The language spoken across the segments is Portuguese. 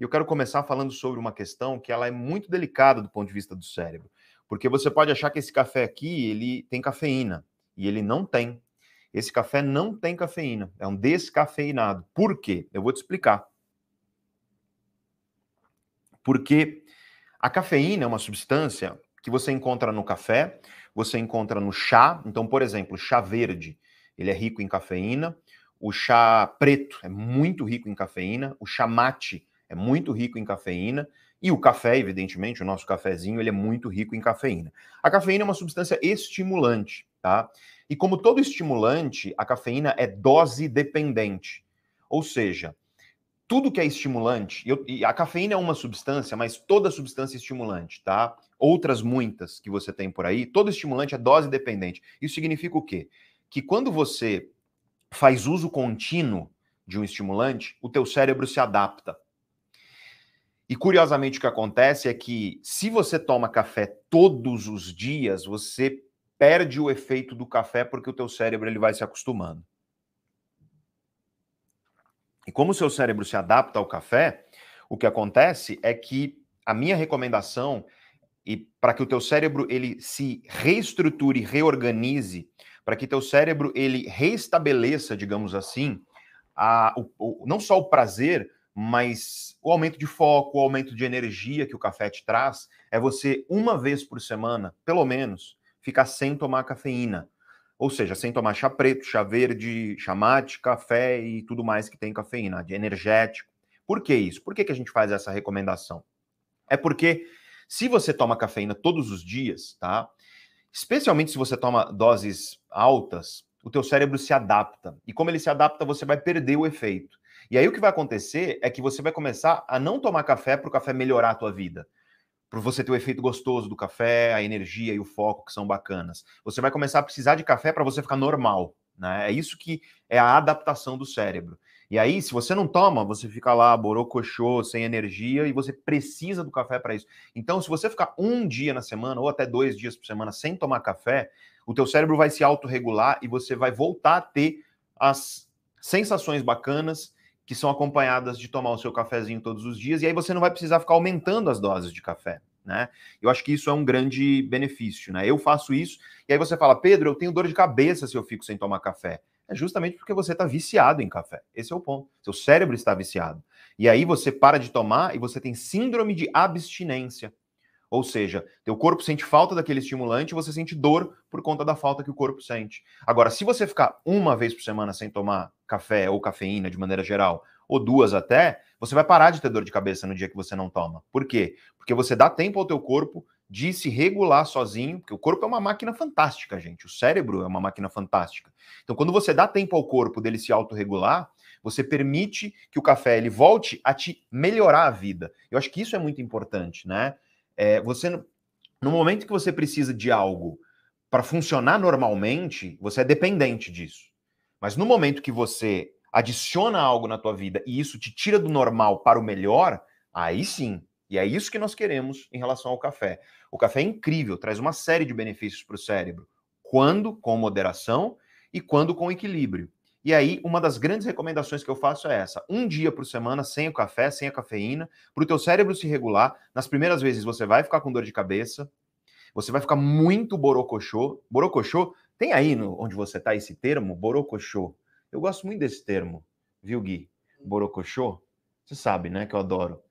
E eu quero começar falando sobre uma questão que ela é muito delicada do ponto de vista do cérebro, porque você pode achar que esse café aqui, ele tem cafeína, e ele não tem. Esse café não tem cafeína, é um descafeinado. Por quê? Eu vou te explicar. Porque a cafeína é uma substância que você encontra no café, você encontra no chá. Então, por exemplo, chá verde, ele é rico em cafeína. O chá preto é muito rico em cafeína. O chá mate é muito rico em cafeína. E o café, evidentemente, o nosso cafezinho, ele é muito rico em cafeína. A cafeína é uma substância estimulante, tá? E como todo estimulante, a cafeína é dose dependente. Ou seja, tudo que é estimulante, e a cafeína é uma substância, mas toda substância é estimulante, tá? Outras muitas que você tem por aí, todo estimulante é dose dependente. Isso significa o quê? Que quando você faz uso contínuo de um estimulante, o teu cérebro se adapta. E curiosamente o que acontece é que se você toma café todos os dias, você perde o efeito do café porque o teu cérebro ele vai se acostumando. E como o seu cérebro se adapta ao café, o que acontece é que a minha recomendação e para que o teu cérebro ele se reestruture, reorganize, para que teu cérebro ele reestabeleça, digamos assim, a, o, o, não só o prazer, mas o aumento de foco, o aumento de energia que o café te traz, é você uma vez por semana, pelo menos, ficar sem tomar cafeína. Ou seja, sem tomar chá preto, chá verde, chá mate, café e tudo mais que tem cafeína, de energético. Por que isso? Por que, que a gente faz essa recomendação? É porque se você toma cafeína todos os dias, tá? Especialmente se você toma doses altas, o teu cérebro se adapta. E como ele se adapta, você vai perder o efeito. E aí o que vai acontecer é que você vai começar a não tomar café para o café melhorar a tua vida para você ter o efeito gostoso do café, a energia e o foco que são bacanas. Você vai começar a precisar de café para você ficar normal. Né? É isso que é a adaptação do cérebro. E aí, se você não toma, você fica lá, borocochô, sem energia, e você precisa do café para isso. Então, se você ficar um dia na semana, ou até dois dias por semana, sem tomar café, o teu cérebro vai se autorregular e você vai voltar a ter as sensações bacanas que são acompanhadas de tomar o seu cafezinho todos os dias, e aí você não vai precisar ficar aumentando as doses de café. Né? Eu acho que isso é um grande benefício, né? Eu faço isso, e aí você fala, Pedro, eu tenho dor de cabeça se eu fico sem tomar café. É justamente porque você está viciado em café. Esse é o ponto. Seu cérebro está viciado. E aí você para de tomar e você tem síndrome de abstinência. Ou seja, teu corpo sente falta daquele estimulante você sente dor por conta da falta que o corpo sente. Agora, se você ficar uma vez por semana sem tomar café ou cafeína de maneira geral, ou duas até, você vai parar de ter dor de cabeça no dia que você não toma. Por quê? Porque você dá tempo ao teu corpo de se regular sozinho, porque o corpo é uma máquina fantástica, gente. O cérebro é uma máquina fantástica. Então, quando você dá tempo ao corpo dele se autorregular, você permite que o café ele volte a te melhorar a vida. Eu acho que isso é muito importante, né? É, você, no momento que você precisa de algo para funcionar normalmente, você é dependente disso. Mas no momento que você adiciona algo na tua vida e isso te tira do normal para o melhor, aí sim. E é isso que nós queremos em relação ao café. O café é incrível, traz uma série de benefícios para o cérebro. Quando com moderação e quando com equilíbrio. E aí, uma das grandes recomendações que eu faço é essa: um dia por semana sem o café, sem a cafeína, para o teu cérebro se regular. Nas primeiras vezes você vai ficar com dor de cabeça, você vai ficar muito borocochô. Borocochô, tem aí no, onde você está esse termo, borocochô. Eu gosto muito desse termo, viu, Gui? Borocochô. Você sabe, né, que eu adoro.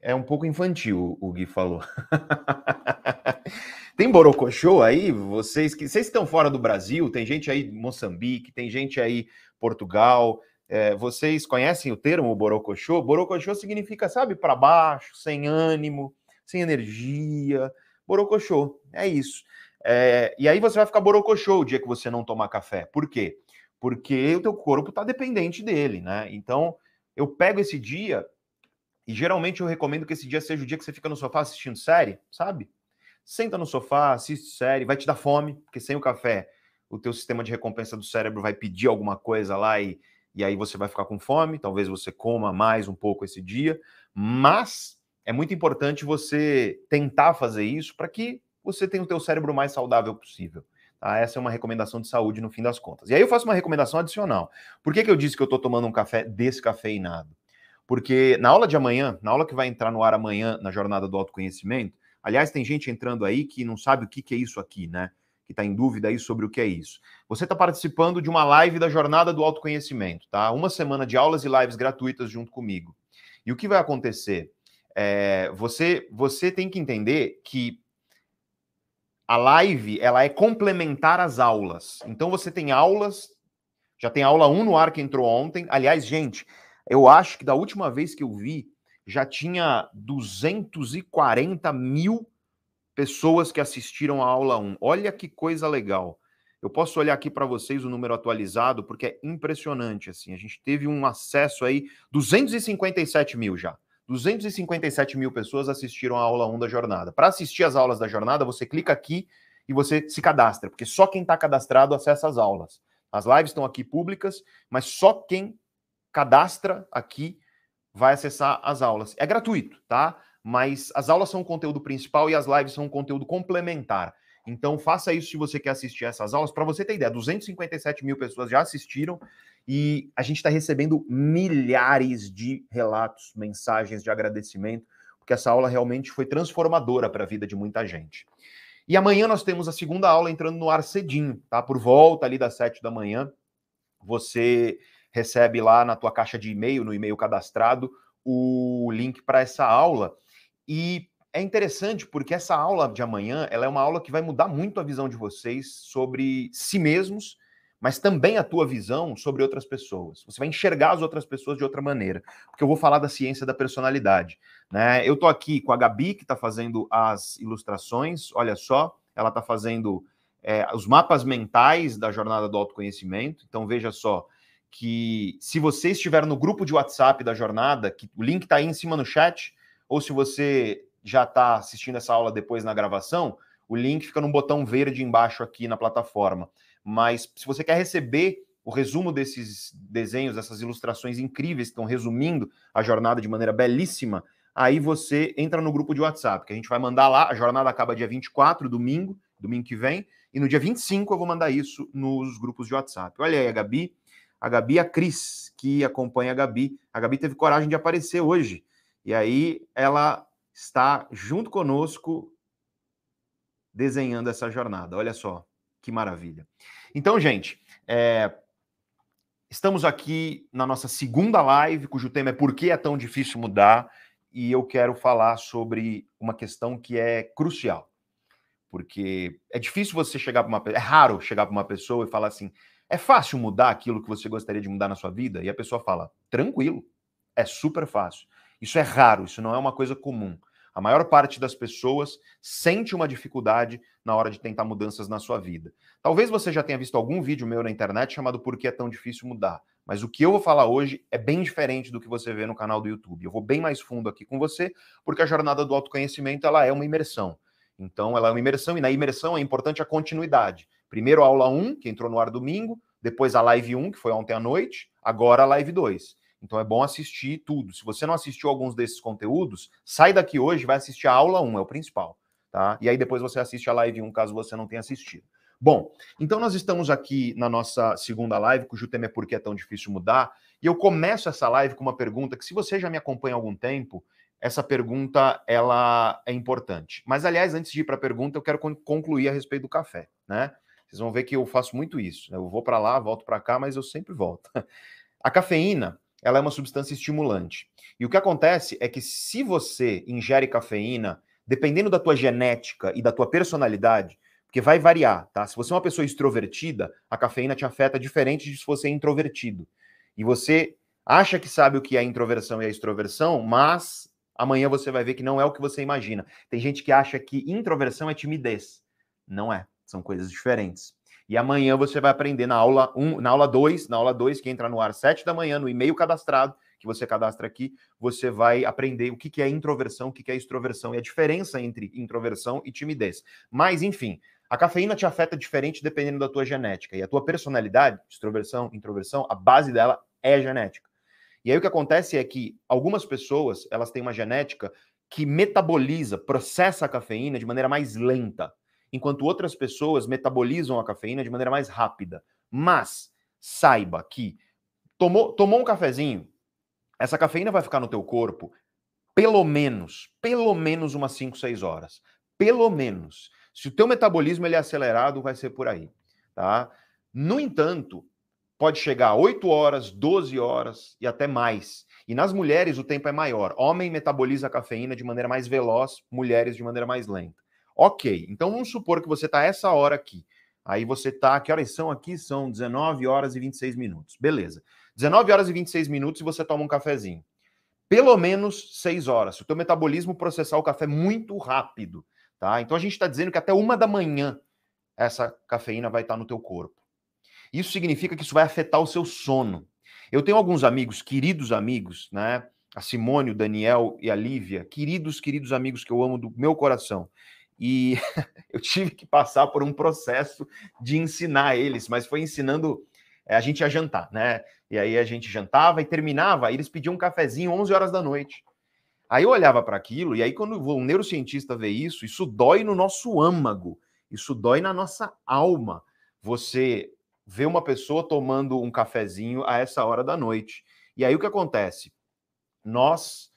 É um pouco infantil, o Gui falou. Tem Borocochô aí? Vocês que vocês estão fora do Brasil, tem gente aí Moçambique, tem gente aí Portugal. É, vocês conhecem o termo Borocochô? Borocochô significa, sabe, para baixo, sem ânimo, sem energia. Borocochô, é isso. É, e aí você vai ficar borocochô o dia que você não tomar café. Por quê? Porque o teu corpo está dependente dele, né? Então, eu pego esse dia e geralmente eu recomendo que esse dia seja o dia que você fica no sofá assistindo série, sabe? Senta no sofá, assiste série, vai te dar fome, porque sem o café, o teu sistema de recompensa do cérebro vai pedir alguma coisa lá e, e aí você vai ficar com fome, talvez você coma mais um pouco esse dia, mas é muito importante você tentar fazer isso para que você tenha o teu cérebro mais saudável possível. Tá? Essa é uma recomendação de saúde no fim das contas. E aí eu faço uma recomendação adicional. Por que, que eu disse que eu estou tomando um café descafeinado? Porque na aula de amanhã, na aula que vai entrar no ar amanhã, na jornada do autoconhecimento, aliás, tem gente entrando aí que não sabe o que, que é isso aqui, né? Que está em dúvida aí sobre o que é isso. Você está participando de uma live da jornada do autoconhecimento, tá? Uma semana de aulas e lives gratuitas junto comigo. E o que vai acontecer? É, você, você tem que entender que a live ela é complementar às aulas. Então você tem aulas, já tem aula 1 no ar que entrou ontem. Aliás, gente, eu acho que da última vez que eu vi, já tinha 240 mil pessoas que assistiram a aula 1. Olha que coisa legal. Eu posso olhar aqui para vocês o número atualizado, porque é impressionante. assim. A gente teve um acesso aí, 257 mil já. 257 mil pessoas assistiram a aula 1 da jornada. Para assistir as aulas da jornada, você clica aqui e você se cadastra, porque só quem está cadastrado acessa as aulas. As lives estão aqui públicas, mas só quem cadastra aqui, vai acessar as aulas. É gratuito, tá? Mas as aulas são o conteúdo principal e as lives são o conteúdo complementar. Então faça isso se você quer assistir essas aulas. Para você ter ideia, 257 mil pessoas já assistiram e a gente está recebendo milhares de relatos, mensagens de agradecimento, porque essa aula realmente foi transformadora para a vida de muita gente. E amanhã nós temos a segunda aula entrando no ar cedinho, tá? Por volta ali das sete da manhã. Você recebe lá na tua caixa de e-mail, no e-mail cadastrado, o link para essa aula. E é interessante porque essa aula de amanhã, ela é uma aula que vai mudar muito a visão de vocês sobre si mesmos, mas também a tua visão sobre outras pessoas. Você vai enxergar as outras pessoas de outra maneira, porque eu vou falar da ciência da personalidade. Né? Eu estou aqui com a Gabi, que está fazendo as ilustrações, olha só, ela está fazendo é, os mapas mentais da jornada do autoconhecimento. Então, veja só, que se você estiver no grupo de WhatsApp da jornada, que o link está aí em cima no chat, ou se você já está assistindo essa aula depois na gravação, o link fica no botão verde embaixo aqui na plataforma. Mas se você quer receber o resumo desses desenhos, essas ilustrações incríveis que estão resumindo a jornada de maneira belíssima, aí você entra no grupo de WhatsApp, que a gente vai mandar lá. A jornada acaba dia 24, domingo, domingo que vem, e no dia 25 eu vou mandar isso nos grupos de WhatsApp. Olha aí a Gabi, a Gabi e a Cris, que acompanha a Gabi. A Gabi teve coragem de aparecer hoje. E aí ela está junto conosco desenhando essa jornada. Olha só, que maravilha. Então, gente, é... estamos aqui na nossa segunda live, cujo tema é Por que é tão difícil mudar? E eu quero falar sobre uma questão que é crucial. Porque é difícil você chegar para uma é raro chegar para uma pessoa e falar assim: é fácil mudar aquilo que você gostaria de mudar na sua vida? E a pessoa fala: tranquilo, é super fácil. Isso é raro, isso não é uma coisa comum. A maior parte das pessoas sente uma dificuldade na hora de tentar mudanças na sua vida. Talvez você já tenha visto algum vídeo meu na internet chamado Por que é tão difícil mudar? Mas o que eu vou falar hoje é bem diferente do que você vê no canal do YouTube. Eu vou bem mais fundo aqui com você, porque a jornada do autoconhecimento ela é uma imersão. Então, ela é uma imersão, e na imersão é importante a continuidade. Primeiro a aula 1, que entrou no ar domingo, depois a live 1, que foi ontem à noite, agora a live 2. Então é bom assistir tudo. Se você não assistiu alguns desses conteúdos, sai daqui hoje vai assistir a aula 1, é o principal. Tá? E aí depois você assiste a live 1, caso você não tenha assistido. Bom, então nós estamos aqui na nossa segunda live, cujo tema é por que é tão difícil mudar. E eu começo essa live com uma pergunta que, se você já me acompanha há algum tempo, essa pergunta ela é importante. Mas, aliás, antes de ir para a pergunta, eu quero concluir a respeito do café, né? Vocês vão ver que eu faço muito isso. Né? Eu vou para lá, volto para cá, mas eu sempre volto. A cafeína, ela é uma substância estimulante. E o que acontece é que se você ingere cafeína, dependendo da tua genética e da tua personalidade, porque vai variar, tá? Se você é uma pessoa extrovertida, a cafeína te afeta diferente de se você é introvertido. E você acha que sabe o que é a introversão e a extroversão, mas amanhã você vai ver que não é o que você imagina. Tem gente que acha que introversão é timidez. Não é. São coisas diferentes. E amanhã você vai aprender na aula 1, um, na aula 2, na aula 2, que entra no ar 7 da manhã, no e-mail cadastrado, que você cadastra aqui, você vai aprender o que é introversão, o que é extroversão e a diferença entre introversão e timidez. Mas, enfim, a cafeína te afeta diferente dependendo da tua genética. E a tua personalidade, extroversão, introversão, a base dela é genética. E aí o que acontece é que algumas pessoas, elas têm uma genética que metaboliza, processa a cafeína de maneira mais lenta enquanto outras pessoas metabolizam a cafeína de maneira mais rápida. Mas saiba que tomou, tomou um cafezinho, essa cafeína vai ficar no teu corpo pelo menos, pelo menos umas 5, 6 horas. Pelo menos. Se o teu metabolismo ele é acelerado, vai ser por aí, tá? No entanto, pode chegar a 8 horas, 12 horas e até mais. E nas mulheres o tempo é maior. Homem metaboliza a cafeína de maneira mais veloz, mulheres de maneira mais lenta. Ok, então vamos supor que você está essa hora aqui. Aí você está, que horas são aqui? São 19 horas e 26 minutos. Beleza. 19 horas e 26 minutos e você toma um cafezinho. Pelo menos 6 horas. Se o teu metabolismo processar o café muito rápido, tá? Então a gente está dizendo que até uma da manhã essa cafeína vai estar tá no teu corpo. Isso significa que isso vai afetar o seu sono. Eu tenho alguns amigos, queridos amigos, né? A Simone, o Daniel e a Lívia, queridos, queridos amigos que eu amo do meu coração. E eu tive que passar por um processo de ensinar eles, mas foi ensinando. Eh, a gente ia jantar, né? E aí a gente jantava e terminava, e eles pediam um cafezinho 11 horas da noite. Aí eu olhava para aquilo, e aí quando um neurocientista vê isso, isso dói no nosso âmago, isso dói na nossa alma. Você vê uma pessoa tomando um cafezinho a essa hora da noite. E aí o que acontece? Nós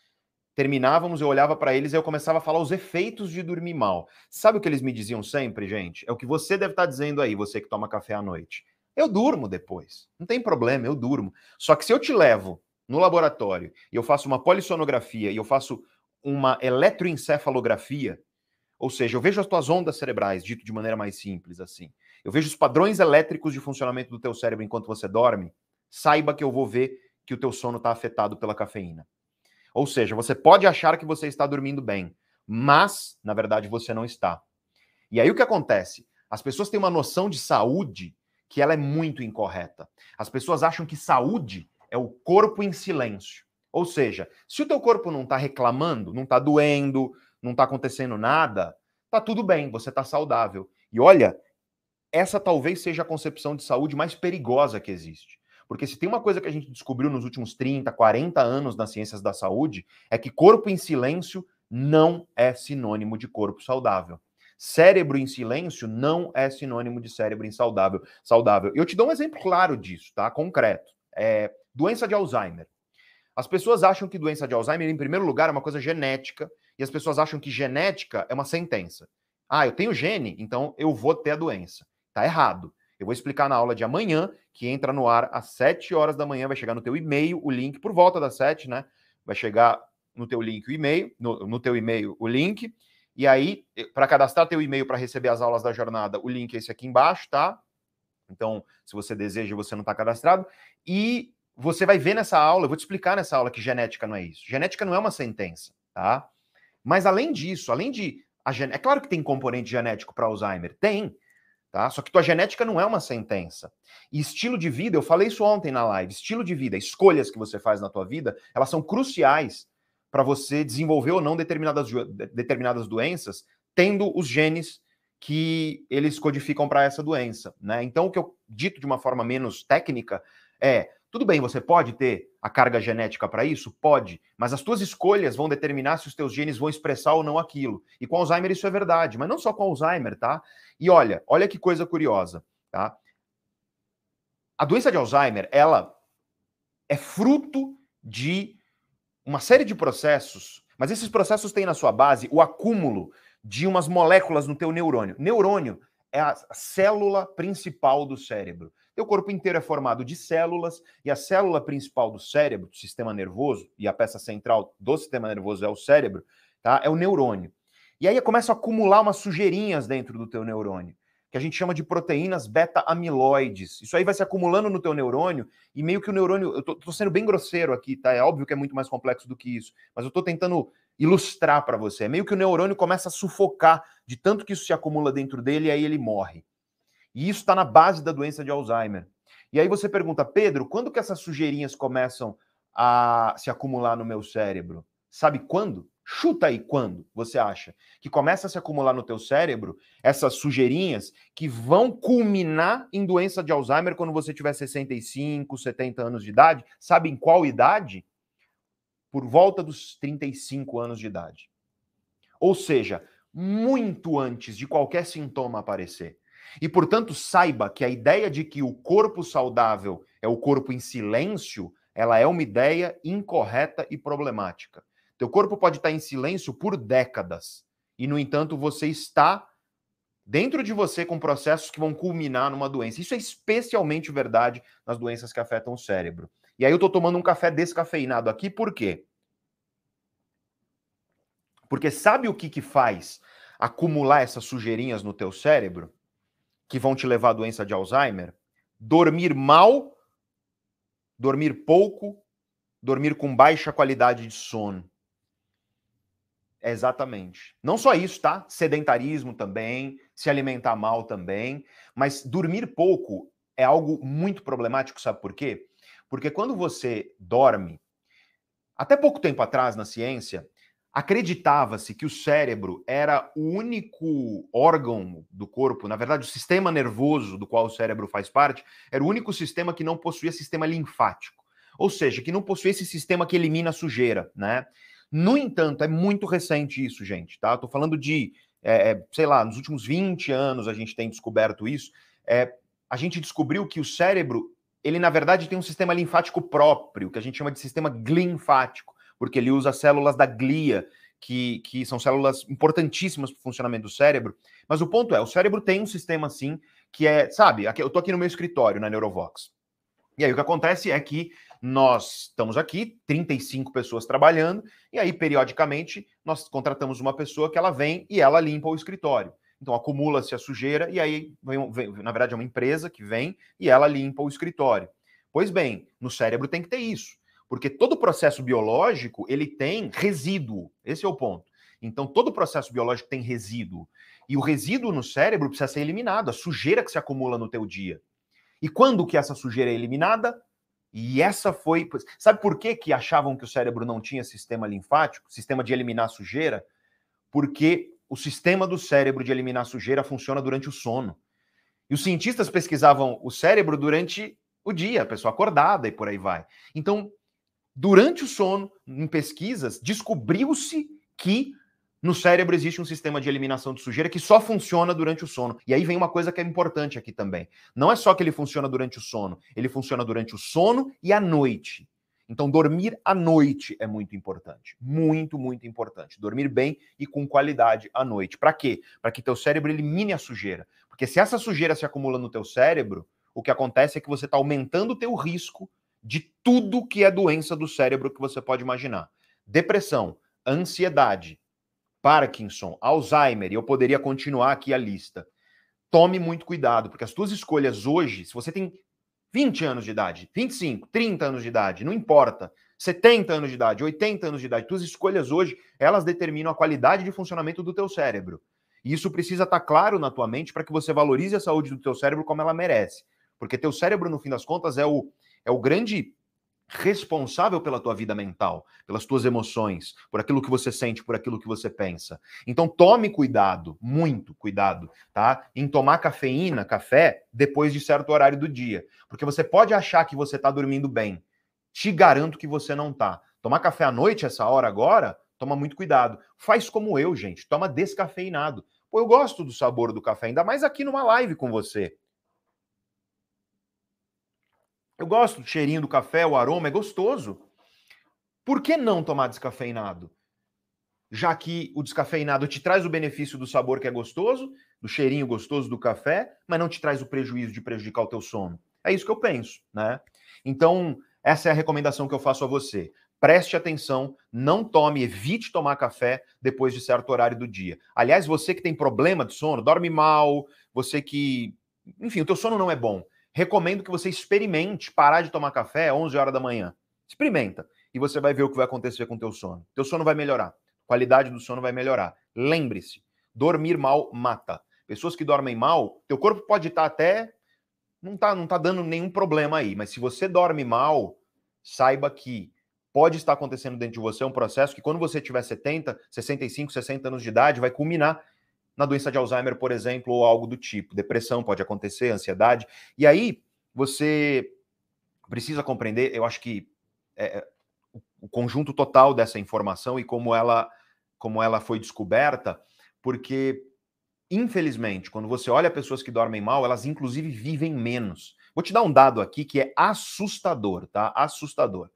terminávamos, eu olhava para eles e eu começava a falar os efeitos de dormir mal. Sabe o que eles me diziam sempre, gente? É o que você deve estar tá dizendo aí, você que toma café à noite. Eu durmo depois. Não tem problema, eu durmo. Só que se eu te levo no laboratório e eu faço uma polissonografia e eu faço uma eletroencefalografia, ou seja, eu vejo as tuas ondas cerebrais, dito de maneira mais simples assim. Eu vejo os padrões elétricos de funcionamento do teu cérebro enquanto você dorme. Saiba que eu vou ver que o teu sono está afetado pela cafeína. Ou seja, você pode achar que você está dormindo bem, mas na verdade você não está. E aí o que acontece? As pessoas têm uma noção de saúde que ela é muito incorreta. As pessoas acham que saúde é o corpo em silêncio. Ou seja, se o teu corpo não está reclamando, não está doendo, não está acontecendo nada, tá tudo bem, você está saudável. E olha, essa talvez seja a concepção de saúde mais perigosa que existe. Porque se tem uma coisa que a gente descobriu nos últimos 30, 40 anos nas ciências da saúde, é que corpo em silêncio não é sinônimo de corpo saudável. Cérebro em silêncio não é sinônimo de cérebro insaudável, saudável. Eu te dou um exemplo claro disso, tá? Concreto. É, doença de Alzheimer. As pessoas acham que doença de Alzheimer, em primeiro lugar, é uma coisa genética, e as pessoas acham que genética é uma sentença. Ah, eu tenho gene, então eu vou ter a doença. Tá errado. Eu vou explicar na aula de amanhã, que entra no ar às 7 horas da manhã, vai chegar no teu e-mail o link por volta das 7, né? Vai chegar no teu link o e-mail, no, no teu e-mail o link. E aí, eh, para cadastrar teu e-mail para receber as aulas da jornada, o link é esse aqui embaixo, tá? Então, se você deseja, você não está cadastrado. E você vai ver nessa aula, eu vou te explicar nessa aula que genética não é isso. Genética não é uma sentença, tá? Mas além disso, além de. Gen... É claro que tem componente genético para Alzheimer. Tem. Tá? Só que tua genética não é uma sentença. E estilo de vida, eu falei isso ontem na live, estilo de vida, escolhas que você faz na tua vida, elas são cruciais para você desenvolver ou não determinadas, determinadas doenças, tendo os genes que eles codificam para essa doença. Né? Então, o que eu dito de uma forma menos técnica é tudo bem, você pode ter a carga genética para isso? Pode, mas as tuas escolhas vão determinar se os teus genes vão expressar ou não aquilo. E com Alzheimer isso é verdade, mas não só com Alzheimer, tá? E olha, olha que coisa curiosa, tá? A doença de Alzheimer, ela é fruto de uma série de processos, mas esses processos têm na sua base o acúmulo de umas moléculas no teu neurônio. Neurônio é a célula principal do cérebro. Teu corpo inteiro é formado de células e a célula principal do cérebro, do sistema nervoso, e a peça central do sistema nervoso é o cérebro, tá? É o neurônio. E aí começa a acumular umas sujeirinhas dentro do teu neurônio, que a gente chama de proteínas beta-amiloides. Isso aí vai se acumulando no teu neurônio e meio que o neurônio, eu tô, tô sendo bem grosseiro aqui, tá? É óbvio que é muito mais complexo do que isso, mas eu tô tentando ilustrar para você. É meio que o neurônio começa a sufocar de tanto que isso se acumula dentro dele e aí ele morre. E isso está na base da doença de Alzheimer. E aí você pergunta, Pedro, quando que essas sujeirinhas começam a se acumular no meu cérebro? Sabe quando? Chuta aí quando você acha que começa a se acumular no teu cérebro essas sujeirinhas que vão culminar em doença de Alzheimer quando você tiver 65, 70 anos de idade. Sabe em qual idade? Por volta dos 35 anos de idade. Ou seja, muito antes de qualquer sintoma aparecer. E, portanto, saiba que a ideia de que o corpo saudável é o corpo em silêncio, ela é uma ideia incorreta e problemática. Teu corpo pode estar em silêncio por décadas e, no entanto, você está dentro de você com processos que vão culminar numa doença. Isso é especialmente verdade nas doenças que afetam o cérebro. E aí eu estou tomando um café descafeinado aqui, por quê? Porque sabe o que, que faz acumular essas sujeirinhas no teu cérebro que vão te levar à doença de Alzheimer? Dormir mal, dormir pouco, dormir com baixa qualidade de sono. Exatamente. Não só isso, tá? Sedentarismo também, se alimentar mal também, mas dormir pouco é algo muito problemático, sabe por quê? Porque quando você dorme, até pouco tempo atrás na ciência, acreditava-se que o cérebro era o único órgão do corpo, na verdade, o sistema nervoso do qual o cérebro faz parte, era o único sistema que não possuía sistema linfático. Ou seja, que não possuía esse sistema que elimina a sujeira, né? No entanto, é muito recente isso, gente, tá? Estou falando de, é, é, sei lá, nos últimos 20 anos a gente tem descoberto isso. É, a gente descobriu que o cérebro, ele na verdade tem um sistema linfático próprio, que a gente chama de sistema glinfático, porque ele usa células da glia, que, que são células importantíssimas para o funcionamento do cérebro. Mas o ponto é, o cérebro tem um sistema assim, que é, sabe, eu estou aqui no meu escritório, na Neurovox. E aí o que acontece é que nós estamos aqui, 35 pessoas trabalhando, e aí, periodicamente, nós contratamos uma pessoa que ela vem e ela limpa o escritório. Então, acumula-se a sujeira, e aí, vem, vem, na verdade, é uma empresa que vem e ela limpa o escritório. Pois bem, no cérebro tem que ter isso, porque todo processo biológico, ele tem resíduo, esse é o ponto. Então, todo processo biológico tem resíduo. E o resíduo no cérebro precisa ser eliminado, a sujeira que se acumula no teu dia. E quando que essa sujeira é eliminada? E essa foi. Sabe por que, que achavam que o cérebro não tinha sistema linfático, sistema de eliminar sujeira? Porque o sistema do cérebro de eliminar sujeira funciona durante o sono. E os cientistas pesquisavam o cérebro durante o dia, a pessoa acordada e por aí vai. Então, durante o sono, em pesquisas, descobriu-se que no cérebro existe um sistema de eliminação de sujeira que só funciona durante o sono. E aí vem uma coisa que é importante aqui também. Não é só que ele funciona durante o sono, ele funciona durante o sono e à noite. Então, dormir à noite é muito importante. Muito, muito importante. Dormir bem e com qualidade à noite. Para quê? Para que teu cérebro elimine a sujeira. Porque se essa sujeira se acumula no teu cérebro, o que acontece é que você está aumentando o teu risco de tudo que é doença do cérebro que você pode imaginar. Depressão, ansiedade, Parkinson, Alzheimer, e eu poderia continuar aqui a lista. Tome muito cuidado, porque as tuas escolhas hoje, se você tem 20 anos de idade, 25, 30 anos de idade, não importa, 70 anos de idade, 80 anos de idade, tuas escolhas hoje, elas determinam a qualidade de funcionamento do teu cérebro. E isso precisa estar claro na tua mente para que você valorize a saúde do teu cérebro como ela merece. Porque teu cérebro, no fim das contas, é o, é o grande responsável pela tua vida mental, pelas tuas emoções, por aquilo que você sente, por aquilo que você pensa. Então tome cuidado, muito cuidado, tá? Em tomar cafeína, café, depois de certo horário do dia, porque você pode achar que você está dormindo bem. Te garanto que você não tá. Tomar café à noite essa hora agora, toma muito cuidado. Faz como eu, gente, toma descafeinado. Pô, eu gosto do sabor do café, ainda mais aqui numa live com você. Eu gosto do cheirinho do café, o aroma é gostoso. Por que não tomar descafeinado? Já que o descafeinado te traz o benefício do sabor que é gostoso, do cheirinho gostoso do café, mas não te traz o prejuízo de prejudicar o teu sono. É isso que eu penso, né? Então, essa é a recomendação que eu faço a você. Preste atenção, não tome, evite tomar café depois de certo horário do dia. Aliás, você que tem problema de sono, dorme mal, você que, enfim, o teu sono não é bom recomendo que você experimente parar de tomar café às 11 horas da manhã. Experimenta e você vai ver o que vai acontecer com o teu sono. Teu sono vai melhorar, qualidade do sono vai melhorar. Lembre-se, dormir mal mata. Pessoas que dormem mal, teu corpo pode estar até não tá, não tá dando nenhum problema aí, mas se você dorme mal, saiba que pode estar acontecendo dentro de você um processo que quando você tiver 70, 65, 60 anos de idade, vai culminar na doença de Alzheimer, por exemplo, ou algo do tipo. Depressão pode acontecer, ansiedade. E aí você precisa compreender, eu acho que é, é o conjunto total dessa informação e como ela, como ela foi descoberta, porque infelizmente, quando você olha pessoas que dormem mal, elas inclusive vivem menos. Vou te dar um dado aqui que é assustador, tá? Assustador.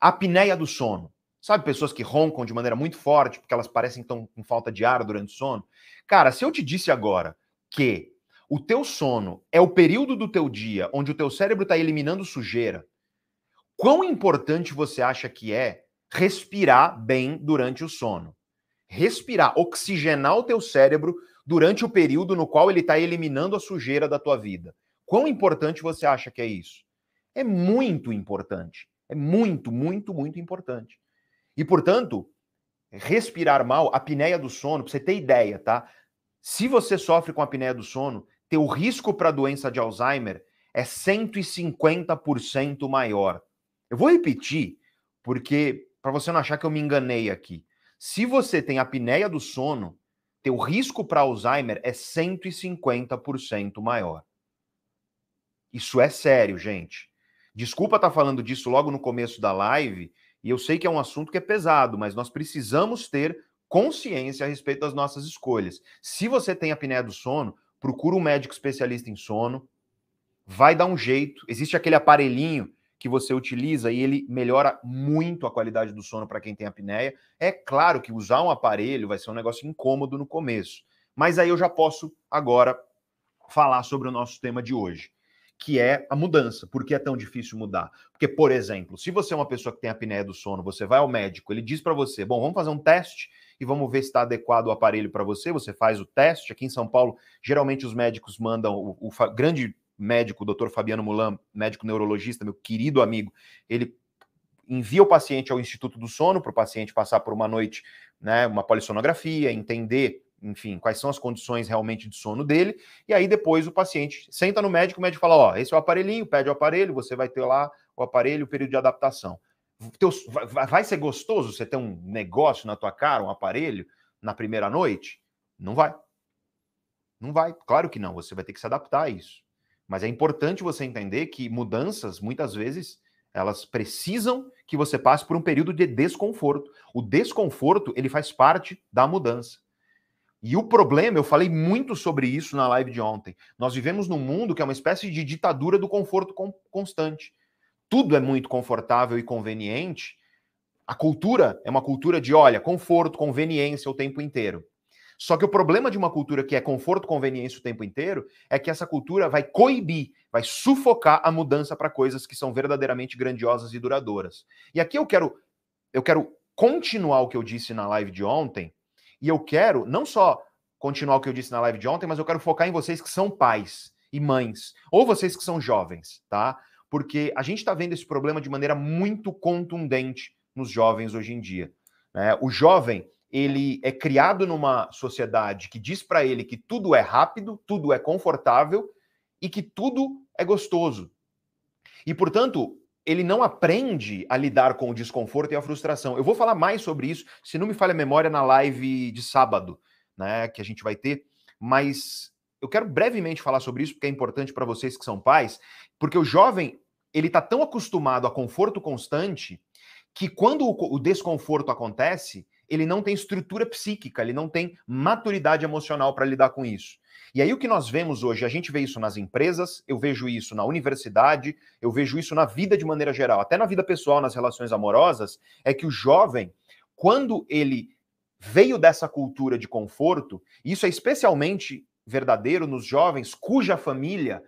A apneia do sono. Sabe pessoas que roncam de maneira muito forte porque elas parecem tão com falta de ar durante o sono? Cara, se eu te disse agora que o teu sono é o período do teu dia onde o teu cérebro está eliminando sujeira, quão importante você acha que é respirar bem durante o sono? Respirar, oxigenar o teu cérebro durante o período no qual ele está eliminando a sujeira da tua vida. Quão importante você acha que é isso? É muito importante. É muito, muito, muito importante. E, portanto, respirar mal, apneia do sono, para você ter ideia, tá? Se você sofre com apneia do sono, teu risco para doença de Alzheimer é 150% maior. Eu vou repetir, porque para você não achar que eu me enganei aqui. Se você tem apneia do sono, teu risco para Alzheimer é 150% maior. Isso é sério, gente. Desculpa estar tá falando disso logo no começo da live, e eu sei que é um assunto que é pesado, mas nós precisamos ter consciência a respeito das nossas escolhas. Se você tem apneia do sono, procura um médico especialista em sono, vai dar um jeito. Existe aquele aparelhinho que você utiliza e ele melhora muito a qualidade do sono para quem tem apneia. É claro que usar um aparelho vai ser um negócio incômodo no começo, mas aí eu já posso agora falar sobre o nosso tema de hoje que é a mudança. Por que é tão difícil mudar? Porque, por exemplo, se você é uma pessoa que tem apneia do sono, você vai ao médico, ele diz para você: bom, vamos fazer um teste e vamos ver se está adequado o aparelho para você. Você faz o teste. Aqui em São Paulo, geralmente os médicos mandam o, o grande médico, o doutor Fabiano Mulan, médico neurologista, meu querido amigo, ele envia o paciente ao Instituto do Sono para o paciente passar por uma noite, né, uma polissonografia, entender enfim, quais são as condições realmente de sono dele, e aí depois o paciente senta no médico, o médico fala, ó, esse é o aparelhinho, pede o aparelho, você vai ter lá o aparelho, o período de adaptação. vai ser gostoso você ter um negócio na tua cara, um aparelho, na primeira noite? Não vai. Não vai. Claro que não, você vai ter que se adaptar a isso. Mas é importante você entender que mudanças, muitas vezes, elas precisam que você passe por um período de desconforto. O desconforto, ele faz parte da mudança. E o problema, eu falei muito sobre isso na live de ontem. Nós vivemos num mundo que é uma espécie de ditadura do conforto constante. Tudo é muito confortável e conveniente. A cultura é uma cultura de, olha, conforto, conveniência o tempo inteiro. Só que o problema de uma cultura que é conforto, conveniência o tempo inteiro é que essa cultura vai coibir, vai sufocar a mudança para coisas que são verdadeiramente grandiosas e duradouras. E aqui eu quero eu quero continuar o que eu disse na live de ontem, e eu quero não só continuar o que eu disse na live de ontem, mas eu quero focar em vocês que são pais e mães, ou vocês que são jovens, tá? Porque a gente está vendo esse problema de maneira muito contundente nos jovens hoje em dia. Né? O jovem, ele é criado numa sociedade que diz para ele que tudo é rápido, tudo é confortável e que tudo é gostoso. E, portanto, ele não aprende a lidar com o desconforto e a frustração. Eu vou falar mais sobre isso, se não me falha a memória, na live de sábado, né, que a gente vai ter, mas eu quero brevemente falar sobre isso porque é importante para vocês que são pais, porque o jovem, ele tá tão acostumado a conforto constante que quando o desconforto acontece, ele não tem estrutura psíquica, ele não tem maturidade emocional para lidar com isso. E aí o que nós vemos hoje, a gente vê isso nas empresas, eu vejo isso na universidade, eu vejo isso na vida de maneira geral, até na vida pessoal, nas relações amorosas, é que o jovem, quando ele veio dessa cultura de conforto, isso é especialmente verdadeiro nos jovens cuja família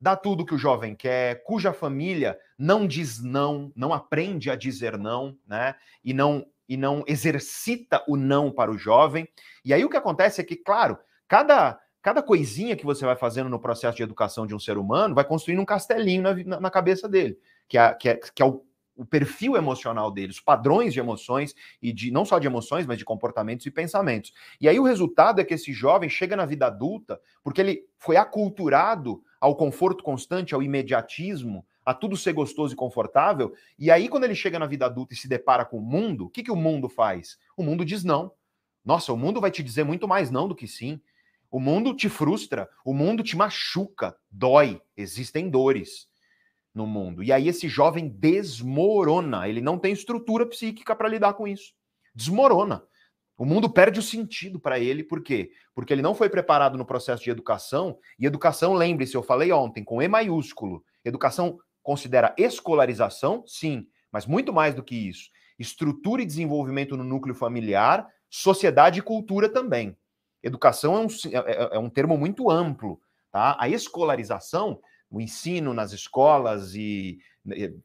dá tudo que o jovem quer, cuja família não diz não, não aprende a dizer não, né? E não e não exercita o não para o jovem. E aí o que acontece é que, claro, cada cada coisinha que você vai fazendo no processo de educação de um ser humano vai construindo um castelinho na, na cabeça dele, que é, que é, que é o, o, perfil emocional dele, os padrões de emoções e de não só de emoções, mas de comportamentos e pensamentos. E aí o resultado é que esse jovem chega na vida adulta porque ele foi aculturado ao conforto constante, ao imediatismo, a tudo ser gostoso e confortável. E aí, quando ele chega na vida adulta e se depara com o mundo, o que, que o mundo faz? O mundo diz não. Nossa, o mundo vai te dizer muito mais não do que sim. O mundo te frustra, o mundo te machuca, dói, existem dores no mundo. E aí esse jovem desmorona, ele não tem estrutura psíquica para lidar com isso. Desmorona. O mundo perde o sentido para ele, por quê? Porque ele não foi preparado no processo de educação, e educação, lembre-se, eu falei ontem, com E maiúsculo. Educação considera escolarização? Sim, mas muito mais do que isso. Estrutura e desenvolvimento no núcleo familiar, sociedade e cultura também. Educação é um, é, é, é um termo muito amplo. Tá? A escolarização, o ensino nas escolas e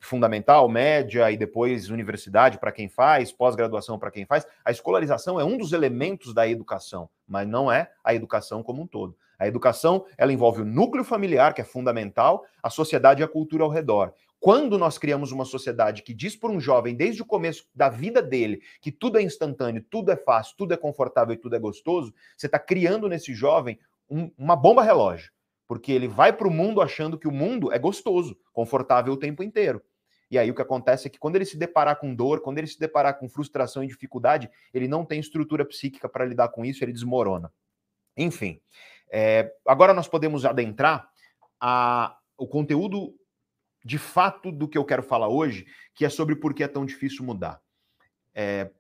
fundamental, média e depois universidade para quem faz, pós-graduação para quem faz, a escolarização é um dos elementos da educação, mas não é a educação como um todo. A educação, ela envolve o núcleo familiar, que é fundamental, a sociedade e a cultura ao redor. Quando nós criamos uma sociedade que diz para um jovem, desde o começo da vida dele, que tudo é instantâneo, tudo é fácil, tudo é confortável e tudo é gostoso, você está criando nesse jovem um, uma bomba relógio. Porque ele vai para o mundo achando que o mundo é gostoso, confortável o tempo inteiro. E aí o que acontece é que quando ele se deparar com dor, quando ele se deparar com frustração e dificuldade, ele não tem estrutura psíquica para lidar com isso, ele desmorona. Enfim, é, agora nós podemos adentrar a, o conteúdo de fato do que eu quero falar hoje, que é sobre por que é tão difícil mudar. É,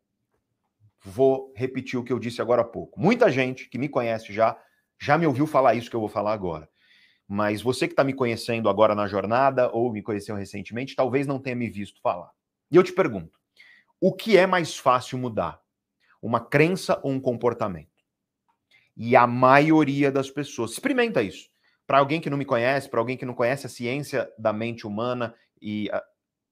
vou repetir o que eu disse agora há pouco. Muita gente que me conhece já já me ouviu falar isso que eu vou falar agora. Mas você que está me conhecendo agora na jornada ou me conheceu recentemente, talvez não tenha me visto falar. E eu te pergunto: o que é mais fácil mudar? Uma crença ou um comportamento? E a maioria das pessoas experimenta isso para alguém que não me conhece, para alguém que não conhece a ciência da mente humana e a,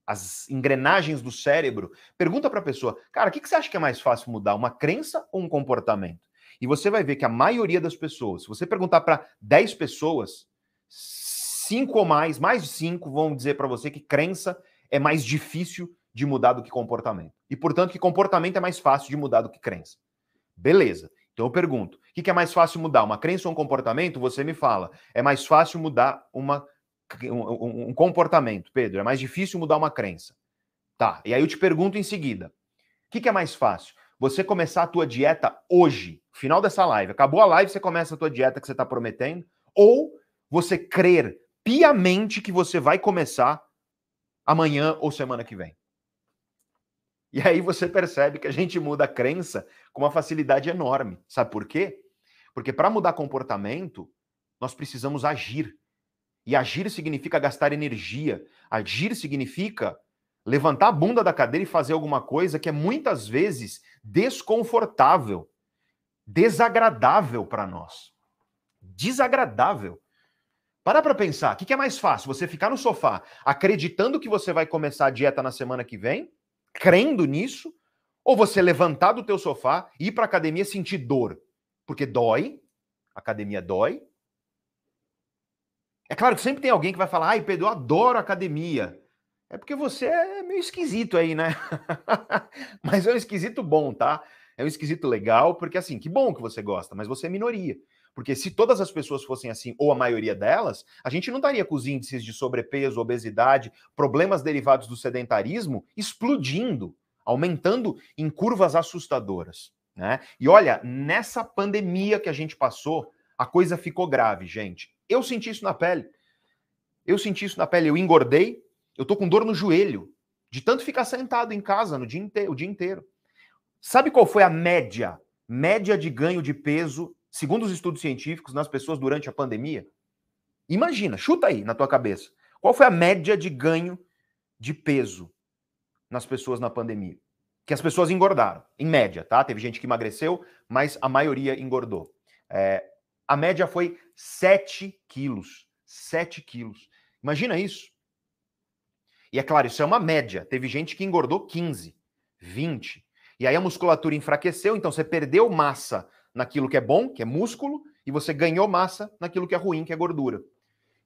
as engrenagens do cérebro, pergunta para a pessoa, cara, o que, que você acha que é mais fácil mudar, uma crença ou um comportamento? E você vai ver que a maioria das pessoas, se você perguntar para 10 pessoas, cinco ou mais, mais de cinco vão dizer para você que crença é mais difícil de mudar do que comportamento. E, portanto, que comportamento é mais fácil de mudar do que crença. Beleza. Então eu pergunto: o que é mais fácil mudar? Uma crença ou um comportamento? Você me fala. É mais fácil mudar uma, um, um comportamento, Pedro. É mais difícil mudar uma crença. Tá. E aí eu te pergunto em seguida: o que é mais fácil? Você começar a tua dieta hoje, final dessa live. Acabou a live, você começa a tua dieta que você está prometendo, ou você crer piamente que você vai começar amanhã ou semana que vem. E aí você percebe que a gente muda a crença com uma facilidade enorme. Sabe por quê? Porque para mudar comportamento, nós precisamos agir. E agir significa gastar energia. Agir significa levantar a bunda da cadeira e fazer alguma coisa que é muitas vezes desconfortável, desagradável para nós. Desagradável. Para para pensar, o que é mais fácil? Você ficar no sofá acreditando que você vai começar a dieta na semana que vem crendo nisso, ou você levantar do teu sofá, ir para academia sentir dor, porque dói, academia dói. É claro que sempre tem alguém que vai falar: "Ai, Pedro, eu adoro academia". É porque você é meio esquisito aí, né? mas é um esquisito bom, tá? É um esquisito legal, porque assim, que bom que você gosta, mas você é minoria. Porque se todas as pessoas fossem assim, ou a maioria delas, a gente não estaria com os índices de sobrepeso, obesidade, problemas derivados do sedentarismo explodindo, aumentando em curvas assustadoras. Né? E olha, nessa pandemia que a gente passou, a coisa ficou grave, gente. Eu senti isso na pele. Eu senti isso na pele. Eu engordei, eu tô com dor no joelho, de tanto ficar sentado em casa no dia inteiro, o dia inteiro. Sabe qual foi a média? Média de ganho de peso segundo os estudos científicos, nas pessoas durante a pandemia? Imagina, chuta aí na tua cabeça. Qual foi a média de ganho de peso nas pessoas na pandemia? Que as pessoas engordaram, em média, tá? Teve gente que emagreceu, mas a maioria engordou. É, a média foi 7 quilos. 7 quilos. Imagina isso. E é claro, isso é uma média. Teve gente que engordou 15, 20. E aí a musculatura enfraqueceu, então você perdeu massa naquilo que é bom, que é músculo, e você ganhou massa naquilo que é ruim, que é gordura.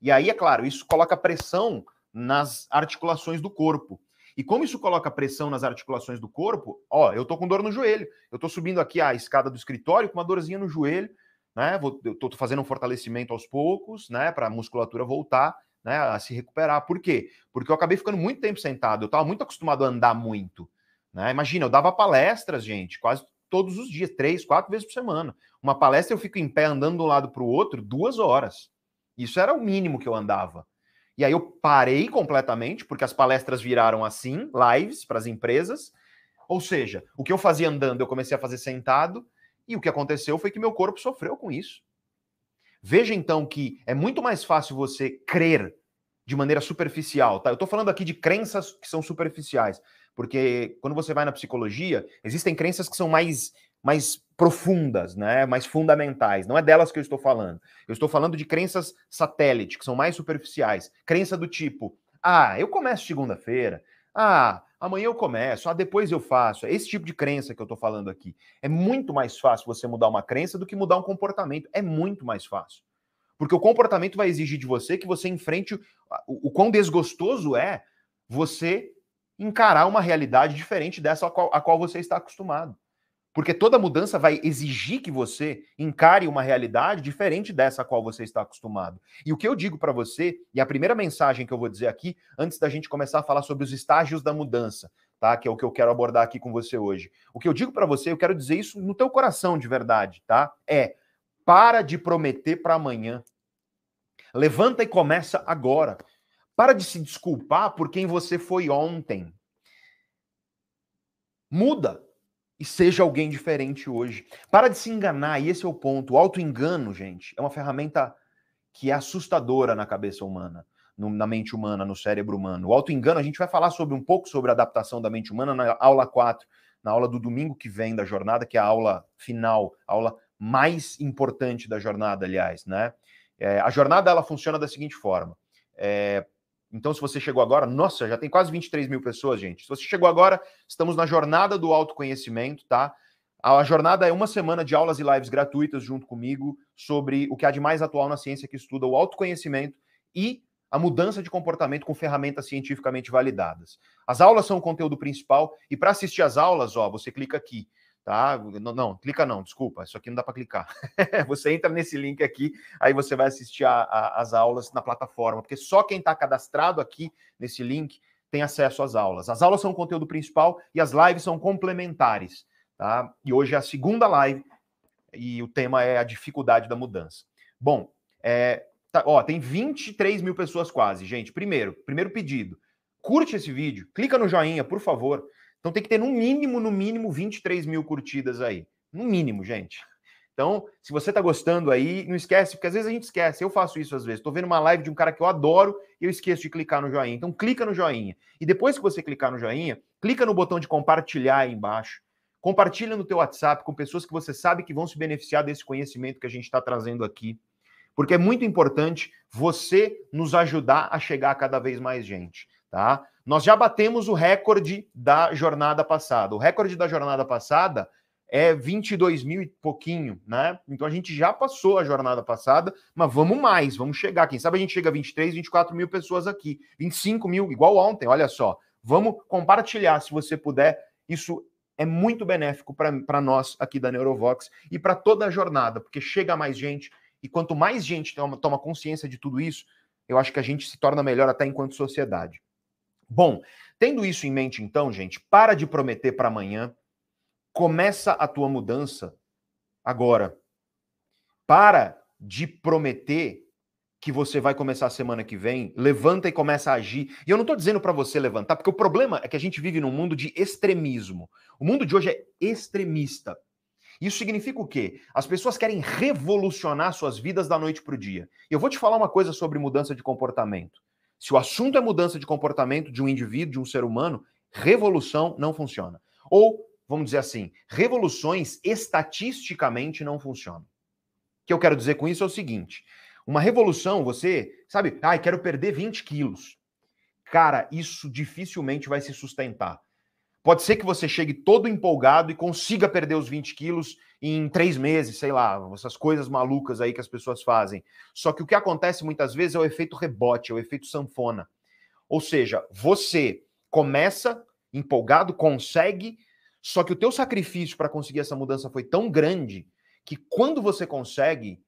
E aí, é claro, isso coloca pressão nas articulações do corpo. E como isso coloca pressão nas articulações do corpo, ó, eu tô com dor no joelho. Eu tô subindo aqui a escada do escritório com uma dorzinha no joelho, né? Vou, eu tô fazendo um fortalecimento aos poucos, né, para a musculatura voltar, né, a se recuperar. Por quê? Porque eu acabei ficando muito tempo sentado. Eu tava muito acostumado a andar muito, né? Imagina, eu dava palestras, gente, quase todos os dias, três, quatro vezes por semana. Uma palestra eu fico em pé andando de um lado para o outro duas horas. Isso era o mínimo que eu andava. E aí eu parei completamente, porque as palestras viraram assim, lives para as empresas. Ou seja, o que eu fazia andando, eu comecei a fazer sentado, e o que aconteceu foi que meu corpo sofreu com isso. Veja então que é muito mais fácil você crer de maneira superficial, tá? Eu tô falando aqui de crenças que são superficiais, porque quando você vai na psicologia, existem crenças que são mais mais profundas, né, mais fundamentais. Não é delas que eu estou falando. Eu estou falando de crenças satélite, que são mais superficiais. Crença do tipo: "Ah, eu começo segunda-feira. Ah, amanhã eu começo. Ah, depois eu faço". É esse tipo de crença que eu estou falando aqui. É muito mais fácil você mudar uma crença do que mudar um comportamento. É muito mais fácil. Porque o comportamento vai exigir de você que você enfrente o, o, o quão desgostoso é você encarar uma realidade diferente dessa a qual, a qual você está acostumado. Porque toda mudança vai exigir que você encare uma realidade diferente dessa a qual você está acostumado. E o que eu digo para você, e a primeira mensagem que eu vou dizer aqui, antes da gente começar a falar sobre os estágios da mudança, tá? Que é o que eu quero abordar aqui com você hoje. O que eu digo para você, eu quero dizer isso no teu coração de verdade, tá? É para de prometer para amanhã. Levanta e começa agora. Para de se desculpar por quem você foi ontem. Muda e seja alguém diferente hoje. Para de se enganar, e esse é o ponto. O auto-engano, gente, é uma ferramenta que é assustadora na cabeça humana, no, na mente humana, no cérebro humano. O auto-engano, a gente vai falar sobre um pouco sobre a adaptação da mente humana na aula 4, na aula do domingo que vem da jornada, que é a aula final, a aula mais importante da jornada, aliás, né? É, a jornada ela funciona da seguinte forma. É, então, se você chegou agora, nossa, já tem quase 23 mil pessoas, gente. Se você chegou agora, estamos na jornada do autoconhecimento, tá? A jornada é uma semana de aulas e lives gratuitas junto comigo sobre o que há de mais atual na ciência que estuda o autoconhecimento e a mudança de comportamento com ferramentas cientificamente validadas. As aulas são o conteúdo principal e para assistir às aulas, ó, você clica aqui tá? Não, não, clica não, desculpa, isso aqui não dá para clicar. você entra nesse link aqui, aí você vai assistir a, a, as aulas na plataforma, porque só quem está cadastrado aqui nesse link tem acesso às aulas. As aulas são o conteúdo principal e as lives são complementares, tá? E hoje é a segunda live e o tema é a dificuldade da mudança. Bom, é, tá, ó, tem 23 mil pessoas quase, gente. Primeiro, primeiro pedido, curte esse vídeo, clica no joinha, por favor. Então tem que ter no mínimo, no mínimo, 23 mil curtidas aí. No mínimo, gente. Então, se você está gostando aí, não esquece, porque às vezes a gente esquece. Eu faço isso às vezes. Estou vendo uma live de um cara que eu adoro e eu esqueço de clicar no joinha. Então, clica no joinha. E depois que você clicar no joinha, clica no botão de compartilhar aí embaixo. Compartilha no teu WhatsApp com pessoas que você sabe que vão se beneficiar desse conhecimento que a gente está trazendo aqui. Porque é muito importante você nos ajudar a chegar a cada vez mais gente, tá? Nós já batemos o recorde da jornada passada. O recorde da jornada passada é 22 mil e pouquinho, né? Então a gente já passou a jornada passada, mas vamos mais, vamos chegar. Quem sabe a gente chega a 23, 24 mil pessoas aqui, 25 mil, igual ontem, olha só. Vamos compartilhar, se você puder. Isso é muito benéfico para nós aqui da Neurovox e para toda a jornada, porque chega mais gente e quanto mais gente toma, toma consciência de tudo isso, eu acho que a gente se torna melhor até enquanto sociedade. Bom, tendo isso em mente, então, gente, para de prometer para amanhã. Começa a tua mudança agora. Para de prometer que você vai começar a semana que vem, levanta e começa a agir. E eu não estou dizendo para você levantar, porque o problema é que a gente vive num mundo de extremismo. O mundo de hoje é extremista. Isso significa o quê? As pessoas querem revolucionar suas vidas da noite para o dia. E eu vou te falar uma coisa sobre mudança de comportamento. Se o assunto é mudança de comportamento de um indivíduo, de um ser humano, revolução não funciona. Ou, vamos dizer assim, revoluções estatisticamente não funcionam. O que eu quero dizer com isso é o seguinte: uma revolução, você, sabe, ai, ah, quero perder 20 quilos. Cara, isso dificilmente vai se sustentar. Pode ser que você chegue todo empolgado e consiga perder os 20 quilos em três meses, sei lá, essas coisas malucas aí que as pessoas fazem. Só que o que acontece muitas vezes é o efeito rebote, é o efeito sanfona. Ou seja, você começa empolgado, consegue, só que o teu sacrifício para conseguir essa mudança foi tão grande que quando você consegue,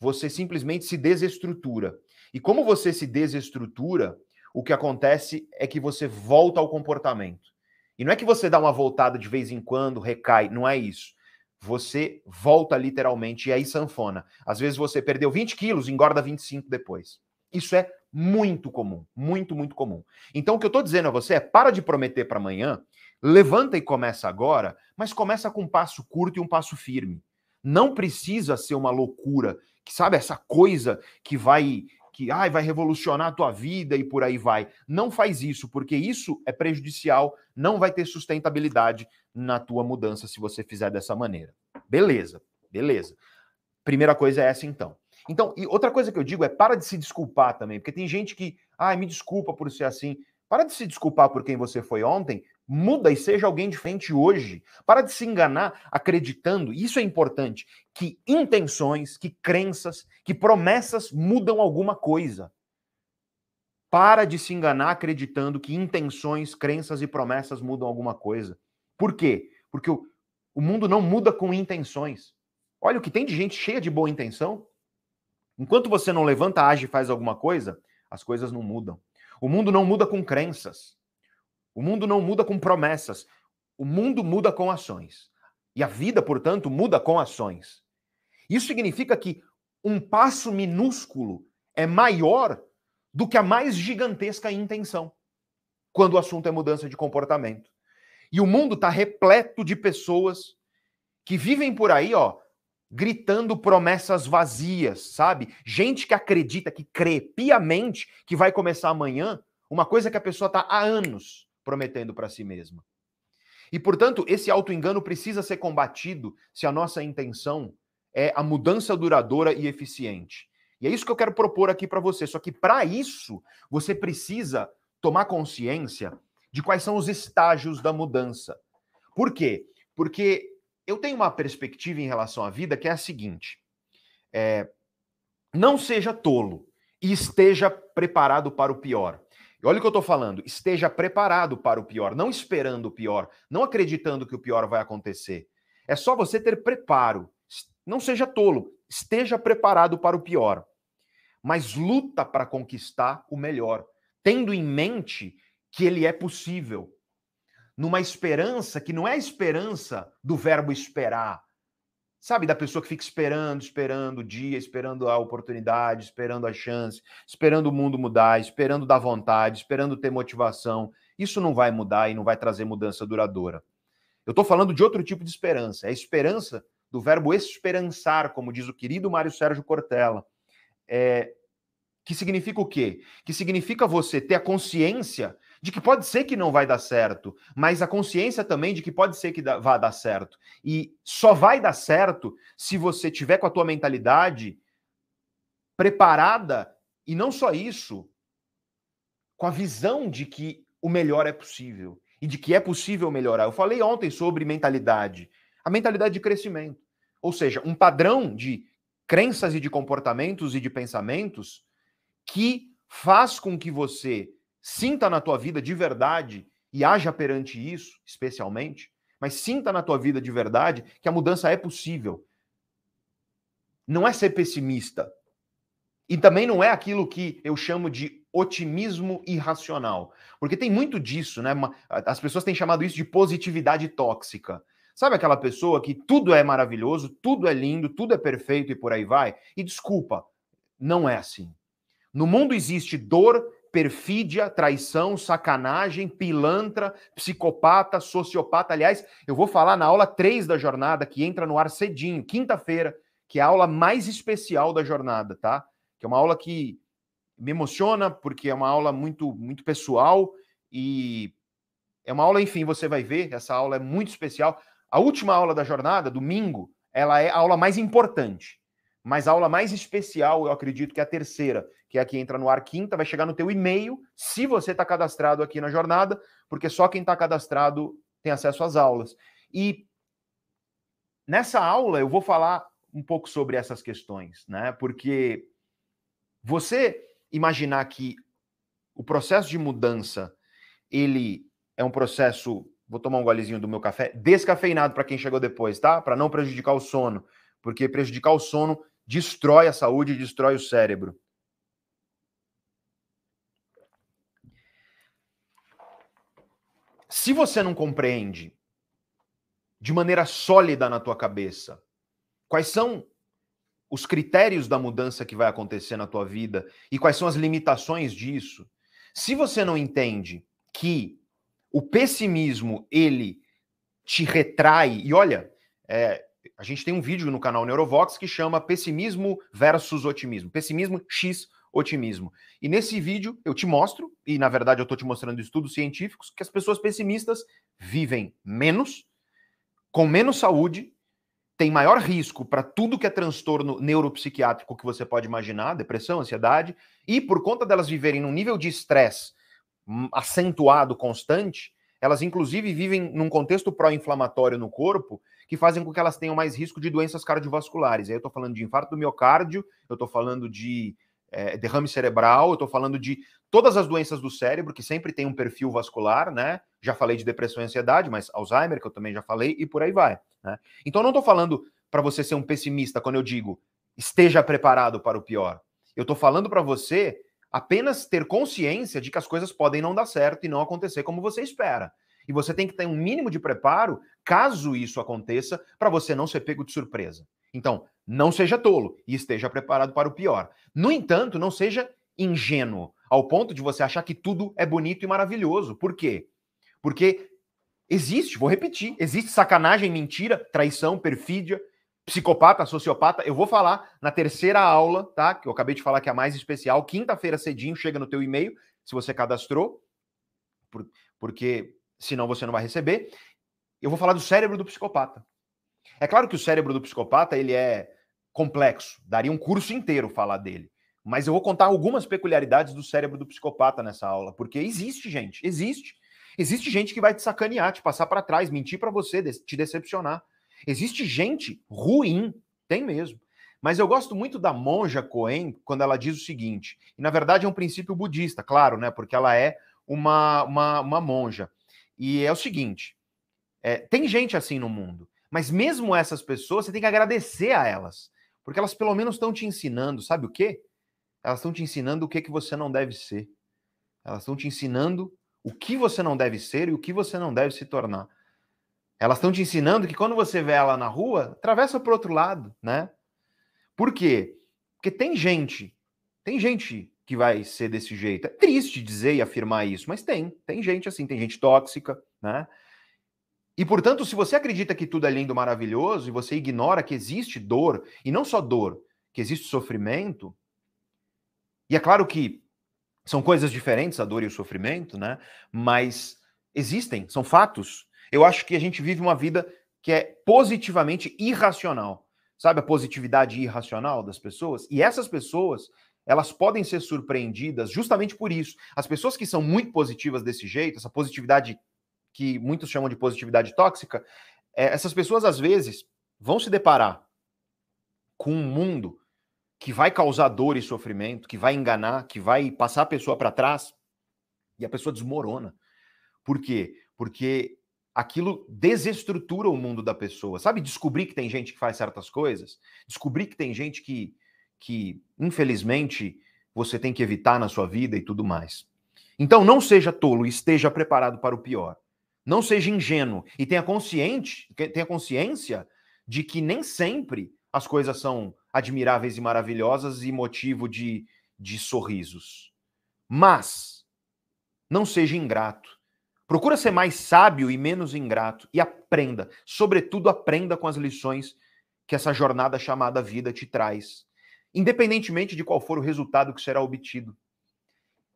você simplesmente se desestrutura. E como você se desestrutura, o que acontece é que você volta ao comportamento. E não é que você dá uma voltada de vez em quando, recai, não é isso. Você volta literalmente e aí sanfona. Às vezes você perdeu 20 quilos, engorda 25 depois. Isso é muito comum, muito, muito comum. Então o que eu estou dizendo a você é para de prometer para amanhã, levanta e começa agora, mas começa com um passo curto e um passo firme. Não precisa ser uma loucura, que sabe essa coisa que vai que ai, vai revolucionar a tua vida e por aí vai. Não faz isso, porque isso é prejudicial, não vai ter sustentabilidade na tua mudança se você fizer dessa maneira. Beleza, beleza. Primeira coisa é essa então. Então, e outra coisa que eu digo é para de se desculpar também, porque tem gente que, ai, me desculpa por ser assim. Para de se desculpar por quem você foi ontem, muda e seja alguém diferente hoje. Para de se enganar acreditando, isso é importante, que intenções, que crenças, que promessas mudam alguma coisa. Para de se enganar acreditando que intenções, crenças e promessas mudam alguma coisa. Por quê? Porque o, o mundo não muda com intenções. Olha o que tem de gente cheia de boa intenção. Enquanto você não levanta, age e faz alguma coisa, as coisas não mudam. O mundo não muda com crenças. O mundo não muda com promessas. O mundo muda com ações. E a vida, portanto, muda com ações. Isso significa que um passo minúsculo é maior do que a mais gigantesca intenção, quando o assunto é mudança de comportamento. E o mundo está repleto de pessoas que vivem por aí, ó, gritando promessas vazias, sabe? Gente que acredita, que crê piamente que vai começar amanhã, uma coisa que a pessoa está há anos prometendo para si mesma. E, portanto, esse auto-engano precisa ser combatido se a nossa intenção é a mudança duradoura e eficiente. E é isso que eu quero propor aqui para você. Só que, para isso, você precisa tomar consciência de quais são os estágios da mudança. Por quê? Porque eu tenho uma perspectiva em relação à vida que é a seguinte: é, não seja tolo e esteja preparado para o pior. E olha o que eu estou falando: esteja preparado para o pior, não esperando o pior, não acreditando que o pior vai acontecer. É só você ter preparo. Não seja tolo, esteja preparado para o pior. Mas luta para conquistar o melhor, tendo em mente que ele é possível numa esperança que não é a esperança do verbo esperar. Sabe, da pessoa que fica esperando, esperando o dia, esperando a oportunidade, esperando a chance, esperando o mundo mudar, esperando dar vontade, esperando ter motivação. Isso não vai mudar e não vai trazer mudança duradoura. Eu estou falando de outro tipo de esperança. É a esperança do verbo esperançar, como diz o querido Mário Sérgio Cortella. É, que significa o quê? Que significa você ter a consciência de que pode ser que não vai dar certo, mas a consciência também de que pode ser que vá dar certo. E só vai dar certo se você tiver com a tua mentalidade preparada e não só isso, com a visão de que o melhor é possível e de que é possível melhorar. Eu falei ontem sobre mentalidade, a mentalidade de crescimento, ou seja, um padrão de crenças e de comportamentos e de pensamentos que faz com que você sinta na tua vida de verdade e haja perante isso, especialmente, mas sinta na tua vida de verdade que a mudança é possível. Não é ser pessimista. E também não é aquilo que eu chamo de otimismo irracional. Porque tem muito disso, né? As pessoas têm chamado isso de positividade tóxica. Sabe aquela pessoa que tudo é maravilhoso, tudo é lindo, tudo é perfeito e por aí vai? E desculpa, não é assim. No mundo existe dor, perfídia, traição, sacanagem, pilantra, psicopata, sociopata. Aliás, eu vou falar na aula 3 da jornada, que entra no ar cedinho, quinta-feira, que é a aula mais especial da jornada, tá? Que é uma aula que me emociona, porque é uma aula muito, muito pessoal e é uma aula, enfim, você vai ver, essa aula é muito especial. A última aula da jornada, domingo, ela é a aula mais importante. Mas a aula mais especial, eu acredito que é a terceira, que é a que entra no ar quinta, vai chegar no teu e-mail, se você está cadastrado aqui na jornada, porque só quem está cadastrado tem acesso às aulas. E nessa aula eu vou falar um pouco sobre essas questões, né? Porque você imaginar que o processo de mudança ele é um processo, vou tomar um golezinho do meu café, descafeinado para quem chegou depois, tá? Para não prejudicar o sono, porque prejudicar o sono destrói a saúde destrói o cérebro. Se você não compreende de maneira sólida na tua cabeça quais são os critérios da mudança que vai acontecer na tua vida e quais são as limitações disso, se você não entende que o pessimismo ele te retrai e olha, é, a gente tem um vídeo no canal Neurovox que chama Pessimismo versus Otimismo. Pessimismo X, otimismo. E nesse vídeo eu te mostro, e na verdade eu estou te mostrando estudos científicos, que as pessoas pessimistas vivem menos, com menos saúde, tem maior risco para tudo que é transtorno neuropsiquiátrico que você pode imaginar, depressão, ansiedade, e por conta delas viverem num nível de estresse hum, acentuado, constante, elas inclusive vivem num contexto pró-inflamatório no corpo que fazem com que elas tenham mais risco de doenças cardiovasculares. Aí eu estou falando de infarto do miocárdio, eu estou falando de é, derrame cerebral, eu estou falando de todas as doenças do cérebro, que sempre tem um perfil vascular, né? Já falei de depressão e ansiedade, mas Alzheimer, que eu também já falei, e por aí vai. Né? Então não estou falando para você ser um pessimista quando eu digo esteja preparado para o pior. Eu estou falando para você apenas ter consciência de que as coisas podem não dar certo e não acontecer como você espera. E você tem que ter um mínimo de preparo caso isso aconteça, para você não ser pego de surpresa. Então, não seja tolo e esteja preparado para o pior. No entanto, não seja ingênuo ao ponto de você achar que tudo é bonito e maravilhoso. Por quê? Porque existe, vou repetir, existe sacanagem, mentira, traição, perfídia, psicopata, sociopata. Eu vou falar na terceira aula, tá? Que eu acabei de falar que é a mais especial. Quinta-feira cedinho chega no teu e-mail, se você cadastrou, porque senão você não vai receber. Eu vou falar do cérebro do psicopata. É claro que o cérebro do psicopata ele é complexo, daria um curso inteiro falar dele. Mas eu vou contar algumas peculiaridades do cérebro do psicopata nessa aula, porque existe gente, existe. Existe gente que vai te sacanear, te passar para trás, mentir para você, te decepcionar. Existe gente ruim, tem mesmo. Mas eu gosto muito da monja Cohen quando ela diz o seguinte, e na verdade é um princípio budista, claro, né? Porque ela é uma, uma, uma monja. E é o seguinte: é, tem gente assim no mundo, mas mesmo essas pessoas, você tem que agradecer a elas, porque elas pelo menos estão te ensinando, sabe o quê? Elas estão te ensinando o que, que você não deve ser. Elas estão te ensinando o que você não deve ser e o que você não deve se tornar. Elas estão te ensinando que quando você vê ela na rua, atravessa para o outro lado, né? Por quê? Porque tem gente, tem gente que vai ser desse jeito. É triste dizer e afirmar isso, mas tem. Tem gente assim, tem gente tóxica, né? E, portanto, se você acredita que tudo é lindo, maravilhoso, e você ignora que existe dor, e não só dor, que existe sofrimento, e é claro que são coisas diferentes, a dor e o sofrimento, né? Mas existem, são fatos. Eu acho que a gente vive uma vida que é positivamente irracional. Sabe a positividade irracional das pessoas? E essas pessoas, elas podem ser surpreendidas justamente por isso. As pessoas que são muito positivas desse jeito, essa positividade que muitos chamam de positividade tóxica, é, essas pessoas às vezes vão se deparar com um mundo que vai causar dor e sofrimento, que vai enganar, que vai passar a pessoa para trás e a pessoa desmorona. Por quê? Porque aquilo desestrutura o mundo da pessoa. Sabe, descobrir que tem gente que faz certas coisas, descobrir que tem gente que que, infelizmente, você tem que evitar na sua vida e tudo mais. Então, não seja tolo e esteja preparado para o pior. Não seja ingênuo e tenha, consciente, tenha consciência de que nem sempre as coisas são admiráveis e maravilhosas e motivo de, de sorrisos. Mas não seja ingrato. Procura ser mais sábio e menos ingrato e aprenda. Sobretudo, aprenda com as lições que essa jornada chamada vida te traz independentemente de qual for o resultado que será obtido.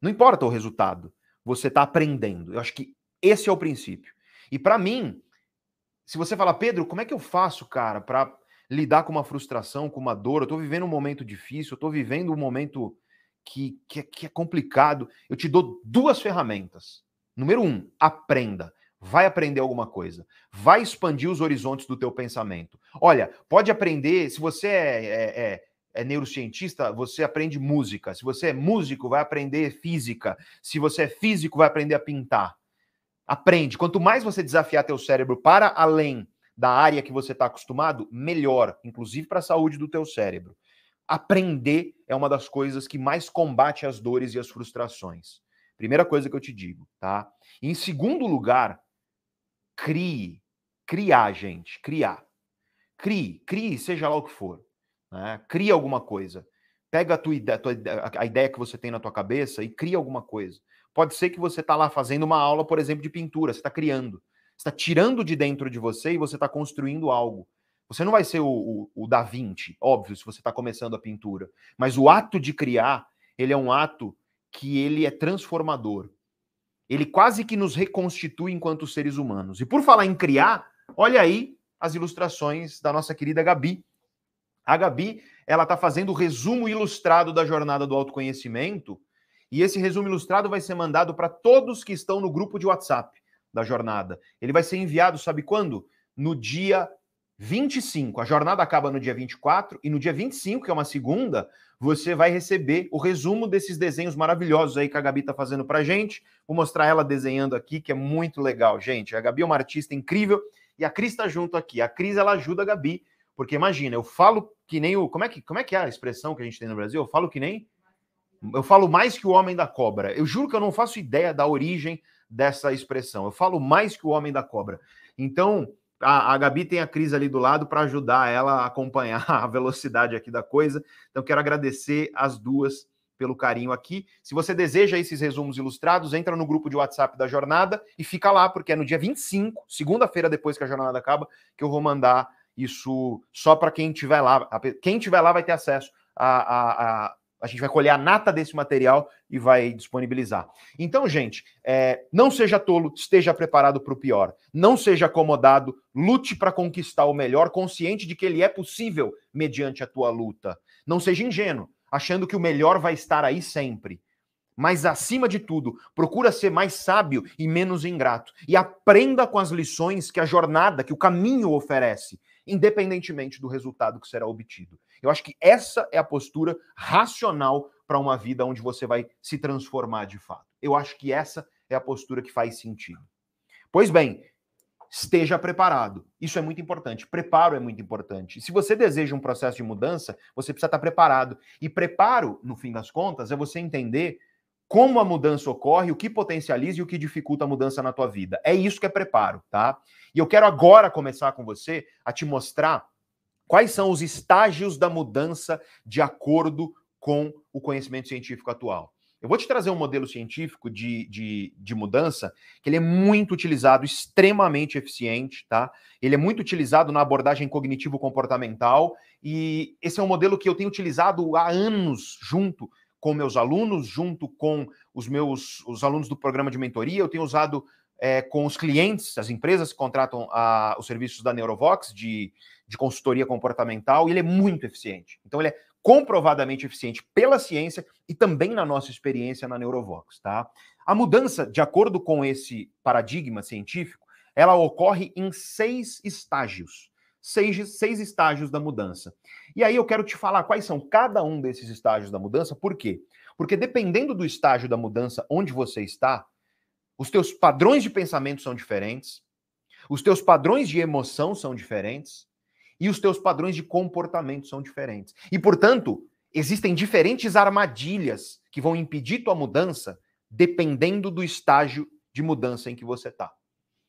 Não importa o resultado, você está aprendendo. Eu acho que esse é o princípio. E para mim, se você falar, Pedro, como é que eu faço, cara, para lidar com uma frustração, com uma dor? Eu estou vivendo um momento difícil, eu estou vivendo um momento que, que, é, que é complicado. Eu te dou duas ferramentas. Número um, aprenda vai aprender alguma coisa, vai expandir os horizontes do teu pensamento. Olha, pode aprender, se você é, é, é, é neurocientista, você aprende música. Se você é músico, vai aprender física. Se você é físico, vai aprender a pintar. Aprende. Quanto mais você desafiar teu cérebro para além da área que você está acostumado, melhor, inclusive para a saúde do teu cérebro. Aprender é uma das coisas que mais combate as dores e as frustrações. Primeira coisa que eu te digo, tá? Em segundo lugar, crie. Criar, gente. Criar. Crie, crie, seja lá o que for. Né? Cria alguma coisa. Pega a, tua ideia, a ideia que você tem na tua cabeça e cria alguma coisa. Pode ser que você está lá fazendo uma aula, por exemplo, de pintura, você está criando. Você está tirando de dentro de você e você está construindo algo. Você não vai ser o, o, o Da Vinci, óbvio, se você está começando a pintura. Mas o ato de criar ele é um ato que ele é transformador. Ele quase que nos reconstitui enquanto seres humanos. E por falar em criar, olha aí as ilustrações da nossa querida Gabi. A Gabi, ela está fazendo o resumo ilustrado da jornada do autoconhecimento, e esse resumo ilustrado vai ser mandado para todos que estão no grupo de WhatsApp da jornada. Ele vai ser enviado, sabe quando? No dia 25. A jornada acaba no dia 24 e no dia 25, que é uma segunda, você vai receber o resumo desses desenhos maravilhosos aí que a Gabi está fazendo para gente. Vou mostrar ela desenhando aqui, que é muito legal, gente. A Gabi é uma artista incrível e a Cris está junto aqui. A Cris ela ajuda a Gabi, porque imagina, eu falo que nem o como é que como é que é a expressão que a gente tem no Brasil? Eu falo que nem eu falo mais que o homem da cobra. Eu juro que eu não faço ideia da origem dessa expressão. Eu falo mais que o homem da cobra. Então, a, a Gabi tem a Cris ali do lado para ajudar ela a acompanhar a velocidade aqui da coisa. Então, quero agradecer as duas pelo carinho aqui. Se você deseja esses resumos ilustrados, entra no grupo de WhatsApp da jornada e fica lá, porque é no dia 25, segunda-feira depois que a jornada acaba, que eu vou mandar isso só para quem tiver lá. Quem tiver lá vai ter acesso a, a, a a gente vai colher a nata desse material e vai disponibilizar. Então, gente, é, não seja tolo, esteja preparado para o pior. Não seja acomodado, lute para conquistar o melhor, consciente de que ele é possível mediante a tua luta. Não seja ingênuo, achando que o melhor vai estar aí sempre. Mas, acima de tudo, procura ser mais sábio e menos ingrato. E aprenda com as lições que a jornada, que o caminho oferece, independentemente do resultado que será obtido. Eu acho que essa é a postura racional para uma vida onde você vai se transformar de fato. Eu acho que essa é a postura que faz sentido. Pois bem, esteja preparado. Isso é muito importante. Preparo é muito importante. Se você deseja um processo de mudança, você precisa estar preparado. E preparo, no fim das contas, é você entender como a mudança ocorre, o que potencializa e o que dificulta a mudança na tua vida. É isso que é preparo, tá? E eu quero agora começar com você a te mostrar Quais são os estágios da mudança de acordo com o conhecimento científico atual? Eu vou te trazer um modelo científico de, de, de, mudança que ele é muito utilizado, extremamente eficiente, tá? Ele é muito utilizado na abordagem cognitivo-comportamental e esse é um modelo que eu tenho utilizado há anos junto com meus alunos, junto com os meus os alunos do programa de mentoria. Eu tenho usado é, com os clientes, as empresas que contratam a, os serviços da Neurovox de de consultoria comportamental e ele é muito eficiente. Então, ele é comprovadamente eficiente pela ciência e também na nossa experiência na Neurovox, tá? A mudança, de acordo com esse paradigma científico, ela ocorre em seis estágios. Seis, seis estágios da mudança. E aí eu quero te falar quais são cada um desses estágios da mudança, por quê? Porque dependendo do estágio da mudança onde você está, os teus padrões de pensamento são diferentes, os teus padrões de emoção são diferentes, e os teus padrões de comportamento são diferentes. E, portanto, existem diferentes armadilhas que vão impedir tua mudança dependendo do estágio de mudança em que você está.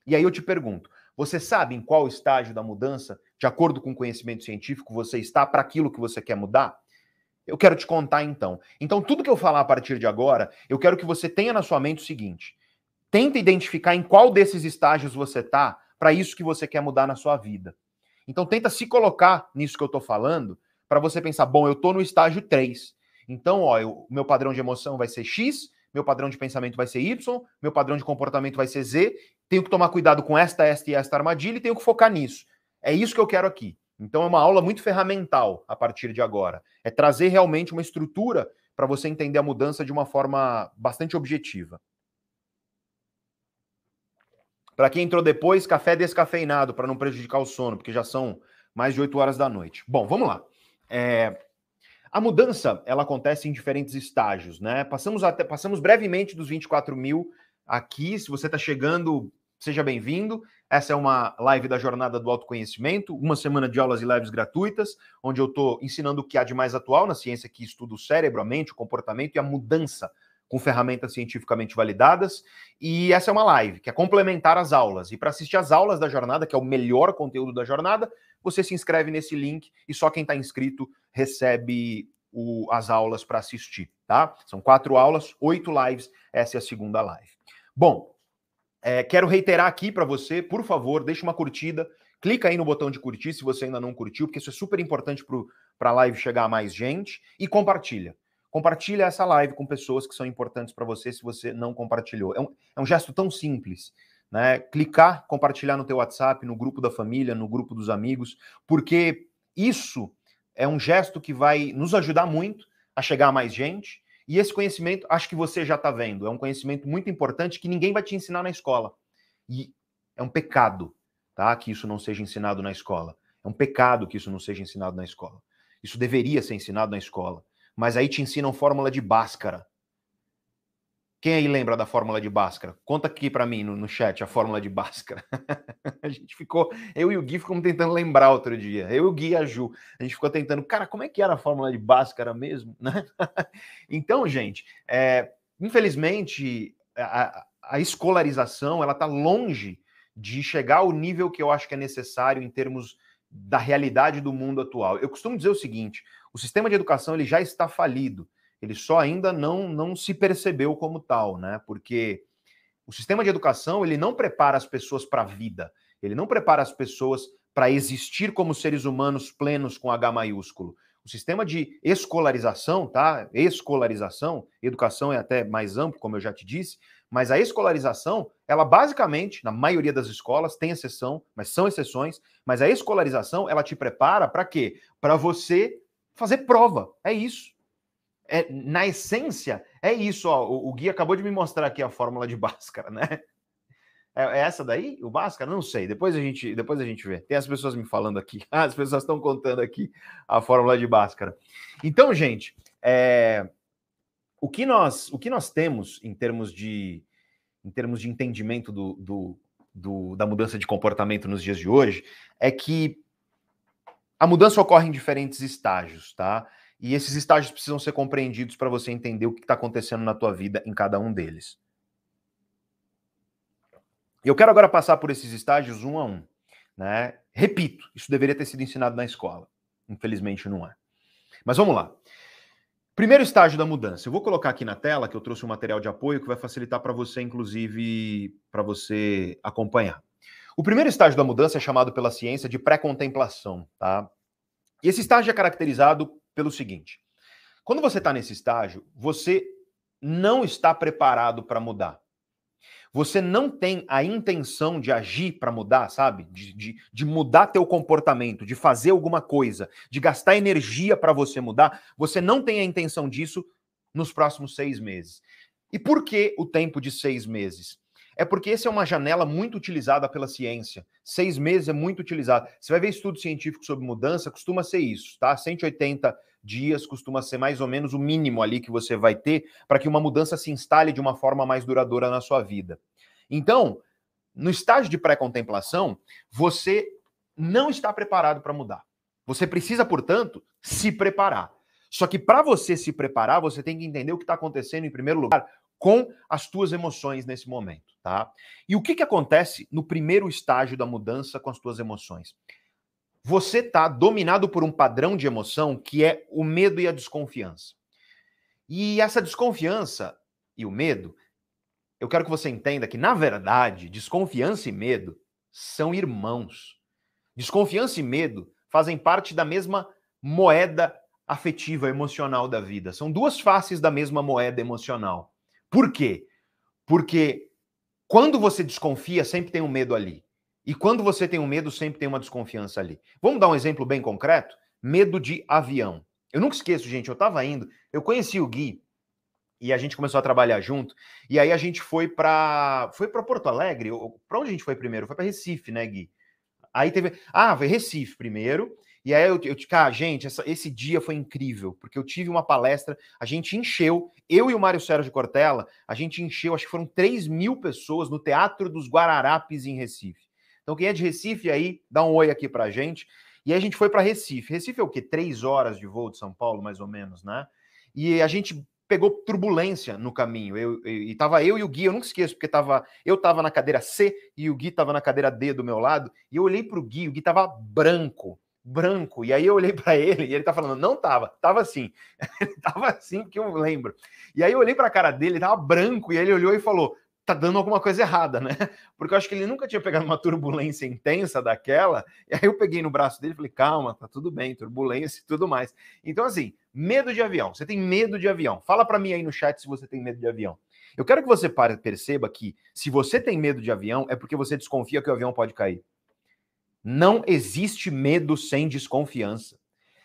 E aí eu te pergunto, você sabe em qual estágio da mudança, de acordo com o conhecimento científico, você está para aquilo que você quer mudar? Eu quero te contar então. Então, tudo que eu falar a partir de agora, eu quero que você tenha na sua mente o seguinte: tenta identificar em qual desses estágios você está para isso que você quer mudar na sua vida. Então tenta se colocar nisso que eu estou falando, para você pensar, bom, eu estou no estágio 3. Então, ó, o meu padrão de emoção vai ser X, meu padrão de pensamento vai ser Y, meu padrão de comportamento vai ser Z. Tenho que tomar cuidado com esta, esta e esta armadilha e tenho que focar nisso. É isso que eu quero aqui. Então é uma aula muito ferramental a partir de agora. É trazer realmente uma estrutura para você entender a mudança de uma forma bastante objetiva. Para quem entrou depois, café descafeinado para não prejudicar o sono, porque já são mais de 8 horas da noite. Bom, vamos lá. É... A mudança ela acontece em diferentes estágios, né? Passamos até passamos brevemente dos 24 mil aqui. Se você está chegando, seja bem-vindo. Essa é uma live da Jornada do Autoconhecimento, uma semana de aulas e lives gratuitas, onde eu estou ensinando o que há de mais atual na ciência que estuda o cérebro, a mente, o comportamento e a mudança com ferramentas cientificamente validadas. E essa é uma live que é complementar as aulas. E para assistir às aulas da jornada, que é o melhor conteúdo da jornada, você se inscreve nesse link e só quem está inscrito recebe o, as aulas para assistir, tá? São quatro aulas, oito lives. Essa é a segunda live. Bom, é, quero reiterar aqui para você, por favor, deixe uma curtida. Clica aí no botão de curtir se você ainda não curtiu, porque isso é super importante para a live chegar a mais gente. E compartilha. Compartilha essa live com pessoas que são importantes para você se você não compartilhou. É um, é um gesto tão simples. Né? Clicar, compartilhar no teu WhatsApp, no grupo da família, no grupo dos amigos, porque isso é um gesto que vai nos ajudar muito a chegar a mais gente. E esse conhecimento, acho que você já está vendo, é um conhecimento muito importante que ninguém vai te ensinar na escola. E é um pecado, tá? Que isso não seja ensinado na escola. É um pecado que isso não seja ensinado na escola. Isso deveria ser ensinado na escola. Mas aí te ensinam fórmula de Bhaskara. Quem aí lembra da fórmula de Bhaskara? Conta aqui para mim no, no, chat a fórmula de Bhaskara. a gente ficou, eu e o Gui ficamos tentando lembrar outro dia. Eu e o Gui e a Ju, a gente ficou tentando, cara, como é que era a fórmula de Bhaskara mesmo? Né? então, gente, é, infelizmente a, a escolarização ela está longe de chegar ao nível que eu acho que é necessário em termos da realidade do mundo atual. Eu costumo dizer o seguinte: o sistema de educação ele já está falido ele só ainda não, não se percebeu como tal, né? Porque o sistema de educação ele não prepara as pessoas para a vida, ele não prepara as pessoas para existir como seres humanos plenos com H maiúsculo. O sistema de escolarização, tá? Escolarização, educação é até mais amplo, como eu já te disse, mas a escolarização, ela basicamente, na maioria das escolas, tem exceção, mas são exceções, mas a escolarização, ela te prepara para quê? Para você fazer prova. É isso é, na essência, é isso. Ó, o, o Gui acabou de me mostrar aqui a fórmula de Bhaskara, né? É, é essa daí? O Bhaskara? Não sei. Depois a gente, depois a gente vê. Tem as pessoas me falando aqui. As pessoas estão contando aqui a fórmula de Bhaskara. Então, gente, é, o, que nós, o que nós temos em termos de, em termos de entendimento do, do, do, da mudança de comportamento nos dias de hoje é que a mudança ocorre em diferentes estágios, tá? E esses estágios precisam ser compreendidos para você entender o que está acontecendo na tua vida em cada um deles. Eu quero agora passar por esses estágios um a um. Né? Repito, isso deveria ter sido ensinado na escola. Infelizmente não é. Mas vamos lá. Primeiro estágio da mudança. Eu vou colocar aqui na tela que eu trouxe um material de apoio que vai facilitar para você, inclusive, para você acompanhar. O primeiro estágio da mudança é chamado pela ciência de pré-contemplação, tá? E esse estágio é caracterizado pelo seguinte: quando você está nesse estágio, você não está preparado para mudar. Você não tem a intenção de agir para mudar, sabe? De, de, de, mudar teu comportamento, de fazer alguma coisa, de gastar energia para você mudar. Você não tem a intenção disso nos próximos seis meses. E por que o tempo de seis meses? É porque essa é uma janela muito utilizada pela ciência. Seis meses é muito utilizado. Você vai ver estudo científico sobre mudança, costuma ser isso, tá? 180 dias costuma ser mais ou menos o mínimo ali que você vai ter para que uma mudança se instale de uma forma mais duradoura na sua vida. Então, no estágio de pré-contemplação, você não está preparado para mudar. Você precisa, portanto, se preparar. Só que para você se preparar, você tem que entender o que está acontecendo em primeiro lugar com as tuas emoções nesse momento, tá? E o que, que acontece no primeiro estágio da mudança com as tuas emoções? Você está dominado por um padrão de emoção que é o medo e a desconfiança. E essa desconfiança e o medo, eu quero que você entenda que, na verdade, desconfiança e medo são irmãos. Desconfiança e medo fazem parte da mesma moeda afetiva, emocional da vida. São duas faces da mesma moeda emocional. Por quê? Porque quando você desconfia, sempre tem um medo ali. E quando você tem um medo, sempre tem uma desconfiança ali. Vamos dar um exemplo bem concreto? Medo de avião. Eu nunca esqueço, gente, eu estava indo, eu conheci o Gui e a gente começou a trabalhar junto. E aí a gente foi para foi para Porto Alegre, para onde a gente foi primeiro? Foi para Recife, né, Gui? Aí teve, ah, foi Recife primeiro. E aí eu, eu cara, gente, essa, esse dia foi incrível, porque eu tive uma palestra, a gente encheu, eu e o Mário Sérgio Cortella, a gente encheu, acho que foram 3 mil pessoas no Teatro dos Guararapes em Recife. Então, quem é de Recife aí, dá um oi aqui pra gente. E a gente foi para Recife. Recife é o quê? Três horas de voo de São Paulo, mais ou menos, né? E a gente pegou turbulência no caminho. Eu, eu, e tava eu e o Gui, eu nunca esqueço, porque tava, eu tava na cadeira C e o Gui tava na cadeira D do meu lado, e eu olhei pro Gui, o Gui tava branco branco. E aí eu olhei para ele e ele tá falando, não tava, tava assim. tava assim que eu lembro. E aí eu olhei para a cara dele, ele tava branco e ele olhou e falou: tá dando alguma coisa errada, né? Porque eu acho que ele nunca tinha pegado uma turbulência intensa daquela. E aí eu peguei no braço dele e falei: calma, tá tudo bem, turbulência e tudo mais. Então, assim, medo de avião. Você tem medo de avião. Fala para mim aí no chat se você tem medo de avião. Eu quero que você perceba que se você tem medo de avião, é porque você desconfia que o avião pode cair. Não existe medo sem desconfiança.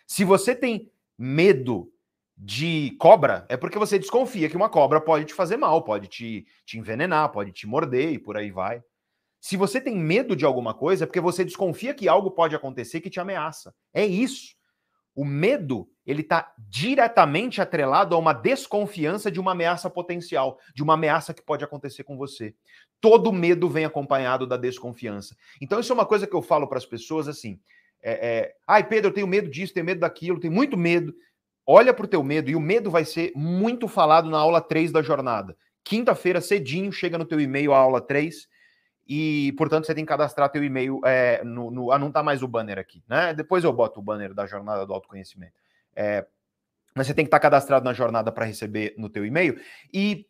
Se você tem medo de cobra, é porque você desconfia que uma cobra pode te fazer mal, pode te, te envenenar, pode te morder e por aí vai. Se você tem medo de alguma coisa, é porque você desconfia que algo pode acontecer que te ameaça. É isso. O medo, ele está diretamente atrelado a uma desconfiança de uma ameaça potencial, de uma ameaça que pode acontecer com você. Todo medo vem acompanhado da desconfiança. Então, isso é uma coisa que eu falo para as pessoas assim. É, é, Ai, Pedro, eu tenho medo disso, tenho medo daquilo, tenho muito medo. Olha para o teu medo, e o medo vai ser muito falado na aula 3 da jornada. Quinta-feira, cedinho, chega no teu e-mail a aula 3 e, portanto, você tem que cadastrar teu e-mail é, no, no, Ah, não tá mais o banner aqui, né? Depois eu boto o banner da jornada do autoconhecimento. É, mas você tem que estar cadastrado na jornada para receber no teu e-mail. E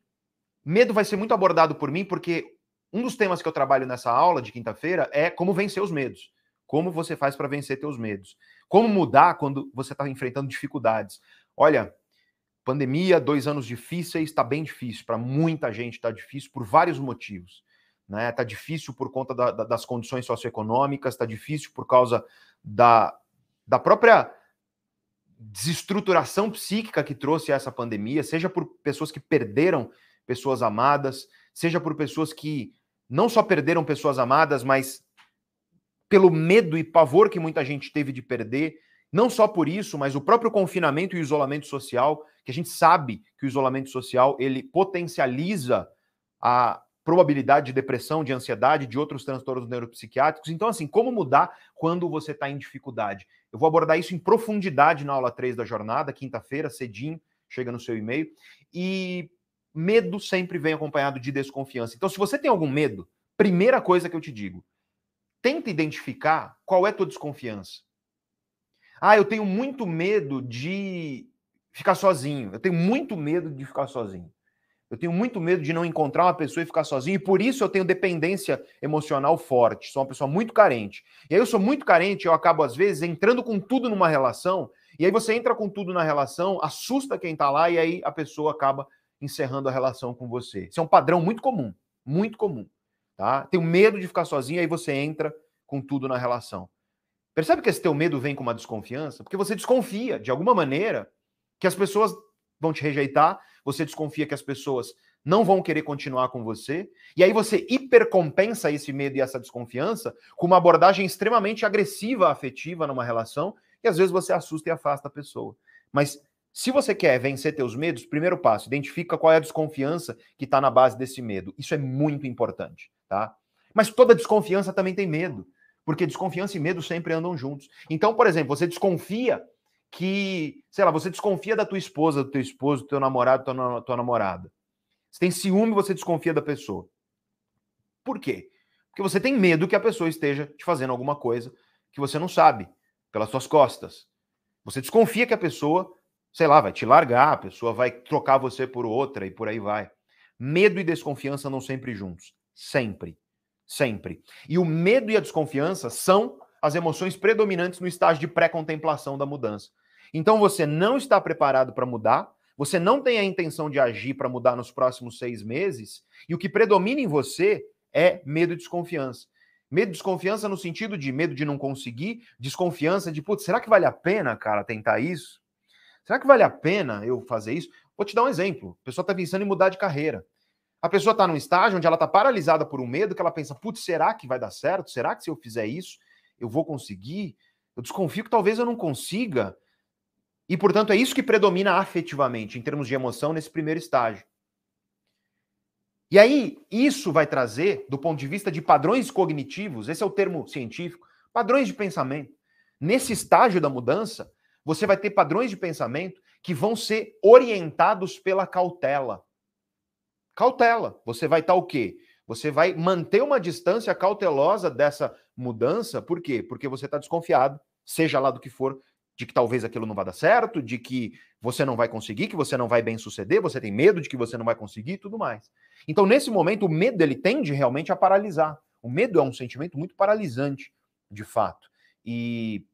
medo vai ser muito abordado por mim, porque um dos temas que eu trabalho nessa aula de quinta-feira é como vencer os medos. Como você faz para vencer teus medos. Como mudar quando você está enfrentando dificuldades. Olha, pandemia, dois anos difíceis, está bem difícil. Para muita gente está difícil por vários motivos. Né? Tá difícil por conta da, da, das condições socioeconômicas, tá difícil por causa da, da própria desestruturação psíquica que trouxe essa pandemia, seja por pessoas que perderam pessoas amadas, seja por pessoas que não só perderam pessoas amadas, mas pelo medo e pavor que muita gente teve de perder, não só por isso, mas o próprio confinamento e isolamento social, que a gente sabe que o isolamento social ele potencializa a, probabilidade de depressão, de ansiedade, de outros transtornos neuropsiquiátricos. Então, assim, como mudar quando você está em dificuldade? Eu vou abordar isso em profundidade na aula 3 da jornada, quinta-feira, cedinho, chega no seu e-mail. E medo sempre vem acompanhado de desconfiança. Então, se você tem algum medo, primeira coisa que eu te digo, tenta identificar qual é a tua desconfiança. Ah, eu tenho muito medo de ficar sozinho. Eu tenho muito medo de ficar sozinho. Eu tenho muito medo de não encontrar uma pessoa e ficar sozinho, e por isso eu tenho dependência emocional forte. Sou uma pessoa muito carente. E aí eu sou muito carente, eu acabo, às vezes, entrando com tudo numa relação, e aí você entra com tudo na relação, assusta quem tá lá, e aí a pessoa acaba encerrando a relação com você. Isso é um padrão muito comum, muito comum. Tá? Tenho medo de ficar sozinho, aí você entra com tudo na relação. Percebe que esse teu medo vem com uma desconfiança? Porque você desconfia, de alguma maneira, que as pessoas vão te rejeitar, você desconfia que as pessoas não vão querer continuar com você, e aí você hipercompensa esse medo e essa desconfiança com uma abordagem extremamente agressiva, afetiva numa relação, e às vezes você assusta e afasta a pessoa. Mas se você quer vencer teus medos, primeiro passo, identifica qual é a desconfiança que está na base desse medo. Isso é muito importante, tá? Mas toda desconfiança também tem medo, porque desconfiança e medo sempre andam juntos. Então, por exemplo, você desconfia que, sei lá, você desconfia da tua esposa, do teu esposo, do teu namorado, da tua, tua namorada. Você tem ciúme, você desconfia da pessoa. Por quê? Porque você tem medo que a pessoa esteja te fazendo alguma coisa que você não sabe, pelas suas costas. Você desconfia que a pessoa, sei lá, vai te largar, a pessoa vai trocar você por outra e por aí vai. Medo e desconfiança não sempre juntos. Sempre. Sempre. E o medo e a desconfiança são as emoções predominantes no estágio de pré-contemplação da mudança. Então você não está preparado para mudar, você não tem a intenção de agir para mudar nos próximos seis meses, e o que predomina em você é medo e desconfiança. Medo e desconfiança no sentido de medo de não conseguir, desconfiança de, putz, será que vale a pena, cara, tentar isso? Será que vale a pena eu fazer isso? Vou te dar um exemplo. A pessoa está pensando em mudar de carreira. A pessoa está num estágio onde ela está paralisada por um medo que ela pensa, putz, será que vai dar certo? Será que se eu fizer isso, eu vou conseguir? Eu desconfio que talvez eu não consiga. E, portanto, é isso que predomina afetivamente, em termos de emoção, nesse primeiro estágio. E aí, isso vai trazer, do ponto de vista de padrões cognitivos, esse é o termo científico, padrões de pensamento. Nesse estágio da mudança, você vai ter padrões de pensamento que vão ser orientados pela cautela. Cautela. Você vai estar o quê? Você vai manter uma distância cautelosa dessa mudança, por quê? Porque você está desconfiado, seja lá do que for, de que talvez aquilo não vá dar certo, de que você não vai conseguir, que você não vai bem suceder, você tem medo de que você não vai conseguir e tudo mais. Então, nesse momento, o medo ele tende realmente a paralisar. O medo é um sentimento muito paralisante, de fato. E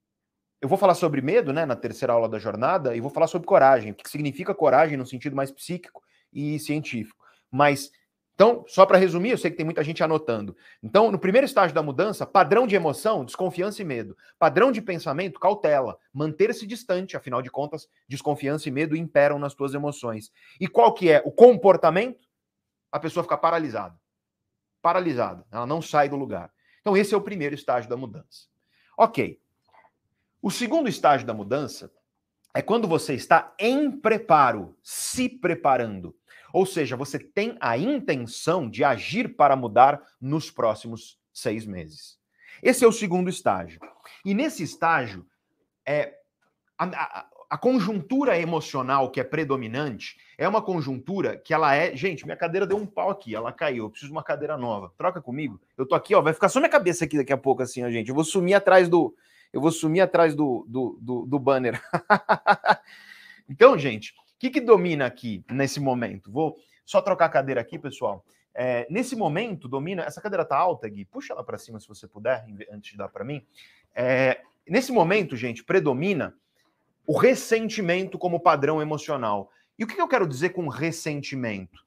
eu vou falar sobre medo, né, na terceira aula da jornada, e vou falar sobre coragem, o que significa coragem no sentido mais psíquico e científico. Mas então, só para resumir, eu sei que tem muita gente anotando. Então, no primeiro estágio da mudança, padrão de emoção, desconfiança e medo. Padrão de pensamento, cautela, manter-se distante, afinal de contas, desconfiança e medo imperam nas tuas emoções. E qual que é o comportamento? A pessoa fica paralisada. Paralisada, ela não sai do lugar. Então, esse é o primeiro estágio da mudança. OK. O segundo estágio da mudança é quando você está em preparo, se preparando. Ou seja, você tem a intenção de agir para mudar nos próximos seis meses. Esse é o segundo estágio. E nesse estágio, é, a, a, a conjuntura emocional que é predominante é uma conjuntura que ela é. Gente, minha cadeira deu um pau aqui, ela caiu. Eu preciso de uma cadeira nova. Troca comigo. Eu tô aqui, ó. Vai ficar só minha cabeça aqui daqui a pouco, assim, ó, gente. Eu vou sumir atrás do. Eu vou sumir atrás do, do, do, do banner. então, gente, que, que domina aqui nesse momento? Vou só trocar a cadeira aqui, pessoal. É, nesse momento, domina. Essa cadeira tá alta, Gui. Puxa ela para cima se você puder, antes de dar para mim. É, nesse momento, gente, predomina o ressentimento como padrão emocional. E o que eu quero dizer com ressentimento?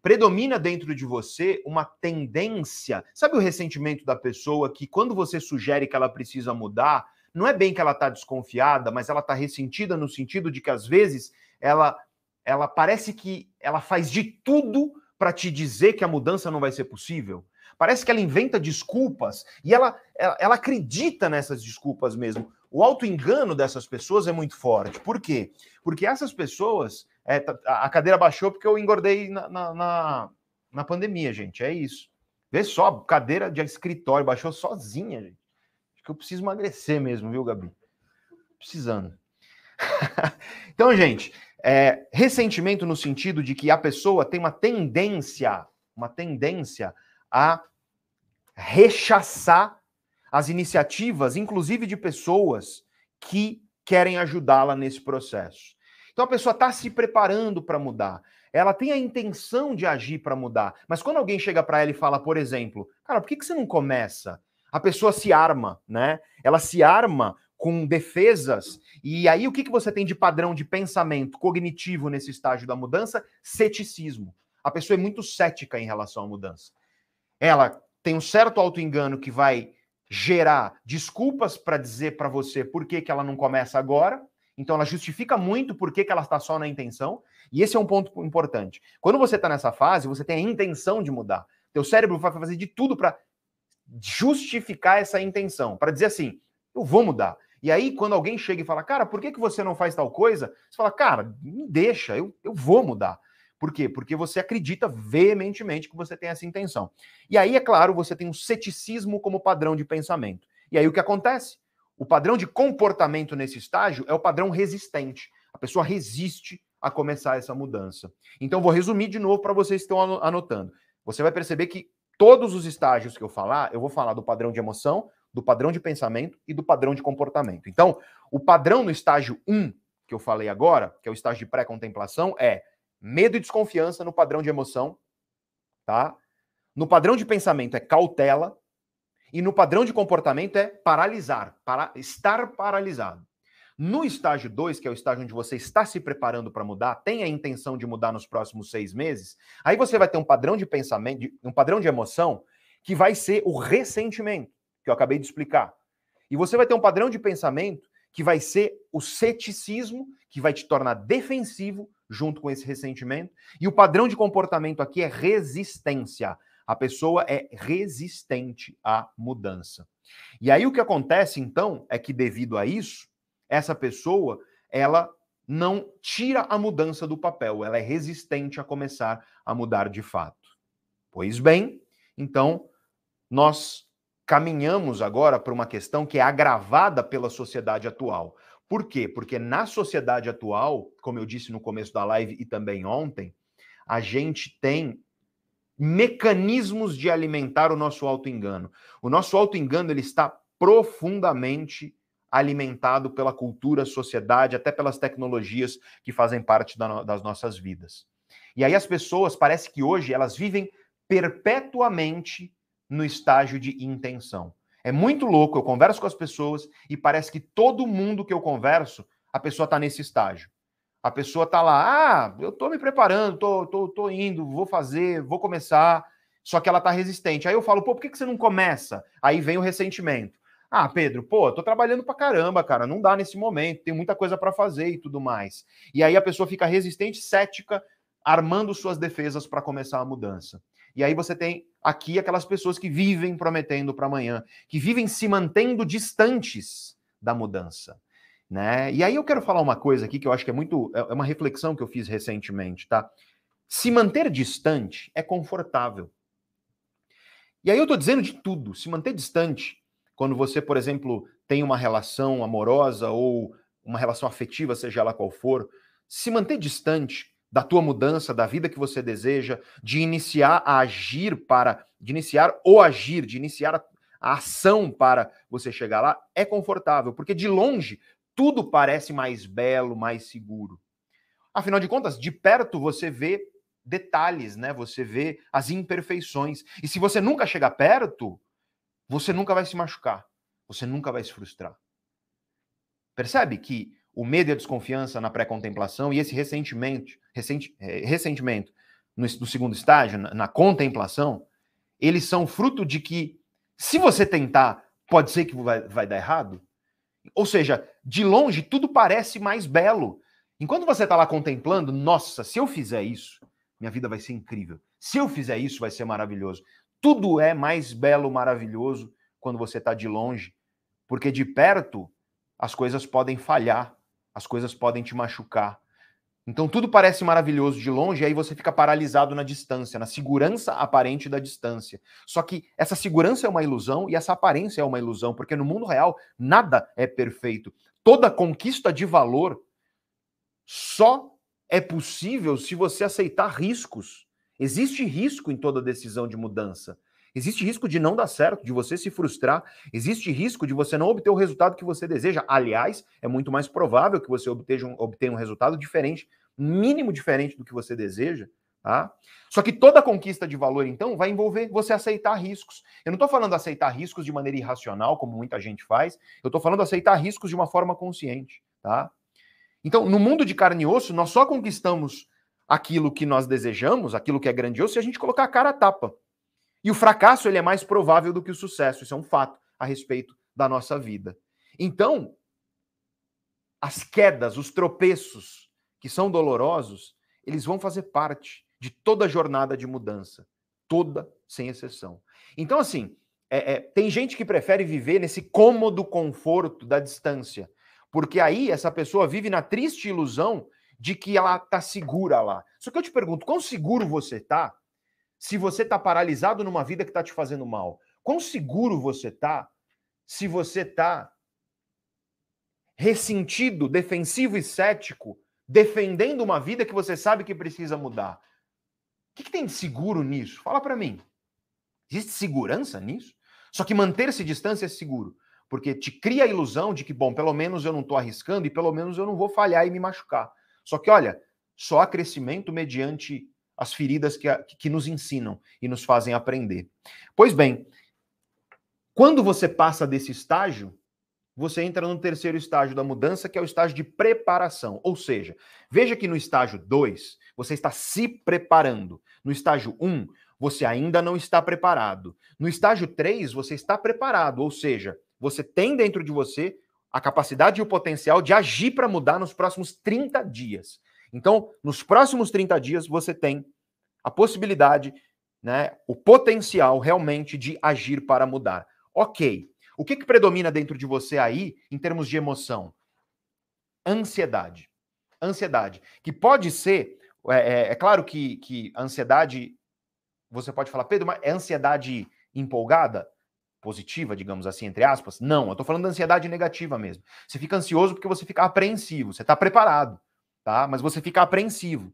Predomina dentro de você uma tendência. Sabe o ressentimento da pessoa que, quando você sugere que ela precisa mudar, não é bem que ela está desconfiada, mas ela está ressentida no sentido de que, às vezes, ela, ela parece que ela faz de tudo para te dizer que a mudança não vai ser possível. Parece que ela inventa desculpas e ela, ela, ela acredita nessas desculpas mesmo. O auto-engano dessas pessoas é muito forte. Por quê? Porque essas pessoas. É, tá, a cadeira baixou porque eu engordei na, na, na, na pandemia, gente. É isso. Vê só, cadeira de escritório baixou sozinha, gente. Acho que eu preciso emagrecer mesmo, viu, Gabi? Precisando. então, gente, é, ressentimento no sentido de que a pessoa tem uma tendência, uma tendência a rechaçar as iniciativas, inclusive de pessoas que querem ajudá-la nesse processo. Então a pessoa está se preparando para mudar, ela tem a intenção de agir para mudar, mas quando alguém chega para ela e fala, por exemplo, cara, por que, que você não começa? A pessoa se arma, né? Ela se arma com defesas. E aí, o que, que você tem de padrão de pensamento cognitivo nesse estágio da mudança? Ceticismo. A pessoa é muito cética em relação à mudança. Ela tem um certo auto-engano que vai gerar desculpas para dizer para você por que, que ela não começa agora. Então, ela justifica muito por que, que ela está só na intenção. E esse é um ponto importante. Quando você está nessa fase, você tem a intenção de mudar. Teu cérebro vai fazer de tudo para justificar essa intenção, para dizer assim: eu vou mudar. E aí, quando alguém chega e fala, cara, por que, que você não faz tal coisa? Você fala, cara, me deixa, eu, eu vou mudar. Por quê? Porque você acredita veementemente que você tem essa intenção. E aí, é claro, você tem um ceticismo como padrão de pensamento. E aí o que acontece? O padrão de comportamento nesse estágio é o padrão resistente. A pessoa resiste a começar essa mudança. Então, vou resumir de novo para vocês que estão anotando. Você vai perceber que todos os estágios que eu falar, eu vou falar do padrão de emoção, do padrão de pensamento e do padrão de comportamento. Então, o padrão no estágio 1, que eu falei agora, que é o estágio de pré-contemplação, é medo e desconfiança no padrão de emoção, tá? No padrão de pensamento é cautela e no padrão de comportamento é paralisar, para estar paralisado. No estágio 2, que é o estágio onde você está se preparando para mudar, tem a intenção de mudar nos próximos seis meses, aí você vai ter um padrão de pensamento, um padrão de emoção que vai ser o ressentimento que eu acabei de explicar. E você vai ter um padrão de pensamento que vai ser o ceticismo, que vai te tornar defensivo junto com esse ressentimento. E o padrão de comportamento aqui é resistência. A pessoa é resistente à mudança. E aí o que acontece então é que devido a isso, essa pessoa, ela não tira a mudança do papel, ela é resistente a começar a mudar de fato. Pois bem, então nós caminhamos agora para uma questão que é agravada pela sociedade atual. Por quê? Porque na sociedade atual, como eu disse no começo da live e também ontem, a gente tem mecanismos de alimentar o nosso auto-engano. O nosso auto-engano ele está profundamente alimentado pela cultura, sociedade, até pelas tecnologias que fazem parte da, das nossas vidas. E aí as pessoas, parece que hoje elas vivem perpetuamente no estágio de intenção. É muito louco, eu converso com as pessoas e parece que todo mundo que eu converso, a pessoa está nesse estágio. A pessoa está lá, ah, eu estou me preparando, tô, tô, tô indo, vou fazer, vou começar, só que ela está resistente. Aí eu falo, pô, por que, que você não começa? Aí vem o ressentimento. Ah, Pedro, pô, tô trabalhando pra caramba, cara, não dá nesse momento, tem muita coisa para fazer e tudo mais. E aí a pessoa fica resistente, cética, armando suas defesas para começar a mudança. E aí você tem aqui aquelas pessoas que vivem prometendo para amanhã, que vivem se mantendo distantes da mudança. Né? E aí eu quero falar uma coisa aqui que eu acho que é muito. É, é uma reflexão que eu fiz recentemente, tá? Se manter distante é confortável. E aí eu estou dizendo de tudo. Se manter distante, quando você, por exemplo, tem uma relação amorosa ou uma relação afetiva, seja ela qual for, se manter distante da tua mudança, da vida que você deseja, de iniciar a agir para, de iniciar o agir, de iniciar a, a ação para você chegar lá, é confortável, porque de longe tudo parece mais belo, mais seguro. Afinal de contas, de perto você vê detalhes, né? Você vê as imperfeições. E se você nunca chegar perto, você nunca vai se machucar. Você nunca vai se frustrar. Percebe que o medo e a desconfiança na pré-contemplação e esse ressentimento, ressenti, é, ressentimento no, no, segundo estágio, na, na contemplação, eles são fruto de que, se você tentar, pode ser que vai, vai dar errado. Ou seja, de longe tudo parece mais belo. Enquanto você está lá contemplando, nossa, se eu fizer isso, minha vida vai ser incrível. Se eu fizer isso, vai ser maravilhoso. Tudo é mais belo, maravilhoso quando você está de longe, porque de perto as coisas podem falhar as coisas podem te machucar. Então tudo parece maravilhoso de longe, e aí você fica paralisado na distância, na segurança aparente da distância. Só que essa segurança é uma ilusão e essa aparência é uma ilusão, porque no mundo real nada é perfeito. Toda conquista de valor só é possível se você aceitar riscos. Existe risco em toda decisão de mudança. Existe risco de não dar certo, de você se frustrar, existe risco de você não obter o resultado que você deseja. Aliás, é muito mais provável que você obtenha um, obtenha um resultado diferente, mínimo diferente do que você deseja. Tá? Só que toda conquista de valor, então, vai envolver você aceitar riscos. Eu não estou falando aceitar riscos de maneira irracional, como muita gente faz, eu estou falando aceitar riscos de uma forma consciente. Tá? Então, no mundo de carne e osso, nós só conquistamos aquilo que nós desejamos, aquilo que é grandioso, se a gente colocar a cara a tapa. E o fracasso ele é mais provável do que o sucesso. Isso é um fato a respeito da nossa vida. Então, as quedas, os tropeços que são dolorosos, eles vão fazer parte de toda a jornada de mudança. Toda, sem exceção. Então, assim, é, é, tem gente que prefere viver nesse cômodo conforto da distância. Porque aí essa pessoa vive na triste ilusão de que ela está segura lá. Só que eu te pergunto, quão seguro você está se você está paralisado numa vida que está te fazendo mal? Quão seguro você está se você está ressentido, defensivo e cético, defendendo uma vida que você sabe que precisa mudar? O que, que tem de seguro nisso? Fala para mim. Existe segurança nisso? Só que manter-se distância é seguro, porque te cria a ilusão de que, bom, pelo menos eu não estou arriscando e pelo menos eu não vou falhar e me machucar. Só que, olha, só há crescimento mediante as feridas que, que nos ensinam e nos fazem aprender. Pois bem, quando você passa desse estágio, você entra no terceiro estágio da mudança, que é o estágio de preparação. Ou seja, veja que no estágio 2, você está se preparando. No estágio 1, um, você ainda não está preparado. No estágio 3, você está preparado, ou seja, você tem dentro de você a capacidade e o potencial de agir para mudar nos próximos 30 dias. Então, nos próximos 30 dias, você tem a possibilidade, né, o potencial realmente de agir para mudar. Ok. O que, que predomina dentro de você aí, em termos de emoção? Ansiedade. Ansiedade. Que pode ser. É, é, é claro que, que ansiedade. Você pode falar, Pedro, mas é ansiedade empolgada? positiva, digamos assim, entre aspas? Não, eu estou falando da ansiedade negativa mesmo. Você fica ansioso porque você fica apreensivo, você está preparado tá? Mas você fica apreensivo.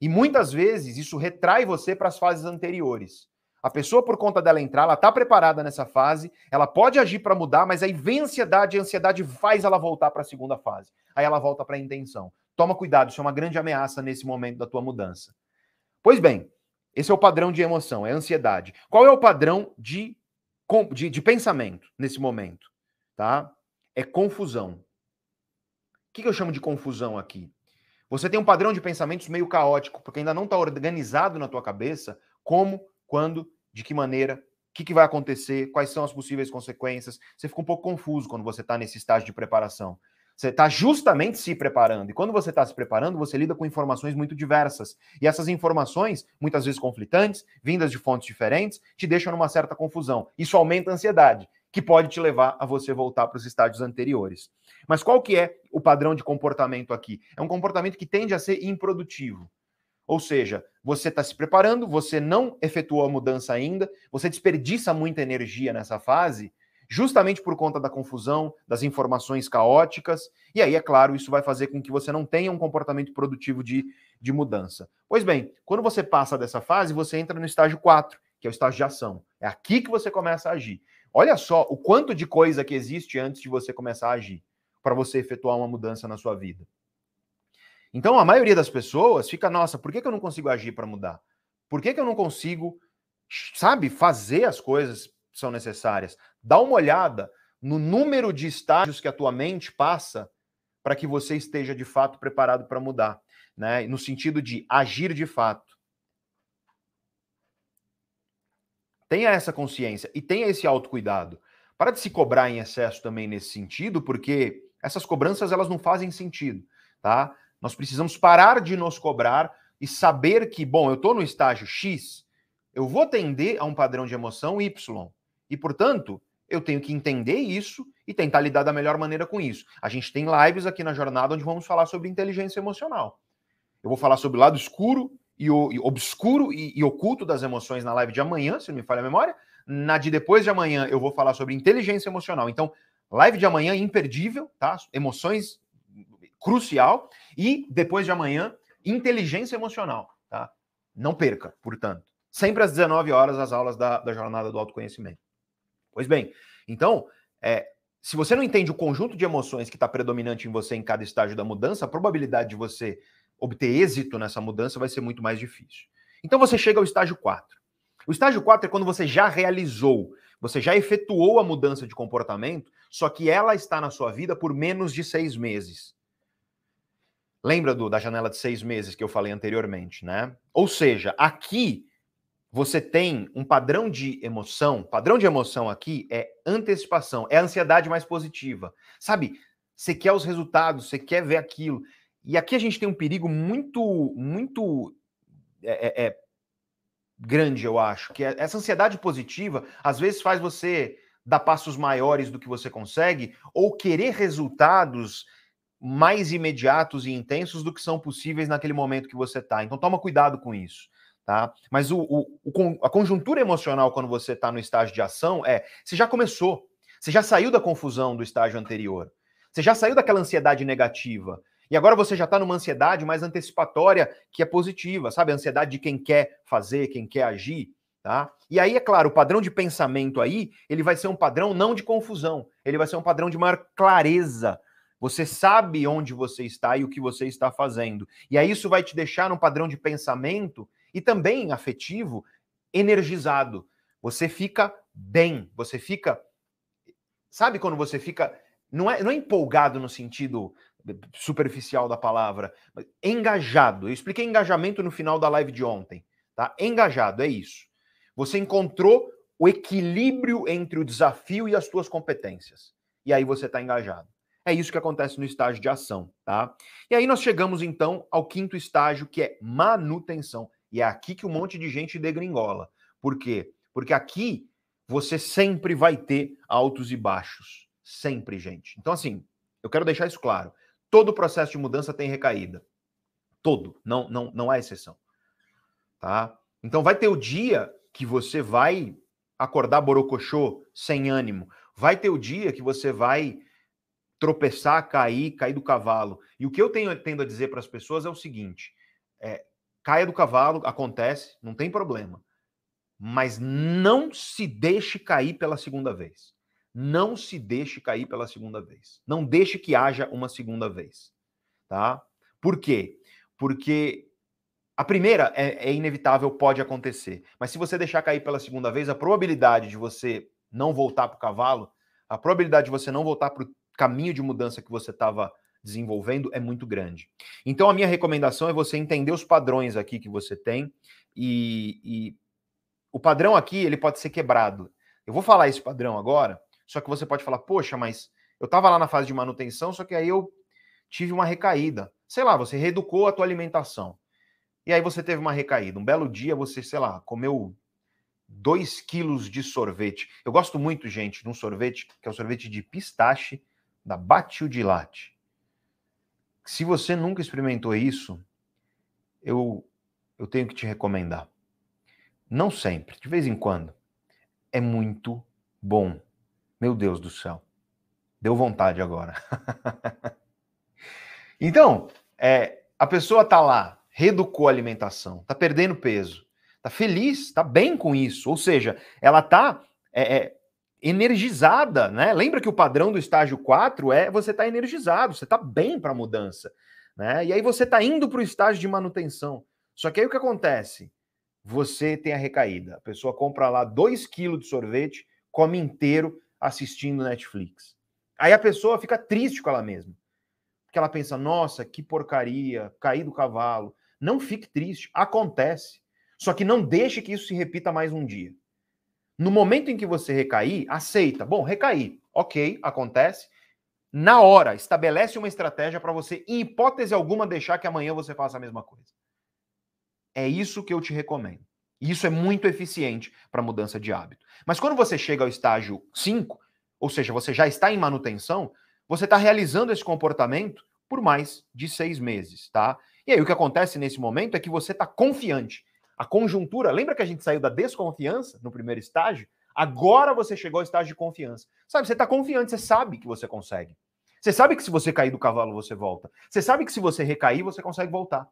E muitas vezes isso retrai você para as fases anteriores. A pessoa, por conta dela entrar, ela está preparada nessa fase, ela pode agir para mudar, mas aí vem a ansiedade, a ansiedade faz ela voltar para a segunda fase. Aí ela volta para a intenção. Toma cuidado, isso é uma grande ameaça nesse momento da tua mudança. Pois bem, esse é o padrão de emoção, é ansiedade. Qual é o padrão de, de, de pensamento nesse momento? Tá? É confusão. O que, que eu chamo de confusão aqui? Você tem um padrão de pensamentos meio caótico, porque ainda não está organizado na tua cabeça como quando, de que maneira, o que, que vai acontecer, quais são as possíveis consequências. Você fica um pouco confuso quando você está nesse estágio de preparação. Você está justamente se preparando. E quando você está se preparando, você lida com informações muito diversas. E essas informações, muitas vezes conflitantes, vindas de fontes diferentes, te deixam numa certa confusão. Isso aumenta a ansiedade, que pode te levar a você voltar para os estágios anteriores. Mas qual que é o padrão de comportamento aqui? É um comportamento que tende a ser improdutivo. Ou seja, você está se preparando, você não efetuou a mudança ainda, você desperdiça muita energia nessa fase, justamente por conta da confusão, das informações caóticas, e aí, é claro, isso vai fazer com que você não tenha um comportamento produtivo de, de mudança. Pois bem, quando você passa dessa fase, você entra no estágio 4, que é o estágio de ação. É aqui que você começa a agir. Olha só o quanto de coisa que existe antes de você começar a agir, para você efetuar uma mudança na sua vida. Então, a maioria das pessoas fica, nossa, por que, que eu não consigo agir para mudar? Por que, que eu não consigo, sabe, fazer as coisas que são necessárias? Dá uma olhada no número de estágios que a tua mente passa para que você esteja de fato preparado para mudar, né? No sentido de agir de fato. Tenha essa consciência e tenha esse autocuidado. Para de se cobrar em excesso também nesse sentido, porque essas cobranças elas não fazem sentido, tá? Nós precisamos parar de nos cobrar e saber que, bom, eu estou no estágio X, eu vou tender a um padrão de emoção Y. E, portanto, eu tenho que entender isso e tentar lidar da melhor maneira com isso. A gente tem lives aqui na jornada onde vamos falar sobre inteligência emocional. Eu vou falar sobre o lado escuro e, o, e obscuro e, e, oculto das emoções na live de amanhã, se não me falha a memória. Na de depois de amanhã eu vou falar sobre inteligência emocional. Então, live de amanhã imperdível, tá? Emoções crucial. E depois de amanhã, inteligência emocional, tá? Não perca, portanto. Sempre às 19 horas, as aulas da, da jornada do autoconhecimento. Pois bem, então, é, se você não entende o conjunto de emoções que está predominante em você em cada estágio da mudança, a probabilidade de você obter êxito nessa mudança vai ser muito mais difícil. Então você chega ao estágio 4. O estágio 4 é quando você já realizou, você já efetuou a mudança de comportamento, só que ela está na sua vida por menos de seis meses. Lembra do, da janela de seis meses que eu falei anteriormente, né? Ou seja, aqui você tem um padrão de emoção. Padrão de emoção aqui é antecipação, é a ansiedade mais positiva. Sabe? Você quer os resultados, você quer ver aquilo. E aqui a gente tem um perigo muito, muito é, é, é grande, eu acho, que é essa ansiedade positiva às vezes faz você dar passos maiores do que você consegue ou querer resultados mais imediatos e intensos do que são possíveis naquele momento que você está. Então toma cuidado com isso. Tá? Mas o, o, a conjuntura emocional quando você está no estágio de ação é: você já começou, você já saiu da confusão do estágio anterior, você já saiu daquela ansiedade negativa, e agora você já está numa ansiedade mais antecipatória que é positiva, sabe? A ansiedade de quem quer fazer, quem quer agir. Tá? E aí, é claro, o padrão de pensamento aí, ele vai ser um padrão não de confusão, ele vai ser um padrão de maior clareza, você sabe onde você está e o que você está fazendo. E aí isso vai te deixar num padrão de pensamento e também afetivo energizado. Você fica bem, você fica. Sabe quando você fica. Não é, não é empolgado no sentido superficial da palavra, engajado. Eu expliquei engajamento no final da live de ontem. Tá? Engajado, é isso. Você encontrou o equilíbrio entre o desafio e as suas competências. E aí você está engajado. É isso que acontece no estágio de ação, tá? E aí nós chegamos então ao quinto estágio, que é manutenção. E é aqui que um monte de gente degringola. Por quê? Porque aqui você sempre vai ter altos e baixos. Sempre, gente. Então, assim, eu quero deixar isso claro. Todo processo de mudança tem recaída. Todo. Não, não, não há exceção. Tá? Então, vai ter o dia que você vai acordar borocochô, sem ânimo. Vai ter o dia que você vai tropeçar, cair, cair do cavalo. E o que eu tenho tendo a dizer para as pessoas é o seguinte: é, caia do cavalo, acontece, não tem problema. mas não se deixe cair pela segunda vez. Não se deixe cair pela segunda vez. Não deixe que haja uma segunda vez, tá? Por quê? Porque a primeira é, é, inevitável, pode acontecer. Mas se você deixar cair pela segunda vez, a probabilidade de você não voltar para o cavalo, a probabilidade de você não voltar para o caminho de mudança que você estava desenvolvendo é muito grande. Então, a minha recomendação é você entender os padrões aqui que você tem e, e o padrão aqui ele pode ser quebrado. Eu vou falar esse padrão agora, só que você pode falar, poxa, mas eu estava lá na fase de manutenção, só que aí eu tive uma recaída. Sei lá, você reeducou a tua alimentação. E aí você teve uma recaída. Um belo dia você, sei lá, comeu 2 quilos de sorvete. Eu gosto muito, gente, de um sorvete que é o sorvete de pistache da Batio de Latte. Se você nunca experimentou isso, eu, eu tenho que te recomendar. Não sempre, de vez em quando. É muito bom. Meu Deus do céu. Deu vontade agora. então, é, a pessoa tá lá reeducou a alimentação, está perdendo peso, está feliz, está bem com isso. Ou seja, ela está é, é, energizada, né? Lembra que o padrão do estágio 4 é você está energizado, você está bem para a mudança. Né? E aí você está indo para o estágio de manutenção. Só que aí o que acontece? Você tem a recaída. A pessoa compra lá 2 quilos de sorvete, come inteiro assistindo Netflix. Aí a pessoa fica triste com ela mesma. Porque ela pensa, nossa, que porcaria, caí do cavalo, não fique triste, acontece. Só que não deixe que isso se repita mais um dia. No momento em que você recair, aceita. Bom, recair. Ok, acontece. Na hora, estabelece uma estratégia para você, em hipótese alguma, deixar que amanhã você faça a mesma coisa. É isso que eu te recomendo. Isso é muito eficiente para mudança de hábito. Mas quando você chega ao estágio 5, ou seja, você já está em manutenção, você está realizando esse comportamento por mais de seis meses, tá? E aí o que acontece nesse momento é que você está confiante. A conjuntura, lembra que a gente saiu da desconfiança no primeiro estágio? Agora você chegou ao estágio de confiança. Sabe, você está confiante, você sabe que você consegue. Você sabe que se você cair do cavalo, você volta. Você sabe que se você recair, você consegue voltar.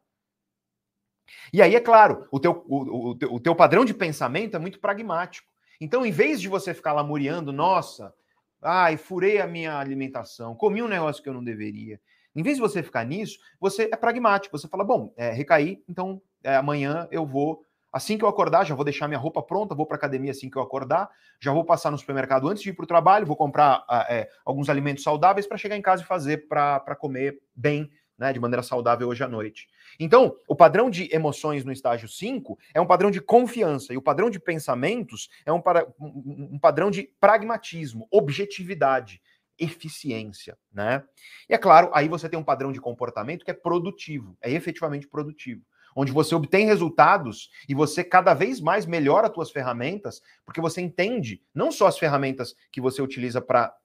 E aí, é claro, o teu, o, o, o teu padrão de pensamento é muito pragmático. Então, em vez de você ficar lamuriando, nossa, ai, furei a minha alimentação, comi um negócio que eu não deveria, em vez de você ficar nisso, você é pragmático. Você fala, bom, é, recaí, então é, amanhã eu vou, assim que eu acordar, já vou deixar minha roupa pronta, vou para academia assim que eu acordar, já vou passar no supermercado antes de ir para o trabalho, vou comprar é, alguns alimentos saudáveis para chegar em casa e fazer para comer bem, né, de maneira saudável hoje à noite. Então, o padrão de emoções no estágio 5 é um padrão de confiança, e o padrão de pensamentos é um, para, um padrão de pragmatismo, objetividade eficiência, né? E é claro, aí você tem um padrão de comportamento que é produtivo, é efetivamente produtivo, onde você obtém resultados e você cada vez mais melhora as suas ferramentas, porque você entende não só as ferramentas que você utiliza para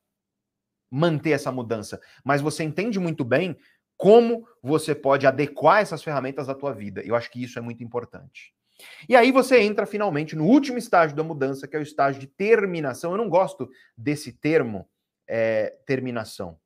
manter essa mudança, mas você entende muito bem como você pode adequar essas ferramentas à tua vida. Eu acho que isso é muito importante. E aí você entra finalmente no último estágio da mudança, que é o estágio de terminação. Eu não gosto desse termo, é, terminação,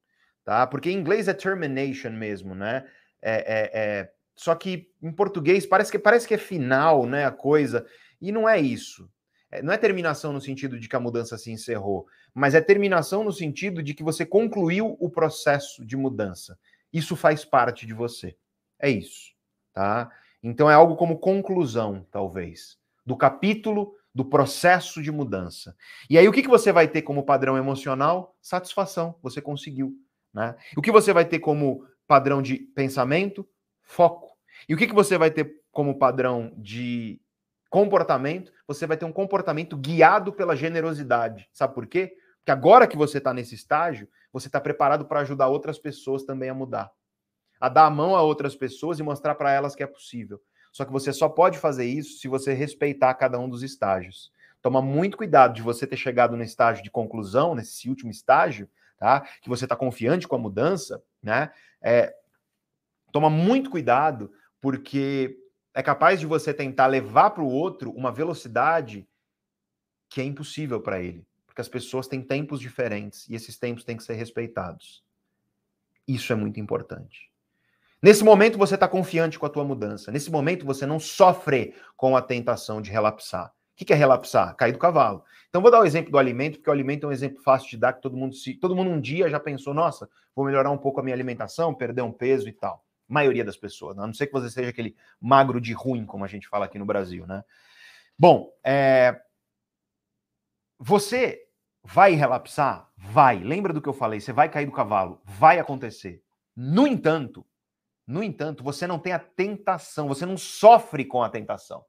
tá? Porque em inglês é termination mesmo, né? É, é, é, só que em português parece que parece que é final, né? A coisa e não é isso. É, não é terminação no sentido de que a mudança se encerrou, mas é terminação no sentido de que você concluiu o processo de mudança. Isso faz parte de você. É isso, tá? Então é algo como conclusão, talvez, do capítulo do processo de mudança. E aí o que, que você vai ter como padrão emocional? Satisfação, você conseguiu. Né? O que você vai ter como padrão de pensamento? Foco. E o que, que você vai ter como padrão de comportamento? Você vai ter um comportamento guiado pela generosidade. Sabe por quê? Porque agora que você está nesse estágio, você está preparado para ajudar outras pessoas também a mudar. A dar a mão a outras pessoas e mostrar para elas que é possível. Só que você só pode fazer isso se você respeitar cada um dos estágios. Toma muito cuidado de você ter chegado no estágio de conclusão, nesse último estágio, tá? Que você está confiante com a mudança, né? É, toma muito cuidado, porque é capaz de você tentar levar para o outro uma velocidade que é impossível para ele. Porque as pessoas têm tempos diferentes e esses tempos têm que ser respeitados. Isso é muito importante. Nesse momento você está confiante com a tua mudança. Nesse momento você não sofre com a tentação de relapsar, que é relapsar? Cair do cavalo. Então vou dar o exemplo do alimento, porque o alimento é um exemplo fácil de dar, que todo mundo se, todo mundo um dia já pensou, nossa, vou melhorar um pouco a minha alimentação, perder um peso e tal. A maioria das pessoas, né? a não ser que você seja aquele magro de ruim, como a gente fala aqui no Brasil, né? Bom, é... você vai relapsar? Vai. Lembra do que eu falei? Você vai cair do cavalo. Vai acontecer. No entanto, no entanto, você não tem a tentação, você não sofre com a tentação.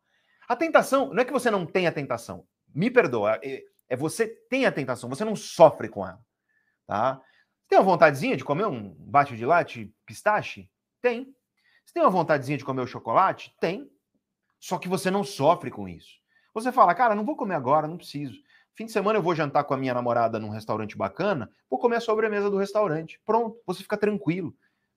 A tentação não é que você não tem a tentação. Me perdoa, é, é você tem a tentação, você não sofre com ela, tá? Tem uma vontadezinha de comer um bate de latte pistache? Tem. Você tem uma vontadezinha de comer o chocolate? Tem. Só que você não sofre com isso. Você fala, cara, não vou comer agora, não preciso. Fim de semana eu vou jantar com a minha namorada num restaurante bacana, vou comer a sobremesa do restaurante. Pronto, você fica tranquilo.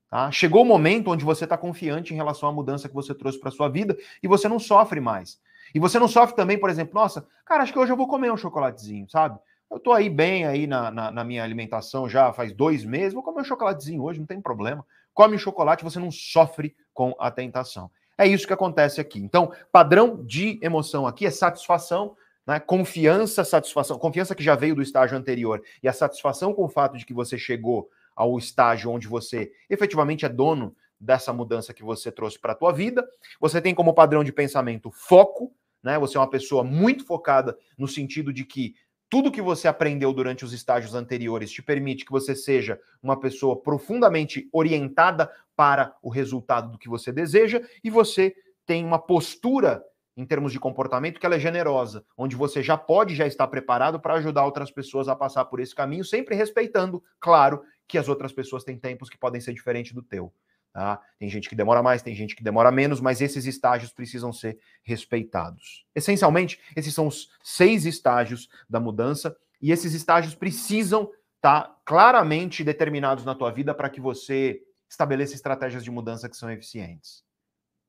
Tá? Chegou o momento onde você está confiante em relação à mudança que você trouxe para sua vida e você não sofre mais. E você não sofre também, por exemplo, nossa, cara, acho que hoje eu vou comer um chocolatezinho, sabe? Eu tô aí bem aí na, na, na, minha alimentação já faz dois meses, vou comer um chocolatezinho hoje, não tem problema. Come o chocolate, você não sofre com a tentação. É isso que acontece aqui. Então, padrão de emoção aqui é satisfação, né? confiança, satisfação, confiança que já veio do estágio anterior e a satisfação com o fato de que você chegou ao estágio onde você efetivamente é dono dessa mudança que você trouxe para a tua vida. Você tem como padrão de pensamento foco, né? Você é uma pessoa muito focada no sentido de que tudo que você aprendeu durante os estágios anteriores te permite que você seja uma pessoa profundamente orientada para o resultado do que você deseja e você tem uma postura em termos de comportamento que ela é generosa, onde você já pode já estar preparado para ajudar outras pessoas a passar por esse caminho, sempre respeitando, claro, que as outras pessoas têm tempos que podem ser diferentes do teu. Tá? Tem gente que demora mais, tem gente que demora menos, mas esses estágios precisam ser respeitados. Essencialmente, esses são os seis estágios da mudança e esses estágios precisam estar tá claramente determinados na tua vida para que você estabeleça estratégias de mudança que são eficientes.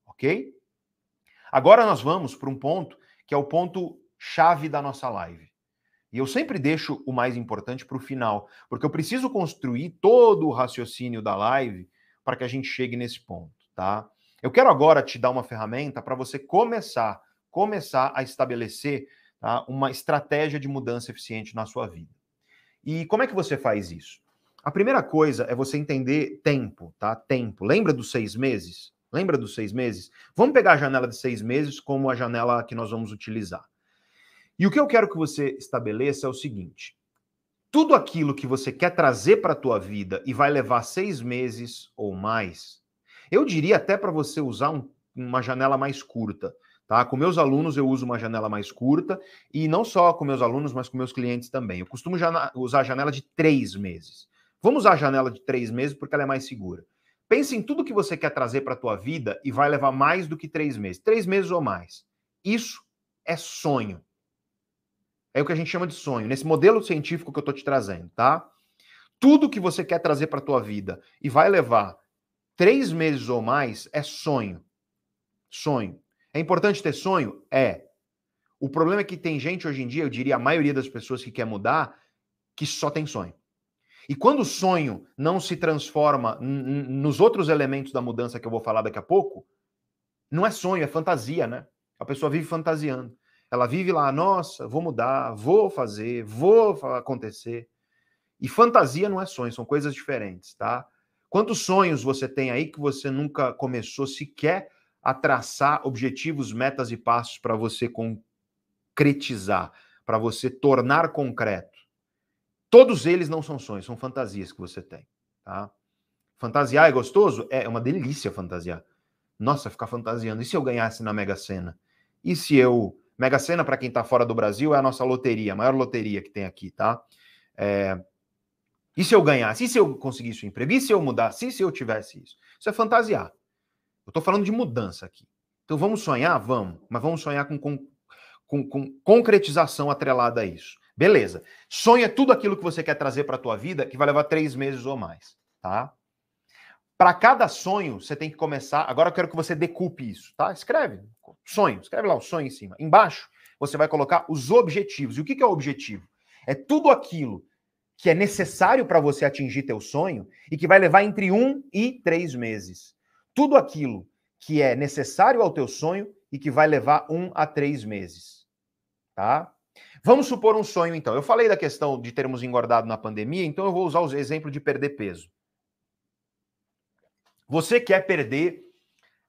Ok? Agora nós vamos para um ponto que é o ponto chave da nossa live. E eu sempre deixo o mais importante para o final, porque eu preciso construir todo o raciocínio da live para que a gente chegue nesse ponto, tá? Eu quero agora te dar uma ferramenta para você começar, começar a estabelecer tá, uma estratégia de mudança eficiente na sua vida. E como é que você faz isso? A primeira coisa é você entender tempo, tá? Tempo. Lembra dos seis meses? Lembra dos seis meses? Vamos pegar a janela de seis meses como a janela que nós vamos utilizar. E o que eu quero que você estabeleça é o seguinte: tudo aquilo que você quer trazer para a tua vida e vai levar seis meses ou mais, eu diria até para você usar um, uma janela mais curta. Tá? Com meus alunos eu uso uma janela mais curta e não só com meus alunos, mas com meus clientes também. Eu costumo usar a janela de três meses. Vamos usar a janela de três meses porque ela é mais segura. Pense em tudo que você quer trazer para a tua vida e vai levar mais do que três meses. Três meses ou mais. Isso é sonho. É o que a gente chama de sonho, nesse modelo científico que eu estou te trazendo, tá? Tudo que você quer trazer para a tua vida e vai levar três meses ou mais é sonho. Sonho. É importante ter sonho? É. O problema é que tem gente hoje em dia, eu diria a maioria das pessoas que quer mudar, que só tem sonho. E quando o sonho não se transforma nos outros elementos da mudança que eu vou falar daqui a pouco, não é sonho, é fantasia, né? A pessoa vive fantasiando. Ela vive lá, nossa, vou mudar, vou fazer, vou acontecer. E fantasia não é sonho, são coisas diferentes, tá? Quantos sonhos você tem aí que você nunca começou sequer a traçar objetivos, metas e passos para você concretizar, para você tornar concreto? Todos eles não são sonhos, são fantasias que você tem, tá? Fantasiar é gostoso? É, é uma delícia fantasiar. Nossa, ficar fantasiando. E se eu ganhasse na Mega Sena? E se eu Mega Sena, para quem está fora do Brasil, é a nossa loteria, a maior loteria que tem aqui, tá? É... E se eu ganhasse? E se eu conseguisse um emprego? E se eu mudasse? E se eu tivesse isso? Isso é fantasiar. Eu estou falando de mudança aqui. Então vamos sonhar? Vamos. Mas vamos sonhar com, com, com, com concretização atrelada a isso. Beleza. Sonha tudo aquilo que você quer trazer para a tua vida que vai levar três meses ou mais, tá? Para cada sonho, você tem que começar. Agora eu quero que você decupe isso, tá? Escreve. Sonho. Escreve lá o sonho em cima. Embaixo, você vai colocar os objetivos. E o que é o objetivo? É tudo aquilo que é necessário para você atingir teu sonho e que vai levar entre um e três meses. Tudo aquilo que é necessário ao teu sonho e que vai levar um a três meses. tá? Vamos supor um sonho, então. Eu falei da questão de termos engordado na pandemia, então eu vou usar o exemplo de perder peso. Você quer perder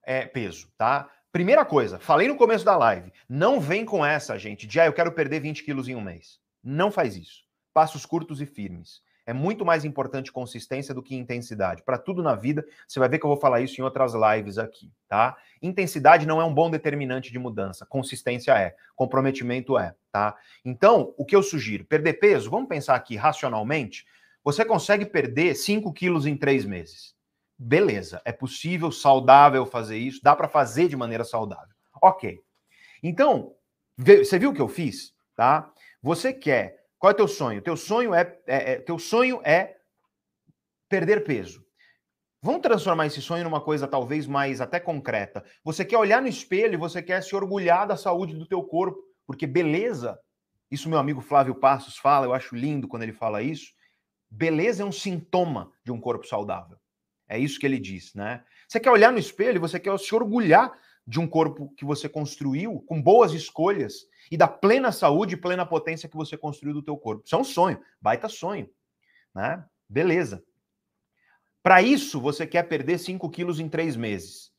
é, peso, tá? Primeira coisa, falei no começo da live, não vem com essa, gente, de ah, eu quero perder 20 quilos em um mês. Não faz isso. Passos curtos e firmes. É muito mais importante consistência do que intensidade. Para tudo na vida, você vai ver que eu vou falar isso em outras lives aqui, tá? Intensidade não é um bom determinante de mudança, consistência é, comprometimento é, tá? Então, o que eu sugiro? Perder peso, vamos pensar aqui racionalmente, você consegue perder 5 quilos em 3 meses. Beleza, é possível, saudável fazer isso, dá para fazer de maneira saudável. Ok. Então, você viu o que eu fiz, tá? Você quer qual é o teu sonho? Teu sonho é, é, é, teu sonho é perder peso. Vamos transformar esse sonho numa coisa talvez mais até concreta. Você quer olhar no espelho e você quer se orgulhar da saúde do teu corpo, porque beleza, isso meu amigo Flávio Passos fala, eu acho lindo quando ele fala isso. Beleza é um sintoma de um corpo saudável. É isso que ele diz, né? Você quer olhar no espelho e você quer se orgulhar de um corpo que você construiu com boas escolhas e da plena saúde e plena potência que você construiu do teu corpo. Isso é um sonho, baita sonho, né? Beleza. Para isso, você quer perder 5 quilos em 3 meses.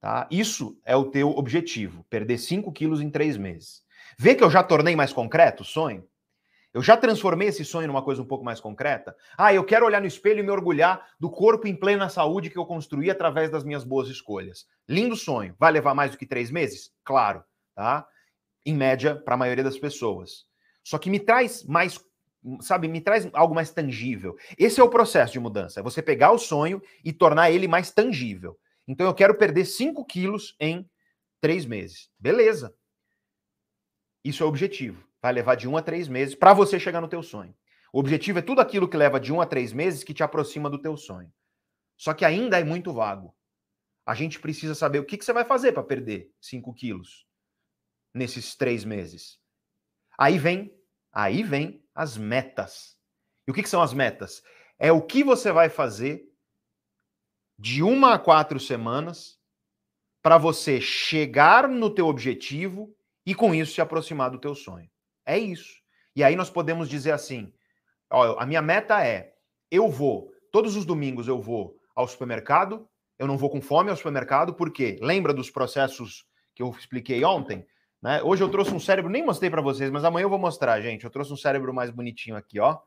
Tá? Isso é o teu objetivo, perder 5 quilos em 3 meses. Vê que eu já tornei mais concreto o sonho? Eu já transformei esse sonho numa coisa um pouco mais concreta? Ah, eu quero olhar no espelho e me orgulhar do corpo em plena saúde que eu construí através das minhas boas escolhas. Lindo sonho. Vai levar mais do que três meses? Claro, tá? Em média, para a maioria das pessoas. Só que me traz mais, sabe, me traz algo mais tangível. Esse é o processo de mudança. É você pegar o sonho e tornar ele mais tangível. Então eu quero perder 5 quilos em três meses. Beleza. Isso é o objetivo. Vai levar de um a três meses para você chegar no teu sonho. O objetivo é tudo aquilo que leva de um a três meses que te aproxima do teu sonho. Só que ainda é muito vago. A gente precisa saber o que, que você vai fazer para perder 5 quilos nesses três meses. Aí vem, aí vem as metas. E o que, que são as metas? É o que você vai fazer de uma a quatro semanas para você chegar no teu objetivo e com isso se aproximar do teu sonho. É isso. E aí nós podemos dizer assim: ó, a minha meta é, eu vou, todos os domingos eu vou ao supermercado, eu não vou com fome ao supermercado, porque lembra dos processos que eu expliquei ontem? Né? Hoje eu trouxe um cérebro, nem mostrei para vocês, mas amanhã eu vou mostrar, gente. Eu trouxe um cérebro mais bonitinho aqui, ó.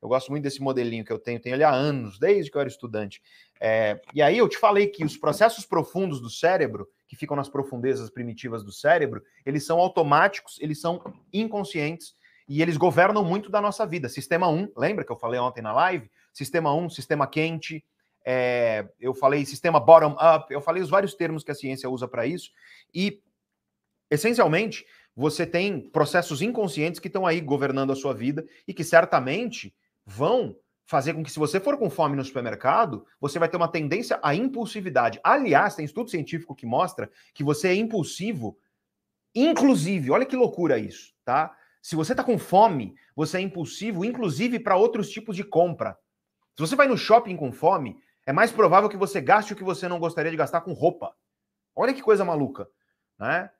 Eu gosto muito desse modelinho que eu tenho, tenho ele há anos, desde que eu era estudante. É, e aí eu te falei que os processos profundos do cérebro, que ficam nas profundezas primitivas do cérebro, eles são automáticos, eles são inconscientes e eles governam muito da nossa vida. Sistema 1, lembra que eu falei ontem na live? Sistema 1, sistema quente, é, eu falei sistema bottom-up, eu falei os vários termos que a ciência usa para isso, e essencialmente você tem processos inconscientes que estão aí governando a sua vida e que certamente vão fazer com que, se você for com fome no supermercado, você vai ter uma tendência à impulsividade. Aliás, tem estudo científico que mostra que você é impulsivo, inclusive, olha que loucura isso, tá? Se você está com fome, você é impulsivo, inclusive para outros tipos de compra. Se você vai no shopping com fome, é mais provável que você gaste o que você não gostaria de gastar com roupa. Olha que coisa maluca, né?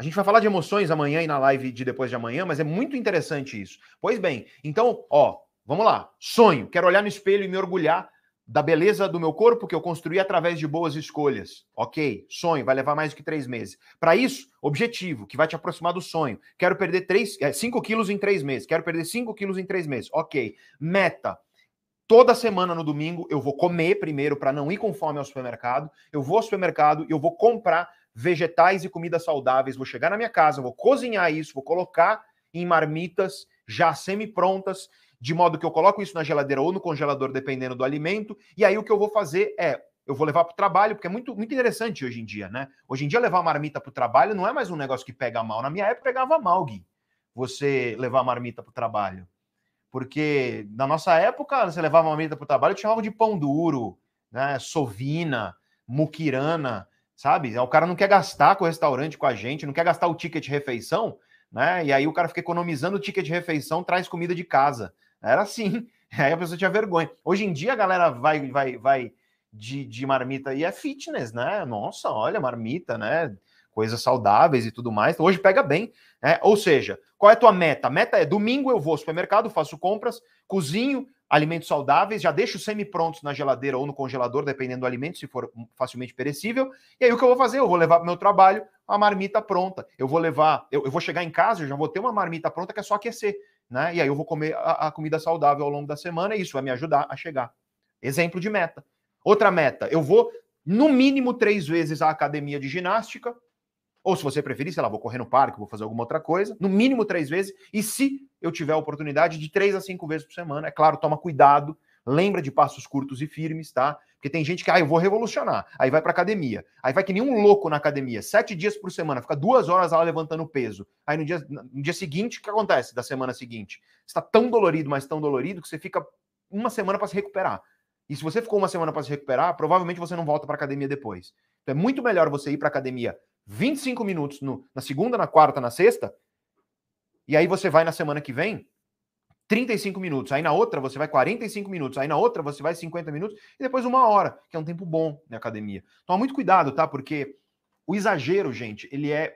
A gente vai falar de emoções amanhã e na live de depois de amanhã, mas é muito interessante isso. Pois bem, então, ó, Vamos lá. Sonho. Quero olhar no espelho e me orgulhar da beleza do meu corpo que eu construí através de boas escolhas. Ok. Sonho. Vai levar mais do que três meses. Para isso, objetivo, que vai te aproximar do sonho. Quero perder 5 é, quilos em três meses. Quero perder 5 quilos em três meses. Ok. Meta. Toda semana no domingo eu vou comer primeiro para não ir com fome ao supermercado. Eu vou ao supermercado e eu vou comprar vegetais e comidas saudáveis. Vou chegar na minha casa, vou cozinhar isso, vou colocar em marmitas já semi-prontas de modo que eu coloco isso na geladeira ou no congelador, dependendo do alimento, e aí o que eu vou fazer é eu vou levar para o trabalho, porque é muito, muito interessante hoje em dia, né? Hoje em dia, levar marmita para o trabalho não é mais um negócio que pega mal. Na minha época, pegava mal, Gui, você levar marmita para o trabalho. Porque na nossa época, você levava marmita para o trabalho, te chamavam de pão duro, né? Sovina, muquirana, sabe? O cara não quer gastar com o restaurante com a gente, não quer gastar o ticket de refeição, né? E aí o cara fica economizando o ticket de refeição, traz comida de casa. Era assim. Aí a pessoa tinha vergonha. Hoje em dia a galera vai vai vai de, de marmita e é fitness, né? Nossa, olha, marmita, né? coisas saudáveis e tudo mais. Hoje pega bem, né? Ou seja, qual é a tua meta? A meta é domingo eu vou ao supermercado, faço compras, cozinho alimentos saudáveis, já deixo semi-prontos na geladeira ou no congelador, dependendo do alimento, se for facilmente perecível. E aí o que eu vou fazer? Eu vou levar para o meu trabalho a marmita pronta. Eu vou levar, eu, eu, vou chegar em casa, eu já vou ter uma marmita pronta que é só aquecer, né? E aí eu vou comer a, a comida saudável ao longo da semana e isso vai me ajudar a chegar. Exemplo de meta. Outra meta, eu vou no mínimo três vezes à academia de ginástica, ou se você preferir, sei lá, vou correr no parque, vou fazer alguma outra coisa, no mínimo três vezes, e se eu tiver a oportunidade de três a cinco vezes por semana, é claro, toma cuidado, lembra de passos curtos e firmes, tá? Porque tem gente que, ah, eu vou revolucionar, aí vai pra academia, aí vai que nem um louco na academia, sete dias por semana, fica duas horas lá levantando peso, aí no dia, no dia seguinte, o que acontece da semana seguinte? Você tá tão dolorido, mas tão dolorido, que você fica uma semana para se recuperar. E se você ficou uma semana para se recuperar, provavelmente você não volta para academia depois. Então é muito melhor você ir para academia 25 minutos no, na segunda, na quarta, na sexta, e aí você vai na semana que vem 35 minutos, aí na outra você vai 45 minutos, aí na outra você vai 50 minutos, e depois uma hora, que é um tempo bom na academia. Toma muito cuidado, tá? Porque o exagero, gente, ele é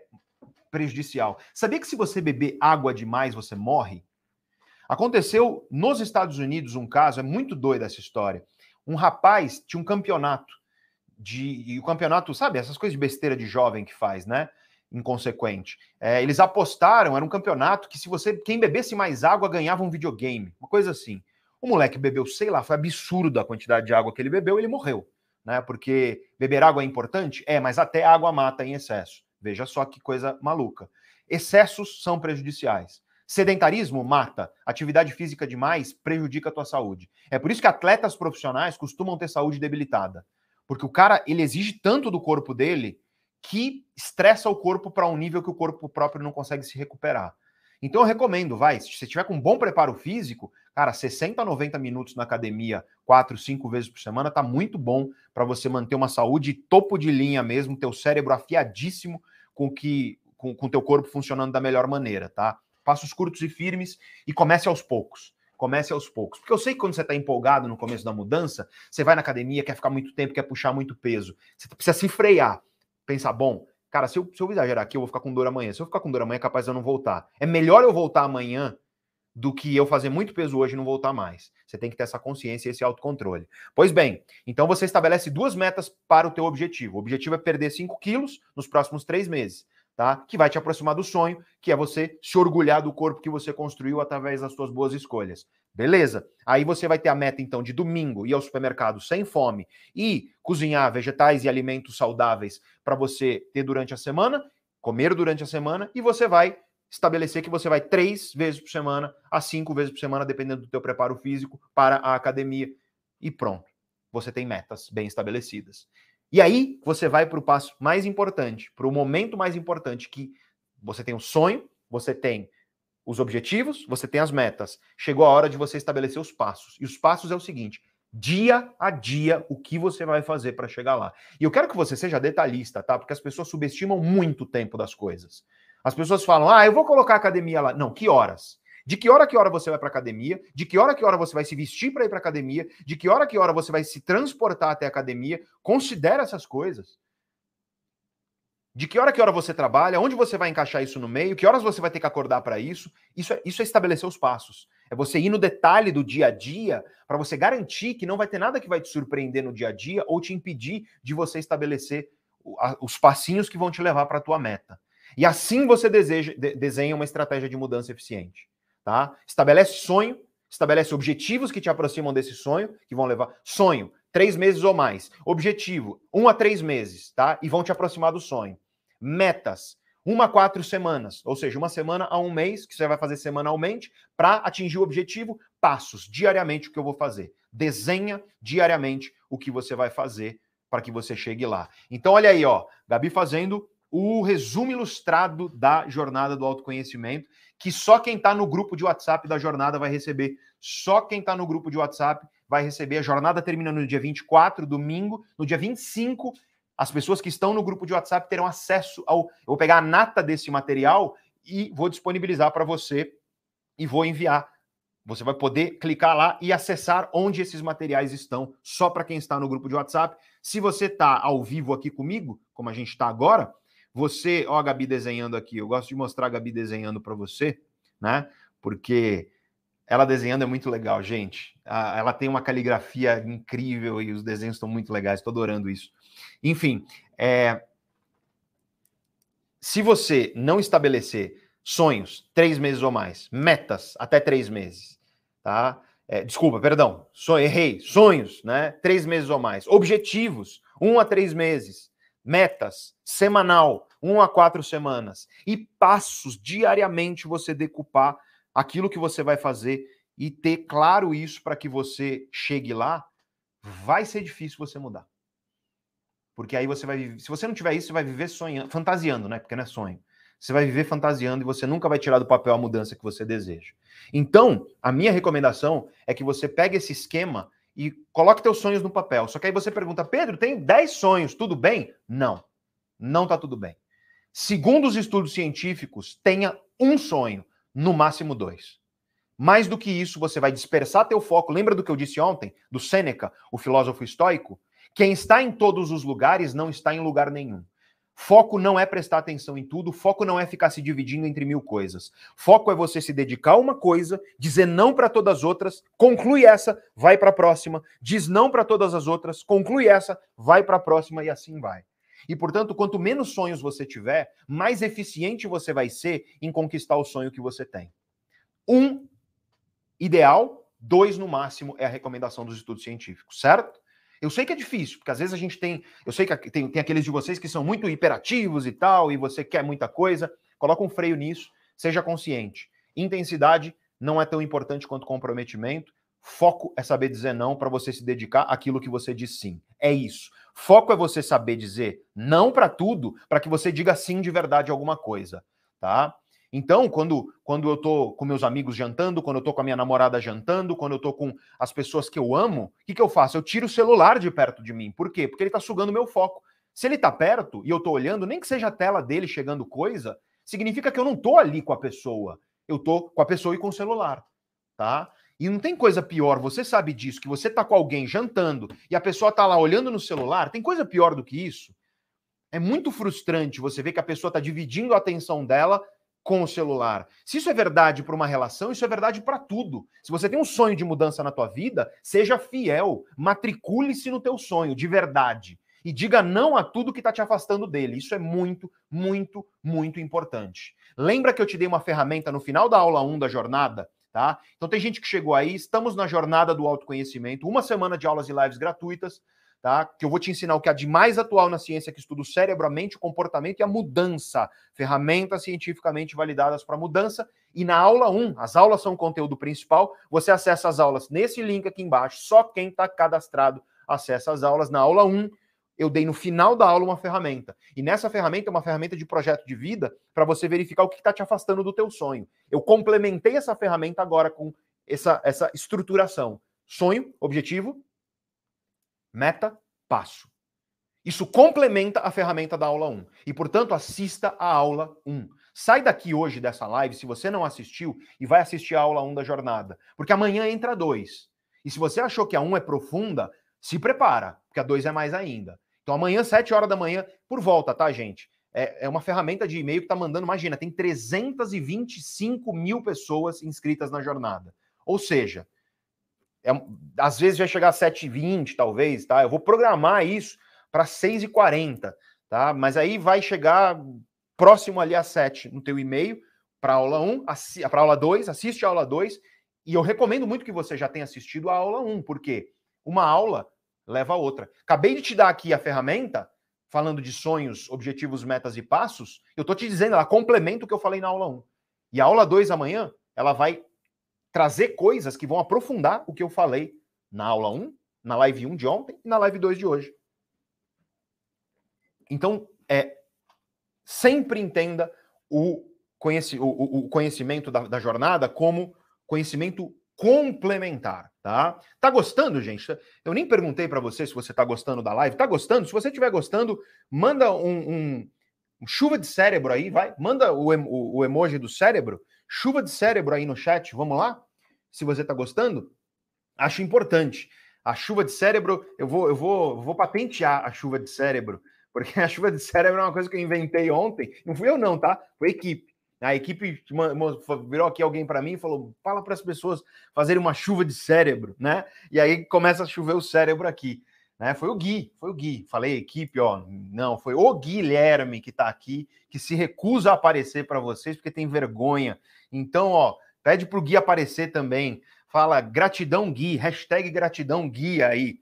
prejudicial. Sabia que se você beber água demais, você morre? Aconteceu nos Estados Unidos um caso, é muito doida essa história um rapaz tinha um campeonato de. E o campeonato, sabe, essas coisas de besteira de jovem que faz, né? Inconsequente. É, eles apostaram, era um campeonato que se você. Quem bebesse mais água ganhava um videogame, uma coisa assim. O moleque bebeu, sei lá, foi absurdo a quantidade de água que ele bebeu, ele morreu. Né? Porque beber água é importante? É, mas até água mata em excesso. Veja só que coisa maluca. Excessos são prejudiciais. Sedentarismo mata. Atividade física demais prejudica a tua saúde. É por isso que atletas profissionais costumam ter saúde debilitada. Porque o cara, ele exige tanto do corpo dele que estressa o corpo para um nível que o corpo próprio não consegue se recuperar. Então eu recomendo, vai, se você tiver com um bom preparo físico, cara, 60 a 90 minutos na academia, 4, 5 vezes por semana, tá muito bom para você manter uma saúde topo de linha mesmo, teu cérebro afiadíssimo com que com o teu corpo funcionando da melhor maneira, tá? passos curtos e firmes e comece aos poucos. Comece aos poucos. Porque eu sei que quando você está empolgado no começo da mudança, você vai na academia, quer ficar muito tempo, quer puxar muito peso. Você precisa se frear. Pensar, bom, cara, se eu, se eu exagerar aqui, eu vou ficar com dor amanhã. Se eu ficar com dor amanhã, é capaz de eu não voltar. É melhor eu voltar amanhã do que eu fazer muito peso hoje e não voltar mais. Você tem que ter essa consciência e esse autocontrole. Pois bem, então você estabelece duas metas para o teu objetivo. O objetivo é perder 5 quilos nos próximos três meses tá? Que vai te aproximar do sonho, que é você se orgulhar do corpo que você construiu através das suas boas escolhas. Beleza? Aí você vai ter a meta, então, de domingo ir ao supermercado sem fome e cozinhar vegetais e alimentos saudáveis para você ter durante a semana, comer durante a semana, e você vai estabelecer que você vai três vezes por semana a cinco vezes por semana, dependendo do teu preparo físico, para a academia. E pronto. Você tem metas bem estabelecidas. E aí você vai para o passo mais importante, para o momento mais importante, que você tem o sonho, você tem os objetivos, você tem as metas. Chegou a hora de você estabelecer os passos. E os passos é o seguinte: dia a dia, o que você vai fazer para chegar lá. E eu quero que você seja detalhista, tá? Porque as pessoas subestimam muito o tempo das coisas. As pessoas falam: ah, eu vou colocar a academia lá. Não, que horas? De que hora que hora você vai para academia? De que hora que hora você vai se vestir para ir para academia? De que hora que hora você vai se transportar até a academia? Considera essas coisas. De que hora que hora você trabalha? Onde você vai encaixar isso no meio? Que horas você vai ter que acordar para isso? Isso é, isso é estabelecer os passos. É você ir no detalhe do dia a dia para você garantir que não vai ter nada que vai te surpreender no dia a dia ou te impedir de você estabelecer os passinhos que vão te levar para a tua meta. E assim você deseja, de, desenha uma estratégia de mudança eficiente tá? Estabelece sonho, estabelece objetivos que te aproximam desse sonho, que vão levar sonho, três meses ou mais. Objetivo, um a três meses, tá? E vão te aproximar do sonho. Metas, uma a quatro semanas, ou seja, uma semana a um mês, que você vai fazer semanalmente, para atingir o objetivo, passos, diariamente o que eu vou fazer. Desenha diariamente o que você vai fazer para que você chegue lá. Então, olha aí, ó, Gabi fazendo o resumo ilustrado da jornada do autoconhecimento, que só quem está no grupo de WhatsApp da jornada vai receber. Só quem está no grupo de WhatsApp vai receber. A jornada termina no dia 24, domingo. No dia 25, as pessoas que estão no grupo de WhatsApp terão acesso ao. Eu vou pegar a nata desse material e vou disponibilizar para você e vou enviar. Você vai poder clicar lá e acessar onde esses materiais estão, só para quem está no grupo de WhatsApp. Se você está ao vivo aqui comigo, como a gente está agora, você, ó, a Gabi desenhando aqui, eu gosto de mostrar a Gabi desenhando para você, né? Porque ela desenhando é muito legal, gente. Ela tem uma caligrafia incrível e os desenhos estão muito legais, estou adorando isso. Enfim, é... se você não estabelecer sonhos, três meses ou mais, metas até três meses, tá? É, desculpa, perdão, so, errei. Sonhos, né? Três meses ou mais. Objetivos, um a três meses. Metas, semanal, um a quatro semanas. E passos, diariamente você decupar aquilo que você vai fazer e ter claro isso para que você chegue lá, vai ser difícil você mudar. Porque aí você vai se você não tiver isso, você vai viver sonhando, fantasiando, né? Porque não é sonho. Você vai viver fantasiando e você nunca vai tirar do papel a mudança que você deseja. Então, a minha recomendação é que você pegue esse esquema e coloque teus sonhos no papel. Só que aí você pergunta, Pedro, tenho 10 sonhos, tudo bem? Não, não tá tudo bem. Segundo os estudos científicos, tenha um sonho, no máximo dois. Mais do que isso, você vai dispersar teu foco. Lembra do que eu disse ontem, do Sêneca, o filósofo estoico? Quem está em todos os lugares não está em lugar nenhum. Foco não é prestar atenção em tudo, foco não é ficar se dividindo entre mil coisas. Foco é você se dedicar a uma coisa, dizer não para todas as outras, conclui essa, vai para a próxima, diz não para todas as outras, conclui essa, vai para a próxima e assim vai. E portanto, quanto menos sonhos você tiver, mais eficiente você vai ser em conquistar o sonho que você tem. Um ideal, dois no máximo é a recomendação dos estudos científicos, certo? Eu sei que é difícil, porque às vezes a gente tem. Eu sei que tem, tem aqueles de vocês que são muito hiperativos e tal, e você quer muita coisa. Coloca um freio nisso, seja consciente. Intensidade não é tão importante quanto comprometimento. Foco é saber dizer não para você se dedicar àquilo que você diz sim. É isso. Foco é você saber dizer não para tudo, para que você diga sim de verdade alguma coisa, tá? Então, quando, quando eu tô com meus amigos jantando, quando eu tô com a minha namorada jantando, quando eu tô com as pessoas que eu amo, o que, que eu faço? Eu tiro o celular de perto de mim. Por quê? Porque ele tá sugando meu foco. Se ele tá perto e eu tô olhando, nem que seja a tela dele chegando coisa, significa que eu não tô ali com a pessoa. Eu tô com a pessoa e com o celular, tá? E não tem coisa pior, você sabe disso, que você tá com alguém jantando e a pessoa tá lá olhando no celular, tem coisa pior do que isso? É muito frustrante você ver que a pessoa tá dividindo a atenção dela com o celular. Se isso é verdade para uma relação, isso é verdade para tudo. Se você tem um sonho de mudança na tua vida, seja fiel, matricule-se no teu sonho de verdade e diga não a tudo que está te afastando dele. Isso é muito, muito, muito importante. Lembra que eu te dei uma ferramenta no final da aula 1 da jornada, tá? Então tem gente que chegou aí, estamos na jornada do autoconhecimento, uma semana de aulas e lives gratuitas tá? Que eu vou te ensinar o que há de mais atual na ciência que estuda o cérebro, a mente, o comportamento e a mudança. Ferramentas cientificamente validadas para mudança. E na aula 1, as aulas são o conteúdo principal. Você acessa as aulas nesse link aqui embaixo. Só quem está cadastrado acessa as aulas. Na aula 1, eu dei no final da aula uma ferramenta. E nessa ferramenta é uma ferramenta de projeto de vida para você verificar o que está te afastando do teu sonho. Eu complementei essa ferramenta agora com essa, essa estruturação. Sonho, objetivo, meta, passo. Isso complementa a ferramenta da aula 1. E, portanto, assista a aula 1. Sai daqui hoje dessa live, se você não assistiu, e vai assistir a aula 1 da jornada. Porque amanhã entra a 2. E se você achou que a 1 é profunda, se prepara, porque a 2 é mais ainda. Então, amanhã, 7 horas da manhã, por volta, tá, gente? É, é uma ferramenta de e-mail que tá mandando, imagina, tem 325 mil pessoas inscritas na jornada. Ou seja, é, às vezes vai chegar a 7h20, talvez, tá? Eu vou programar isso para 6h40, tá? Mas aí vai chegar próximo ali a 7 no teu e-mail para aula 1, para aula 2, assiste a aula 2, e eu recomendo muito que você já tenha assistido a aula 1, porque uma aula leva a outra. Acabei de te dar aqui a ferramenta, falando de sonhos, objetivos, metas e passos, eu tô te dizendo, ela complementa o que eu falei na aula 1. E a aula 2 amanhã, ela vai trazer coisas que vão aprofundar o que eu falei na aula 1, na live 1 de ontem e na live 2 de hoje. Então, é, sempre entenda o, conheci, o, o conhecimento da, da, jornada como conhecimento complementar, tá? Tá gostando, gente? Eu nem perguntei para você se você tá gostando da live. Tá gostando? Se você estiver gostando, manda um, um, um, chuva de cérebro aí, vai. Manda o, o, o emoji do cérebro Chuva de cérebro aí no chat, vamos lá? Se você está gostando, acho importante. A chuva de cérebro, eu vou, eu vou, vou patentear a chuva de cérebro, Porque a chuva de cérebro é uma coisa que eu inventei ontem. Não fui eu, não, tá? Foi a equipe. A equipe virou aqui alguém para mim e falou: fala para as pessoas fazerem uma chuva de cérebro, né? E aí começa a chover o cérebro aqui. Né? Foi o Gui, foi o Gui. Falei equipe, ó, não, foi o Guilherme que está aqui, que se recusa a aparecer para vocês porque tem vergonha. Então, ó, pede para o Gui aparecer também. Fala gratidão Gui, hashtag gratidão Gui aí.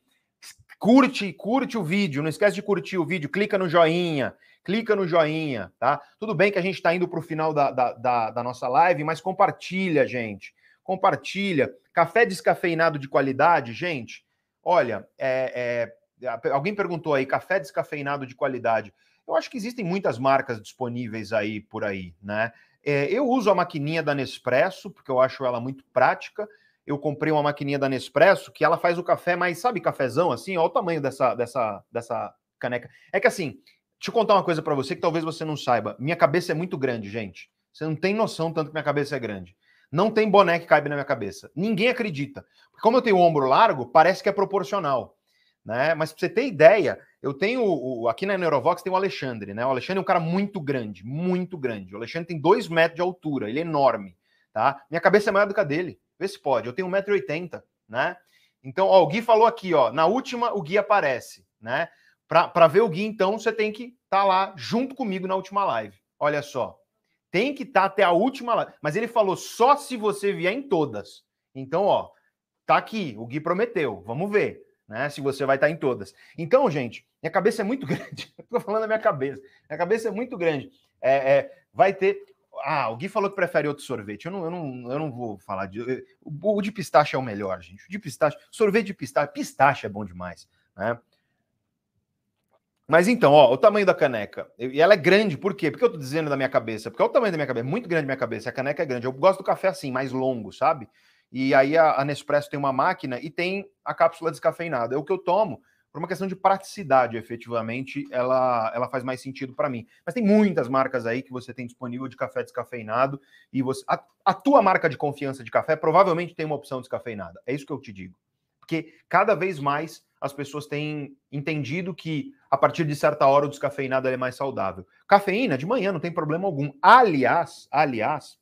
Curte, curte o vídeo, não esquece de curtir o vídeo, clica no joinha, clica no joinha, tá? Tudo bem que a gente está indo para o final da, da, da, da nossa live, mas compartilha, gente. Compartilha. Café descafeinado de qualidade, gente Olha, é, é, alguém perguntou aí, café descafeinado de qualidade. Eu acho que existem muitas marcas disponíveis aí por aí, né? É, eu uso a maquininha da Nespresso, porque eu acho ela muito prática. Eu comprei uma maquininha da Nespresso que ela faz o café mais, sabe, cafezão assim? Olha o tamanho dessa, dessa, dessa caneca. É que assim, deixa eu contar uma coisa para você que talvez você não saiba. Minha cabeça é muito grande, gente. Você não tem noção tanto que minha cabeça é grande. Não tem boné que caiba na minha cabeça. Ninguém acredita. Como eu tenho o ombro largo, parece que é proporcional. Né? Mas para você ter ideia, eu tenho aqui na Neurovox tem o Alexandre, né? O Alexandre é um cara muito grande, muito grande. O Alexandre tem dois metros de altura, ele é enorme, tá? Minha cabeça é maior do que a dele. Vê se pode. Eu tenho 1,80m, né? Então, ó, o Gui falou aqui, ó. Na última, o Gui aparece, né? Para ver o Gui, então, você tem que estar tá lá junto comigo na última live. Olha só. Tem que estar tá até a última live. Mas ele falou só se você vier em todas. Então, ó, tá aqui. O Gui prometeu. Vamos ver, né? Se você vai estar em todas. Então, gente, minha cabeça é muito grande. Estou falando da minha cabeça. Minha cabeça é muito grande. É, é, vai ter. Ah, o Gui falou que prefere outro sorvete. Eu não, eu não, eu não vou falar de. O, o de pistache é o melhor, gente. O de pistache. Sorvete de pistache. Pistache é bom demais, né? Mas então, ó, o tamanho da caneca. E ela é grande, por quê? Porque eu tô dizendo da minha cabeça. Porque é o tamanho da minha cabeça, muito grande a minha cabeça. A caneca é grande. Eu gosto do café assim, mais longo, sabe? E aí a, a Nespresso tem uma máquina e tem a cápsula descafeinada. É o que eu tomo por uma questão de praticidade, efetivamente, ela, ela faz mais sentido para mim. Mas tem muitas marcas aí que você tem disponível de café descafeinado e você a, a tua marca de confiança de café provavelmente tem uma opção descafeinada. É isso que eu te digo. Porque cada vez mais as pessoas têm entendido que a partir de certa hora o descafeinado é mais saudável. Cafeína de manhã não tem problema algum. Aliás, aliás,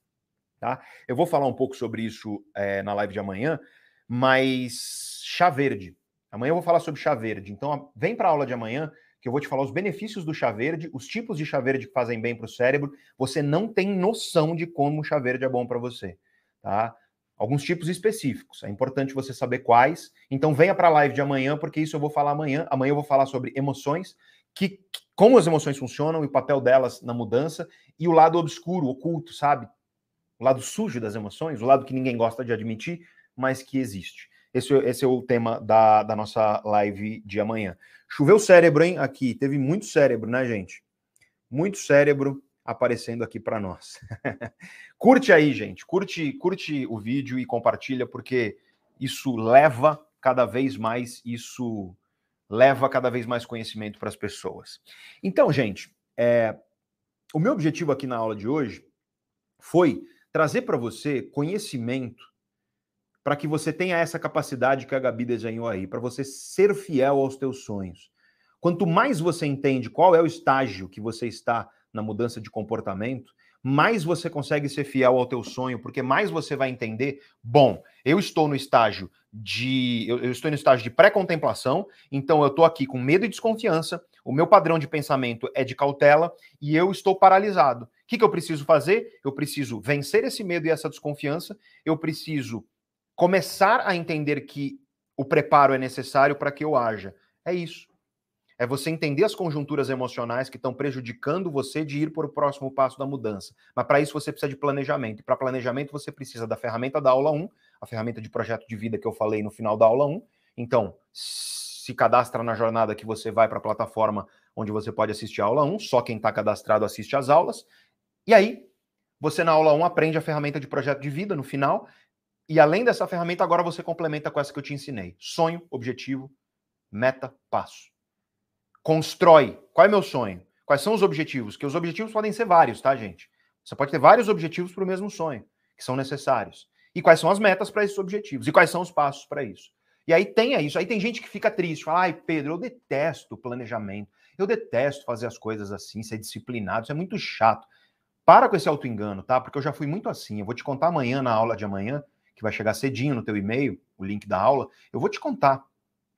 tá? Eu vou falar um pouco sobre isso é, na live de amanhã, mas chá verde. Amanhã eu vou falar sobre chá verde. Então vem para a aula de amanhã que eu vou te falar os benefícios do chá verde, os tipos de chá verde que fazem bem para o cérebro. Você não tem noção de como o chá verde é bom para você, tá? alguns tipos específicos. É importante você saber quais. Então venha para a live de amanhã, porque isso eu vou falar amanhã. Amanhã eu vou falar sobre emoções, que como as emoções funcionam e o papel delas na mudança e o lado obscuro, oculto, sabe? O lado sujo das emoções, o lado que ninguém gosta de admitir, mas que existe. Esse, esse é o tema da, da nossa live de amanhã. Choveu cérebro, hein? Aqui. Teve muito cérebro, né, gente? Muito cérebro aparecendo aqui para nós. curte aí, gente. Curte, curte o vídeo e compartilha, porque isso leva cada vez mais, isso leva cada vez mais conhecimento para as pessoas. Então, gente, é, o meu objetivo aqui na aula de hoje foi trazer para você conhecimento para que você tenha essa capacidade que a Gabi desenhou aí, para você ser fiel aos teus sonhos. Quanto mais você entende qual é o estágio que você está na mudança de comportamento, mais você consegue ser fiel ao teu sonho, porque mais você vai entender, bom, eu estou no estágio de eu, eu estou no estágio de pré-contemplação, então eu estou aqui com medo e desconfiança, o meu padrão de pensamento é de cautela e eu estou paralisado. O que, que eu preciso fazer? Eu preciso vencer esse medo e essa desconfiança, eu preciso começar a entender que o preparo é necessário para que eu haja. É isso é você entender as conjunturas emocionais que estão prejudicando você de ir para o próximo passo da mudança. Mas para isso você precisa de planejamento. E para planejamento você precisa da ferramenta da aula 1, a ferramenta de projeto de vida que eu falei no final da aula 1. Então, se cadastra na jornada que você vai para a plataforma onde você pode assistir a aula 1, só quem está cadastrado assiste às aulas. E aí, você na aula 1 aprende a ferramenta de projeto de vida no final. E além dessa ferramenta, agora você complementa com essa que eu te ensinei: sonho, objetivo, meta, passo constrói. Qual é meu sonho? Quais são os objetivos? Que os objetivos podem ser vários, tá, gente? Você pode ter vários objetivos para o mesmo sonho, que são necessários. E quais são as metas para esses objetivos? E quais são os passos para isso? E aí tem isso. Aí tem gente que fica triste, fala: ai, Pedro, eu detesto planejamento. Eu detesto fazer as coisas assim, ser disciplinado, isso é muito chato. Para com esse auto-engano, tá? Porque eu já fui muito assim. Eu vou te contar amanhã, na aula de amanhã, que vai chegar cedinho no teu e-mail, o link da aula. Eu vou te contar.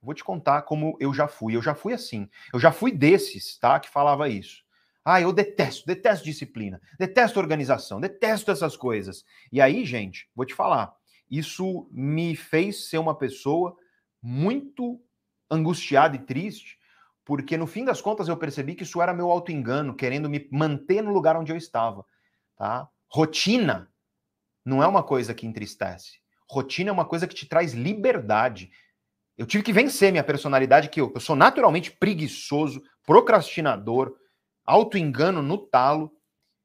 Eu vou te contar como eu já fui. Eu já fui assim. Eu já fui desses, tá? Que falava isso. Ah, eu detesto, detesto disciplina, detesto organização, detesto essas coisas. E aí, gente, vou te falar, isso me fez ser uma pessoa muito angustiada e triste, porque no fim das contas eu percebi que isso era meu auto-engano, querendo me manter no lugar onde eu estava, tá? Rotina não é uma coisa que entristece. Rotina é uma coisa que te traz liberdade. Eu tive que vencer minha personalidade, que eu, eu sou naturalmente preguiçoso, procrastinador, auto-engano no talo.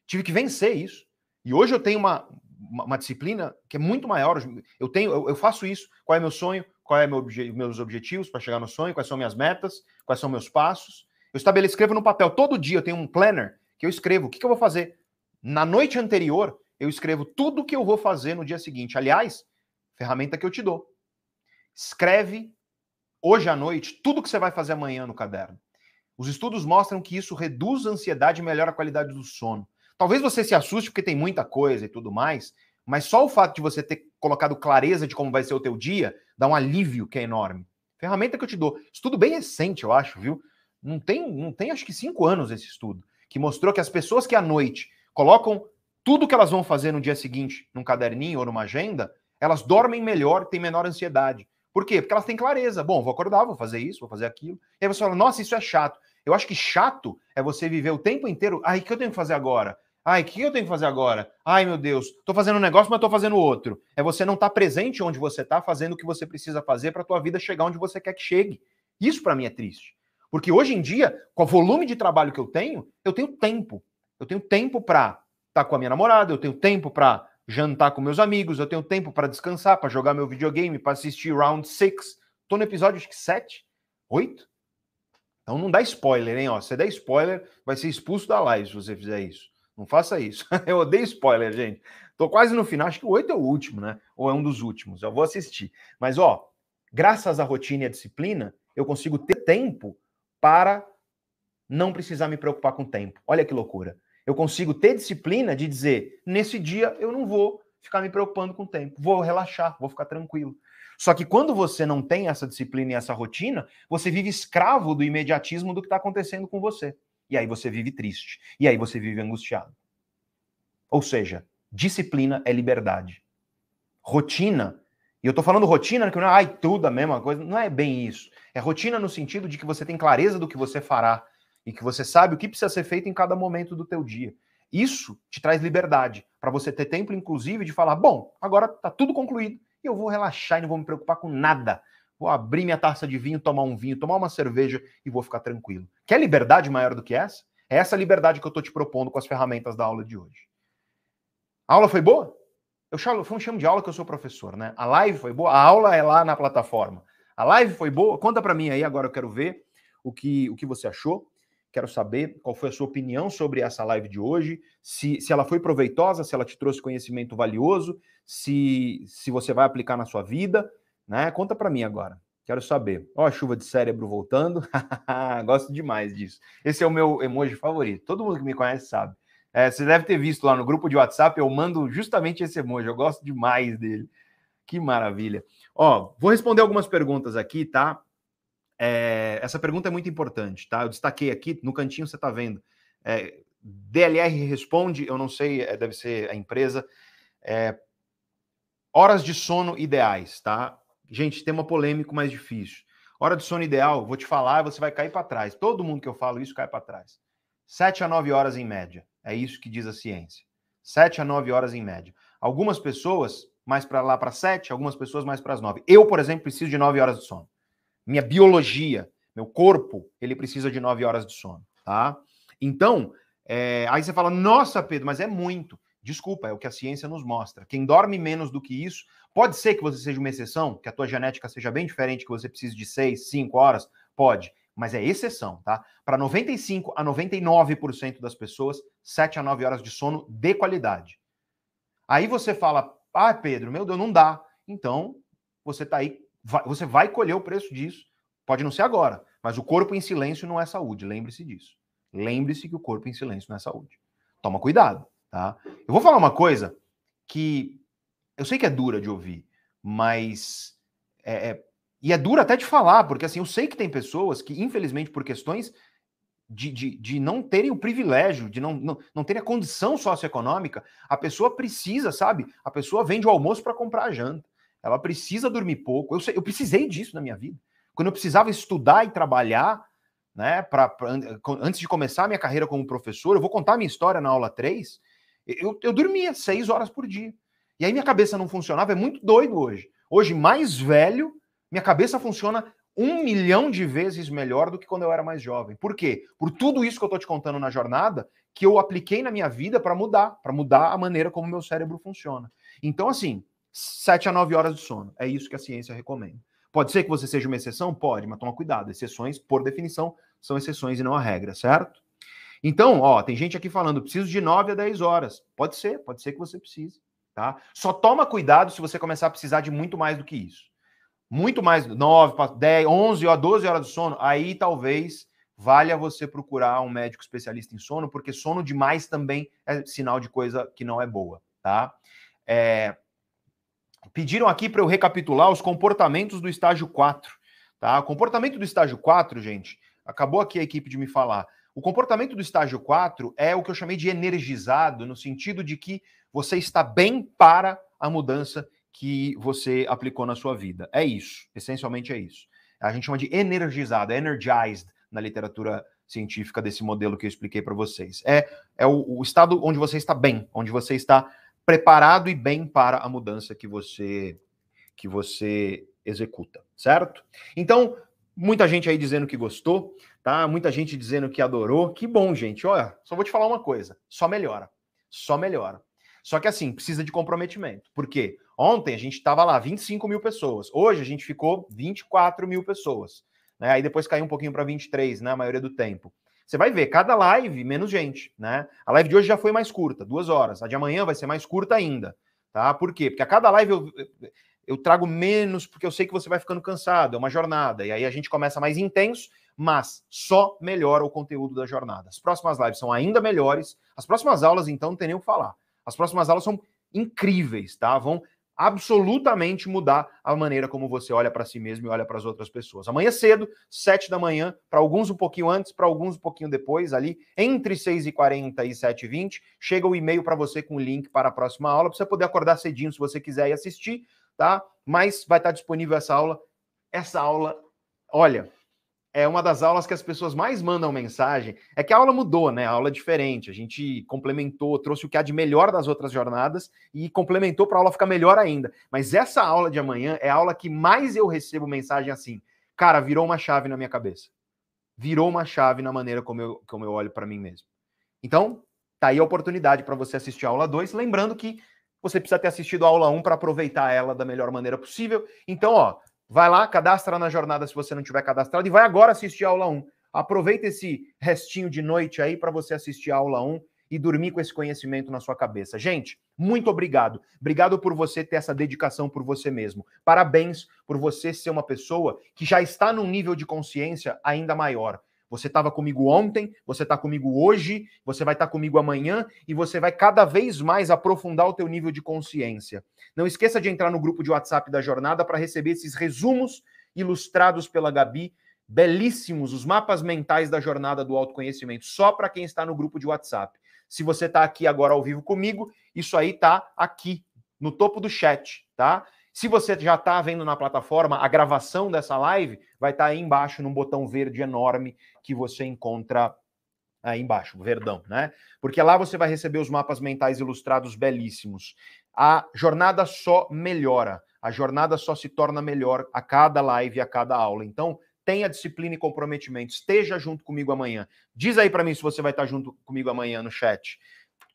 Tive que vencer isso. E hoje eu tenho uma, uma, disciplina que é muito maior. Eu tenho, eu, eu faço isso. Qual é meu sonho? Qual é meu obje, meus objetivos para chegar no sonho? Quais são minhas metas? Quais são meus passos? Eu estabeleço, escrevo no papel. Todo dia eu tenho um planner que eu escrevo. O que, que eu vou fazer? Na noite anterior, eu escrevo tudo o que eu vou fazer no dia seguinte. Aliás, ferramenta que eu te dou. Escreve hoje à noite tudo que você vai fazer amanhã no caderno. Os estudos mostram que isso reduz a ansiedade e melhora a qualidade do sono. Talvez você se assuste porque tem muita coisa e tudo mais, mas só o fato de você ter colocado clareza de como vai ser o teu dia dá um alívio que é enorme. Ferramenta que eu te dou. Estudo bem recente, eu acho, viu? Não tem, não tem acho que cinco anos esse estudo, que mostrou que as pessoas que à noite colocam tudo que elas vão fazer no dia seguinte num caderninho ou numa agenda, elas dormem melhor, têm menor ansiedade. Por quê? Porque elas têm clareza. Bom, vou acordar, vou fazer isso, vou fazer aquilo. E aí você fala, nossa, isso é chato. Eu acho que chato é você viver o tempo inteiro. Ai, o que eu tenho que fazer agora? Ai, o que eu tenho que fazer agora? Ai, meu Deus, estou fazendo um negócio, mas estou fazendo outro. É você não estar tá presente onde você está, fazendo o que você precisa fazer para a tua vida chegar onde você quer que chegue. Isso para mim é triste. Porque hoje em dia, com o volume de trabalho que eu tenho, eu tenho tempo. Eu tenho tempo para estar tá com a minha namorada, eu tenho tempo para jantar com meus amigos, eu tenho tempo para descansar, para jogar meu videogame, para assistir Round 6. Estou no episódio acho que 7, 8. Então não dá spoiler, hein? Ó, se der spoiler, vai ser expulso da live se você fizer isso. Não faça isso. Eu odeio spoiler, gente. Tô quase no final, acho que o 8 é o último, né? Ou é um dos últimos. Eu vou assistir. Mas, ó, graças à rotina e à disciplina, eu consigo ter tempo para não precisar me preocupar com o tempo. Olha que loucura. Eu consigo ter disciplina de dizer, nesse dia eu não vou ficar me preocupando com o tempo. Vou relaxar, vou ficar tranquilo. Só que quando você não tem essa disciplina e essa rotina, você vive escravo do imediatismo do que está acontecendo com você. E aí você vive triste. E aí você vive angustiado. Ou seja, disciplina é liberdade. Rotina, e eu estou falando rotina que não é ai, tudo a mesma coisa, não é bem isso. É rotina no sentido de que você tem clareza do que você fará e que você sabe o que precisa ser feito em cada momento do teu dia. Isso te traz liberdade para você ter tempo, inclusive, de falar: bom, agora está tudo concluído eu vou relaxar e não vou me preocupar com nada. Vou abrir minha taça de vinho, tomar um vinho, tomar uma cerveja e vou ficar tranquilo. Quer liberdade maior do que essa? É essa liberdade que eu estou te propondo com as ferramentas da aula de hoje. A aula foi boa? Eu eu chamo de aula que eu sou professor, né? A live foi boa? A aula é lá na plataforma. A live foi boa? Conta para mim aí, agora eu quero ver o que, o que você achou. Quero saber qual foi a sua opinião sobre essa live de hoje, se, se ela foi proveitosa, se ela te trouxe conhecimento valioso, se, se você vai aplicar na sua vida, né? Conta para mim agora. Quero saber. Ó, a chuva de cérebro voltando. Gosto demais disso. Esse é o meu emoji favorito. Todo mundo que me conhece sabe. É, você deve ter visto lá no grupo de WhatsApp, eu mando justamente esse emoji. Eu gosto demais dele. Que maravilha. Ó, vou responder algumas perguntas aqui, tá? É, essa pergunta é muito importante, tá? Eu destaquei aqui, no cantinho você está vendo. É, DLR responde, eu não sei, é, deve ser a empresa. É, horas de sono ideais, tá? Gente, tema polêmico mais difícil. Hora de sono ideal, vou te falar, você vai cair para trás. Todo mundo que eu falo isso cai para trás. 7 a 9 horas em média. É isso que diz a ciência. 7 a 9 horas em média. Algumas pessoas mais para lá para 7, algumas pessoas mais para as 9. Eu, por exemplo, preciso de 9 horas de sono minha biologia, meu corpo, ele precisa de nove horas de sono, tá? Então, é, aí você fala, nossa, Pedro, mas é muito. Desculpa, é o que a ciência nos mostra. Quem dorme menos do que isso, pode ser que você seja uma exceção, que a tua genética seja bem diferente, que você precise de seis, cinco horas, pode, mas é exceção, tá? Para 95 a 99% das pessoas, 7 a 9 horas de sono de qualidade. Aí você fala, ah, Pedro, meu Deus, não dá. Então, você está aí vai, você vai colher o preço disso. Pode não ser agora, mas o corpo em silêncio não é saúde. Lembre-se disso. Lembre-se que o corpo em silêncio não é saúde. Toma cuidado, tá? Eu vou falar uma coisa que eu sei que é dura de ouvir, mas é, é, e é dura até de falar, porque assim, eu sei que tem pessoas que, infelizmente, por questões de, de, de não terem o privilégio, de não, não, não terem a condição socioeconômica, a pessoa precisa, sabe? A pessoa vende o almoço para comprar a janta. Ela precisa dormir pouco. Eu, sei, eu precisei disso na minha vida. Quando eu precisava estudar e trabalhar, né, pra, pra, antes de começar a minha carreira como professor, eu vou contar minha história na aula 3, eu, eu dormia seis horas por dia. E aí minha cabeça não funcionava, é muito doido hoje. Hoje, mais velho, minha cabeça funciona um milhão de vezes melhor do que quando eu era mais jovem. Por quê? Por tudo isso que eu estou te contando na jornada, que eu apliquei na minha vida para mudar, para mudar a maneira como meu cérebro funciona. Então, assim, 7 a 9 horas de sono. É isso que a ciência recomenda. Pode ser que você seja uma exceção? Pode, mas toma cuidado. Exceções, por definição, são exceções e não a regra, certo? Então, ó, tem gente aqui falando, preciso de 9 a 10 horas. Pode ser, pode ser que você precise, tá? Só toma cuidado se você começar a precisar de muito mais do que isso muito mais, 9, 10, 11 ou 12 horas de sono, aí talvez valha você procurar um médico especialista em sono, porque sono demais também é sinal de coisa que não é boa, tá? É... Pediram aqui para eu recapitular os comportamentos do estágio 4, tá? O comportamento do estágio 4, gente, acabou aqui a equipe de me falar. O comportamento do estágio 4 é o que eu chamei de energizado, no sentido de que você está bem para a mudança que você aplicou na sua vida. É isso, essencialmente é isso. A gente chama de energizado, energized na literatura científica desse modelo que eu expliquei para vocês. É, é o, o, estado onde você está bem, onde você está preparado e bem para a mudança que você que você executa, certo? Então, muita gente aí dizendo que gostou, tá? Muita gente dizendo que adorou. Que bom, gente. Olha, só vou te falar uma coisa, só melhora. Só melhora. Só que assim, precisa de comprometimento. Por quê? Ontem a gente estava lá, 25 mil pessoas. Hoje a gente ficou 24 mil pessoas. Né? Aí depois caiu um pouquinho para 23, né? A maioria do tempo. Você vai ver, cada live, menos gente, né? A live de hoje já foi mais curta, duas horas. A de amanhã vai ser mais curta ainda, tá? Por quê? Porque a cada live eu, eu trago menos, porque eu sei que você vai ficando cansado, é uma jornada. E aí a gente começa mais intenso, mas só melhora o conteúdo da jornada. As próximas lives são ainda melhores. As próximas aulas, então, não tem nem o que falar. As próximas aulas são incríveis, tá? Vão absolutamente mudar a maneira como você olha para si mesmo e olha para as outras pessoas. Amanhã cedo, sete da manhã, para alguns um pouquinho antes, para alguns um pouquinho depois, ali entre 6h40 e 7h20, chega o e-mail para você com o link para a próxima aula, para você poder acordar cedinho se você quiser e assistir, tá? Mas vai estar disponível essa aula. Essa aula, olha, é uma das aulas que as pessoas mais mandam mensagem. É que a aula mudou, né? A aula é diferente. A gente complementou, trouxe o que há de melhor das outras jornadas e complementou para a aula ficar melhor ainda. Mas essa aula de amanhã é a aula que mais eu recebo mensagem assim. Cara, virou uma chave na minha cabeça. Virou uma chave na maneira como eu, como eu olho para mim mesmo. Então, tá aí a oportunidade para você assistir a aula 2. Lembrando que você precisa ter assistido a aula 1 um para aproveitar ela da melhor maneira possível. Então, ó, Vai lá, cadastra na jornada se você não tiver cadastrado e vai agora assistir a aula 1. Aproveita esse restinho de noite aí para você assistir a aula 1 e dormir com esse conhecimento na sua cabeça. Gente, muito obrigado. Obrigado por você ter essa dedicação por você mesmo. Parabéns por você ser uma pessoa que já está num nível de consciência ainda maior. Você estava comigo ontem, você está comigo hoje, você vai estar tá comigo amanhã e você vai cada vez mais aprofundar o teu nível de consciência. Não esqueça de entrar no grupo de WhatsApp da jornada para receber esses resumos ilustrados pela Gabi, belíssimos, os mapas mentais da jornada do autoconhecimento, só para quem está no grupo de WhatsApp. Se você está aqui agora ao vivo comigo, isso aí está aqui no topo do chat, tá? Se você já está vendo na plataforma, a gravação dessa live vai estar tá aí embaixo num botão verde enorme que você encontra aí embaixo, verdão, né? Porque lá você vai receber os mapas mentais ilustrados belíssimos. A jornada só melhora, a jornada só se torna melhor a cada live, a cada aula. Então, tenha disciplina e comprometimento. Esteja junto comigo amanhã. Diz aí para mim se você vai estar junto comigo amanhã no chat.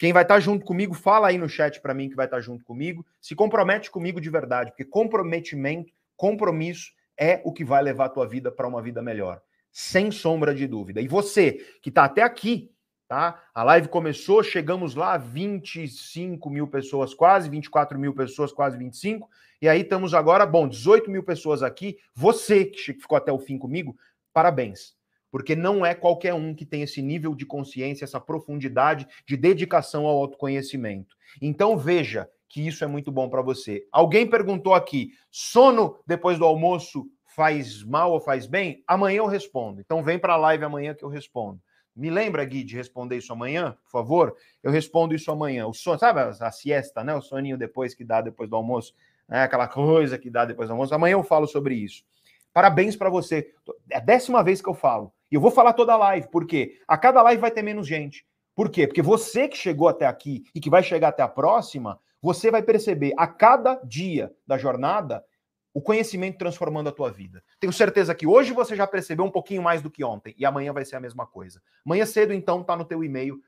Quem vai estar junto comigo, fala aí no chat para mim que vai estar junto comigo. Se compromete comigo de verdade, porque comprometimento, compromisso é o que vai levar a tua vida para uma vida melhor. Sem sombra de dúvida. E você que está até aqui, tá? A live começou, chegamos lá, 25 mil pessoas, quase 24 mil pessoas, quase 25. E aí estamos agora, bom, 18 mil pessoas aqui. Você que ficou até o fim comigo, parabéns. Porque não é qualquer um que tem esse nível de consciência, essa profundidade de dedicação ao autoconhecimento. Então veja que isso é muito bom para você. Alguém perguntou aqui: sono depois do almoço faz mal ou faz bem? Amanhã eu respondo. Então vem para a live amanhã que eu respondo. Me lembra, Gui, de responder isso amanhã, por favor? Eu respondo isso amanhã. O sono, sabe a, siesta, né? O soninho depois que dá depois do almoço, né? aquela coisa que dá depois do almoço. Amanhã eu falo sobre isso. Parabéns para você. É a décima vez que eu falo. E eu vou falar toda a live, porque a cada live vai ter menos gente. Por quê? Porque você que chegou até aqui e que vai chegar até a próxima, você vai perceber a cada dia da jornada o conhecimento transformando a tua vida. Tenho certeza que hoje você já percebeu um pouquinho mais do que ontem e amanhã vai ser a mesma coisa. Amanhã cedo então tá no teu e-mail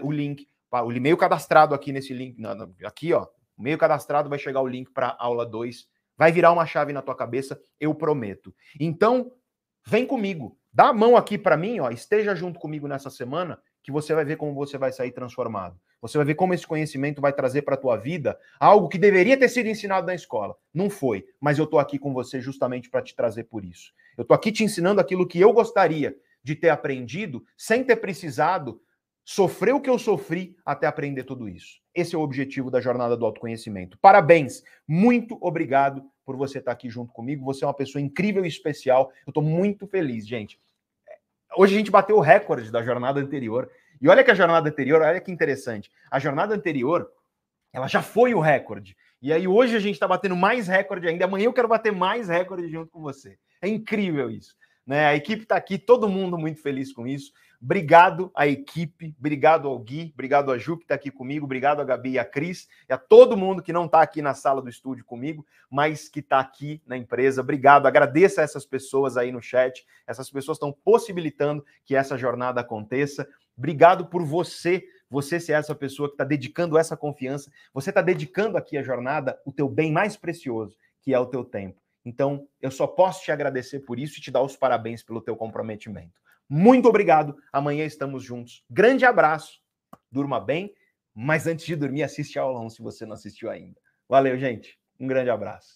o link, o e-mail cadastrado aqui nesse link, aqui ó, e-mail cadastrado vai chegar o link para aula 2, vai virar uma chave na tua cabeça, eu prometo. Então, vem comigo, dá a mão aqui para mim, ó, esteja junto comigo nessa semana que você vai ver como você vai sair transformado. Você vai ver como esse conhecimento vai trazer para a tua vida algo que deveria ter sido ensinado na escola. Não foi, mas eu estou aqui com você justamente para te trazer por isso. Eu estou aqui te ensinando aquilo que eu gostaria de ter aprendido sem ter precisado sofrer o que eu sofri até aprender tudo isso. Esse é o objetivo da jornada do autoconhecimento. Parabéns, muito obrigado por você estar aqui junto comigo. Você é uma pessoa incrível e especial. Eu estou muito feliz, gente. Hoje a gente bateu o recorde da jornada anterior. E olha que a jornada anterior, olha que interessante. A jornada anterior, ela já foi o recorde. E aí hoje a gente está batendo mais recorde ainda. Amanhã eu quero bater mais recorde junto com você. É incrível isso. Né? A equipe está aqui, todo mundo muito feliz com isso. Obrigado à equipe, obrigado ao Gui, obrigado a Ju que está aqui comigo, obrigado a Gabi e a Cris, e a todo mundo que não está aqui na sala do estúdio comigo, mas que está aqui na empresa. Obrigado, agradeço a essas pessoas aí no chat, essas pessoas estão possibilitando que essa jornada aconteça. Obrigado por você, você ser essa pessoa que está dedicando essa confiança, você está dedicando aqui a jornada o teu bem mais precioso, que é o teu tempo. Então, eu só posso te agradecer por isso e te dar os parabéns pelo teu comprometimento. Muito obrigado. Amanhã estamos juntos. Grande abraço. Durma bem, mas antes de dormir, assiste a aula 1 se você não assistiu ainda. Valeu, gente. Um grande abraço.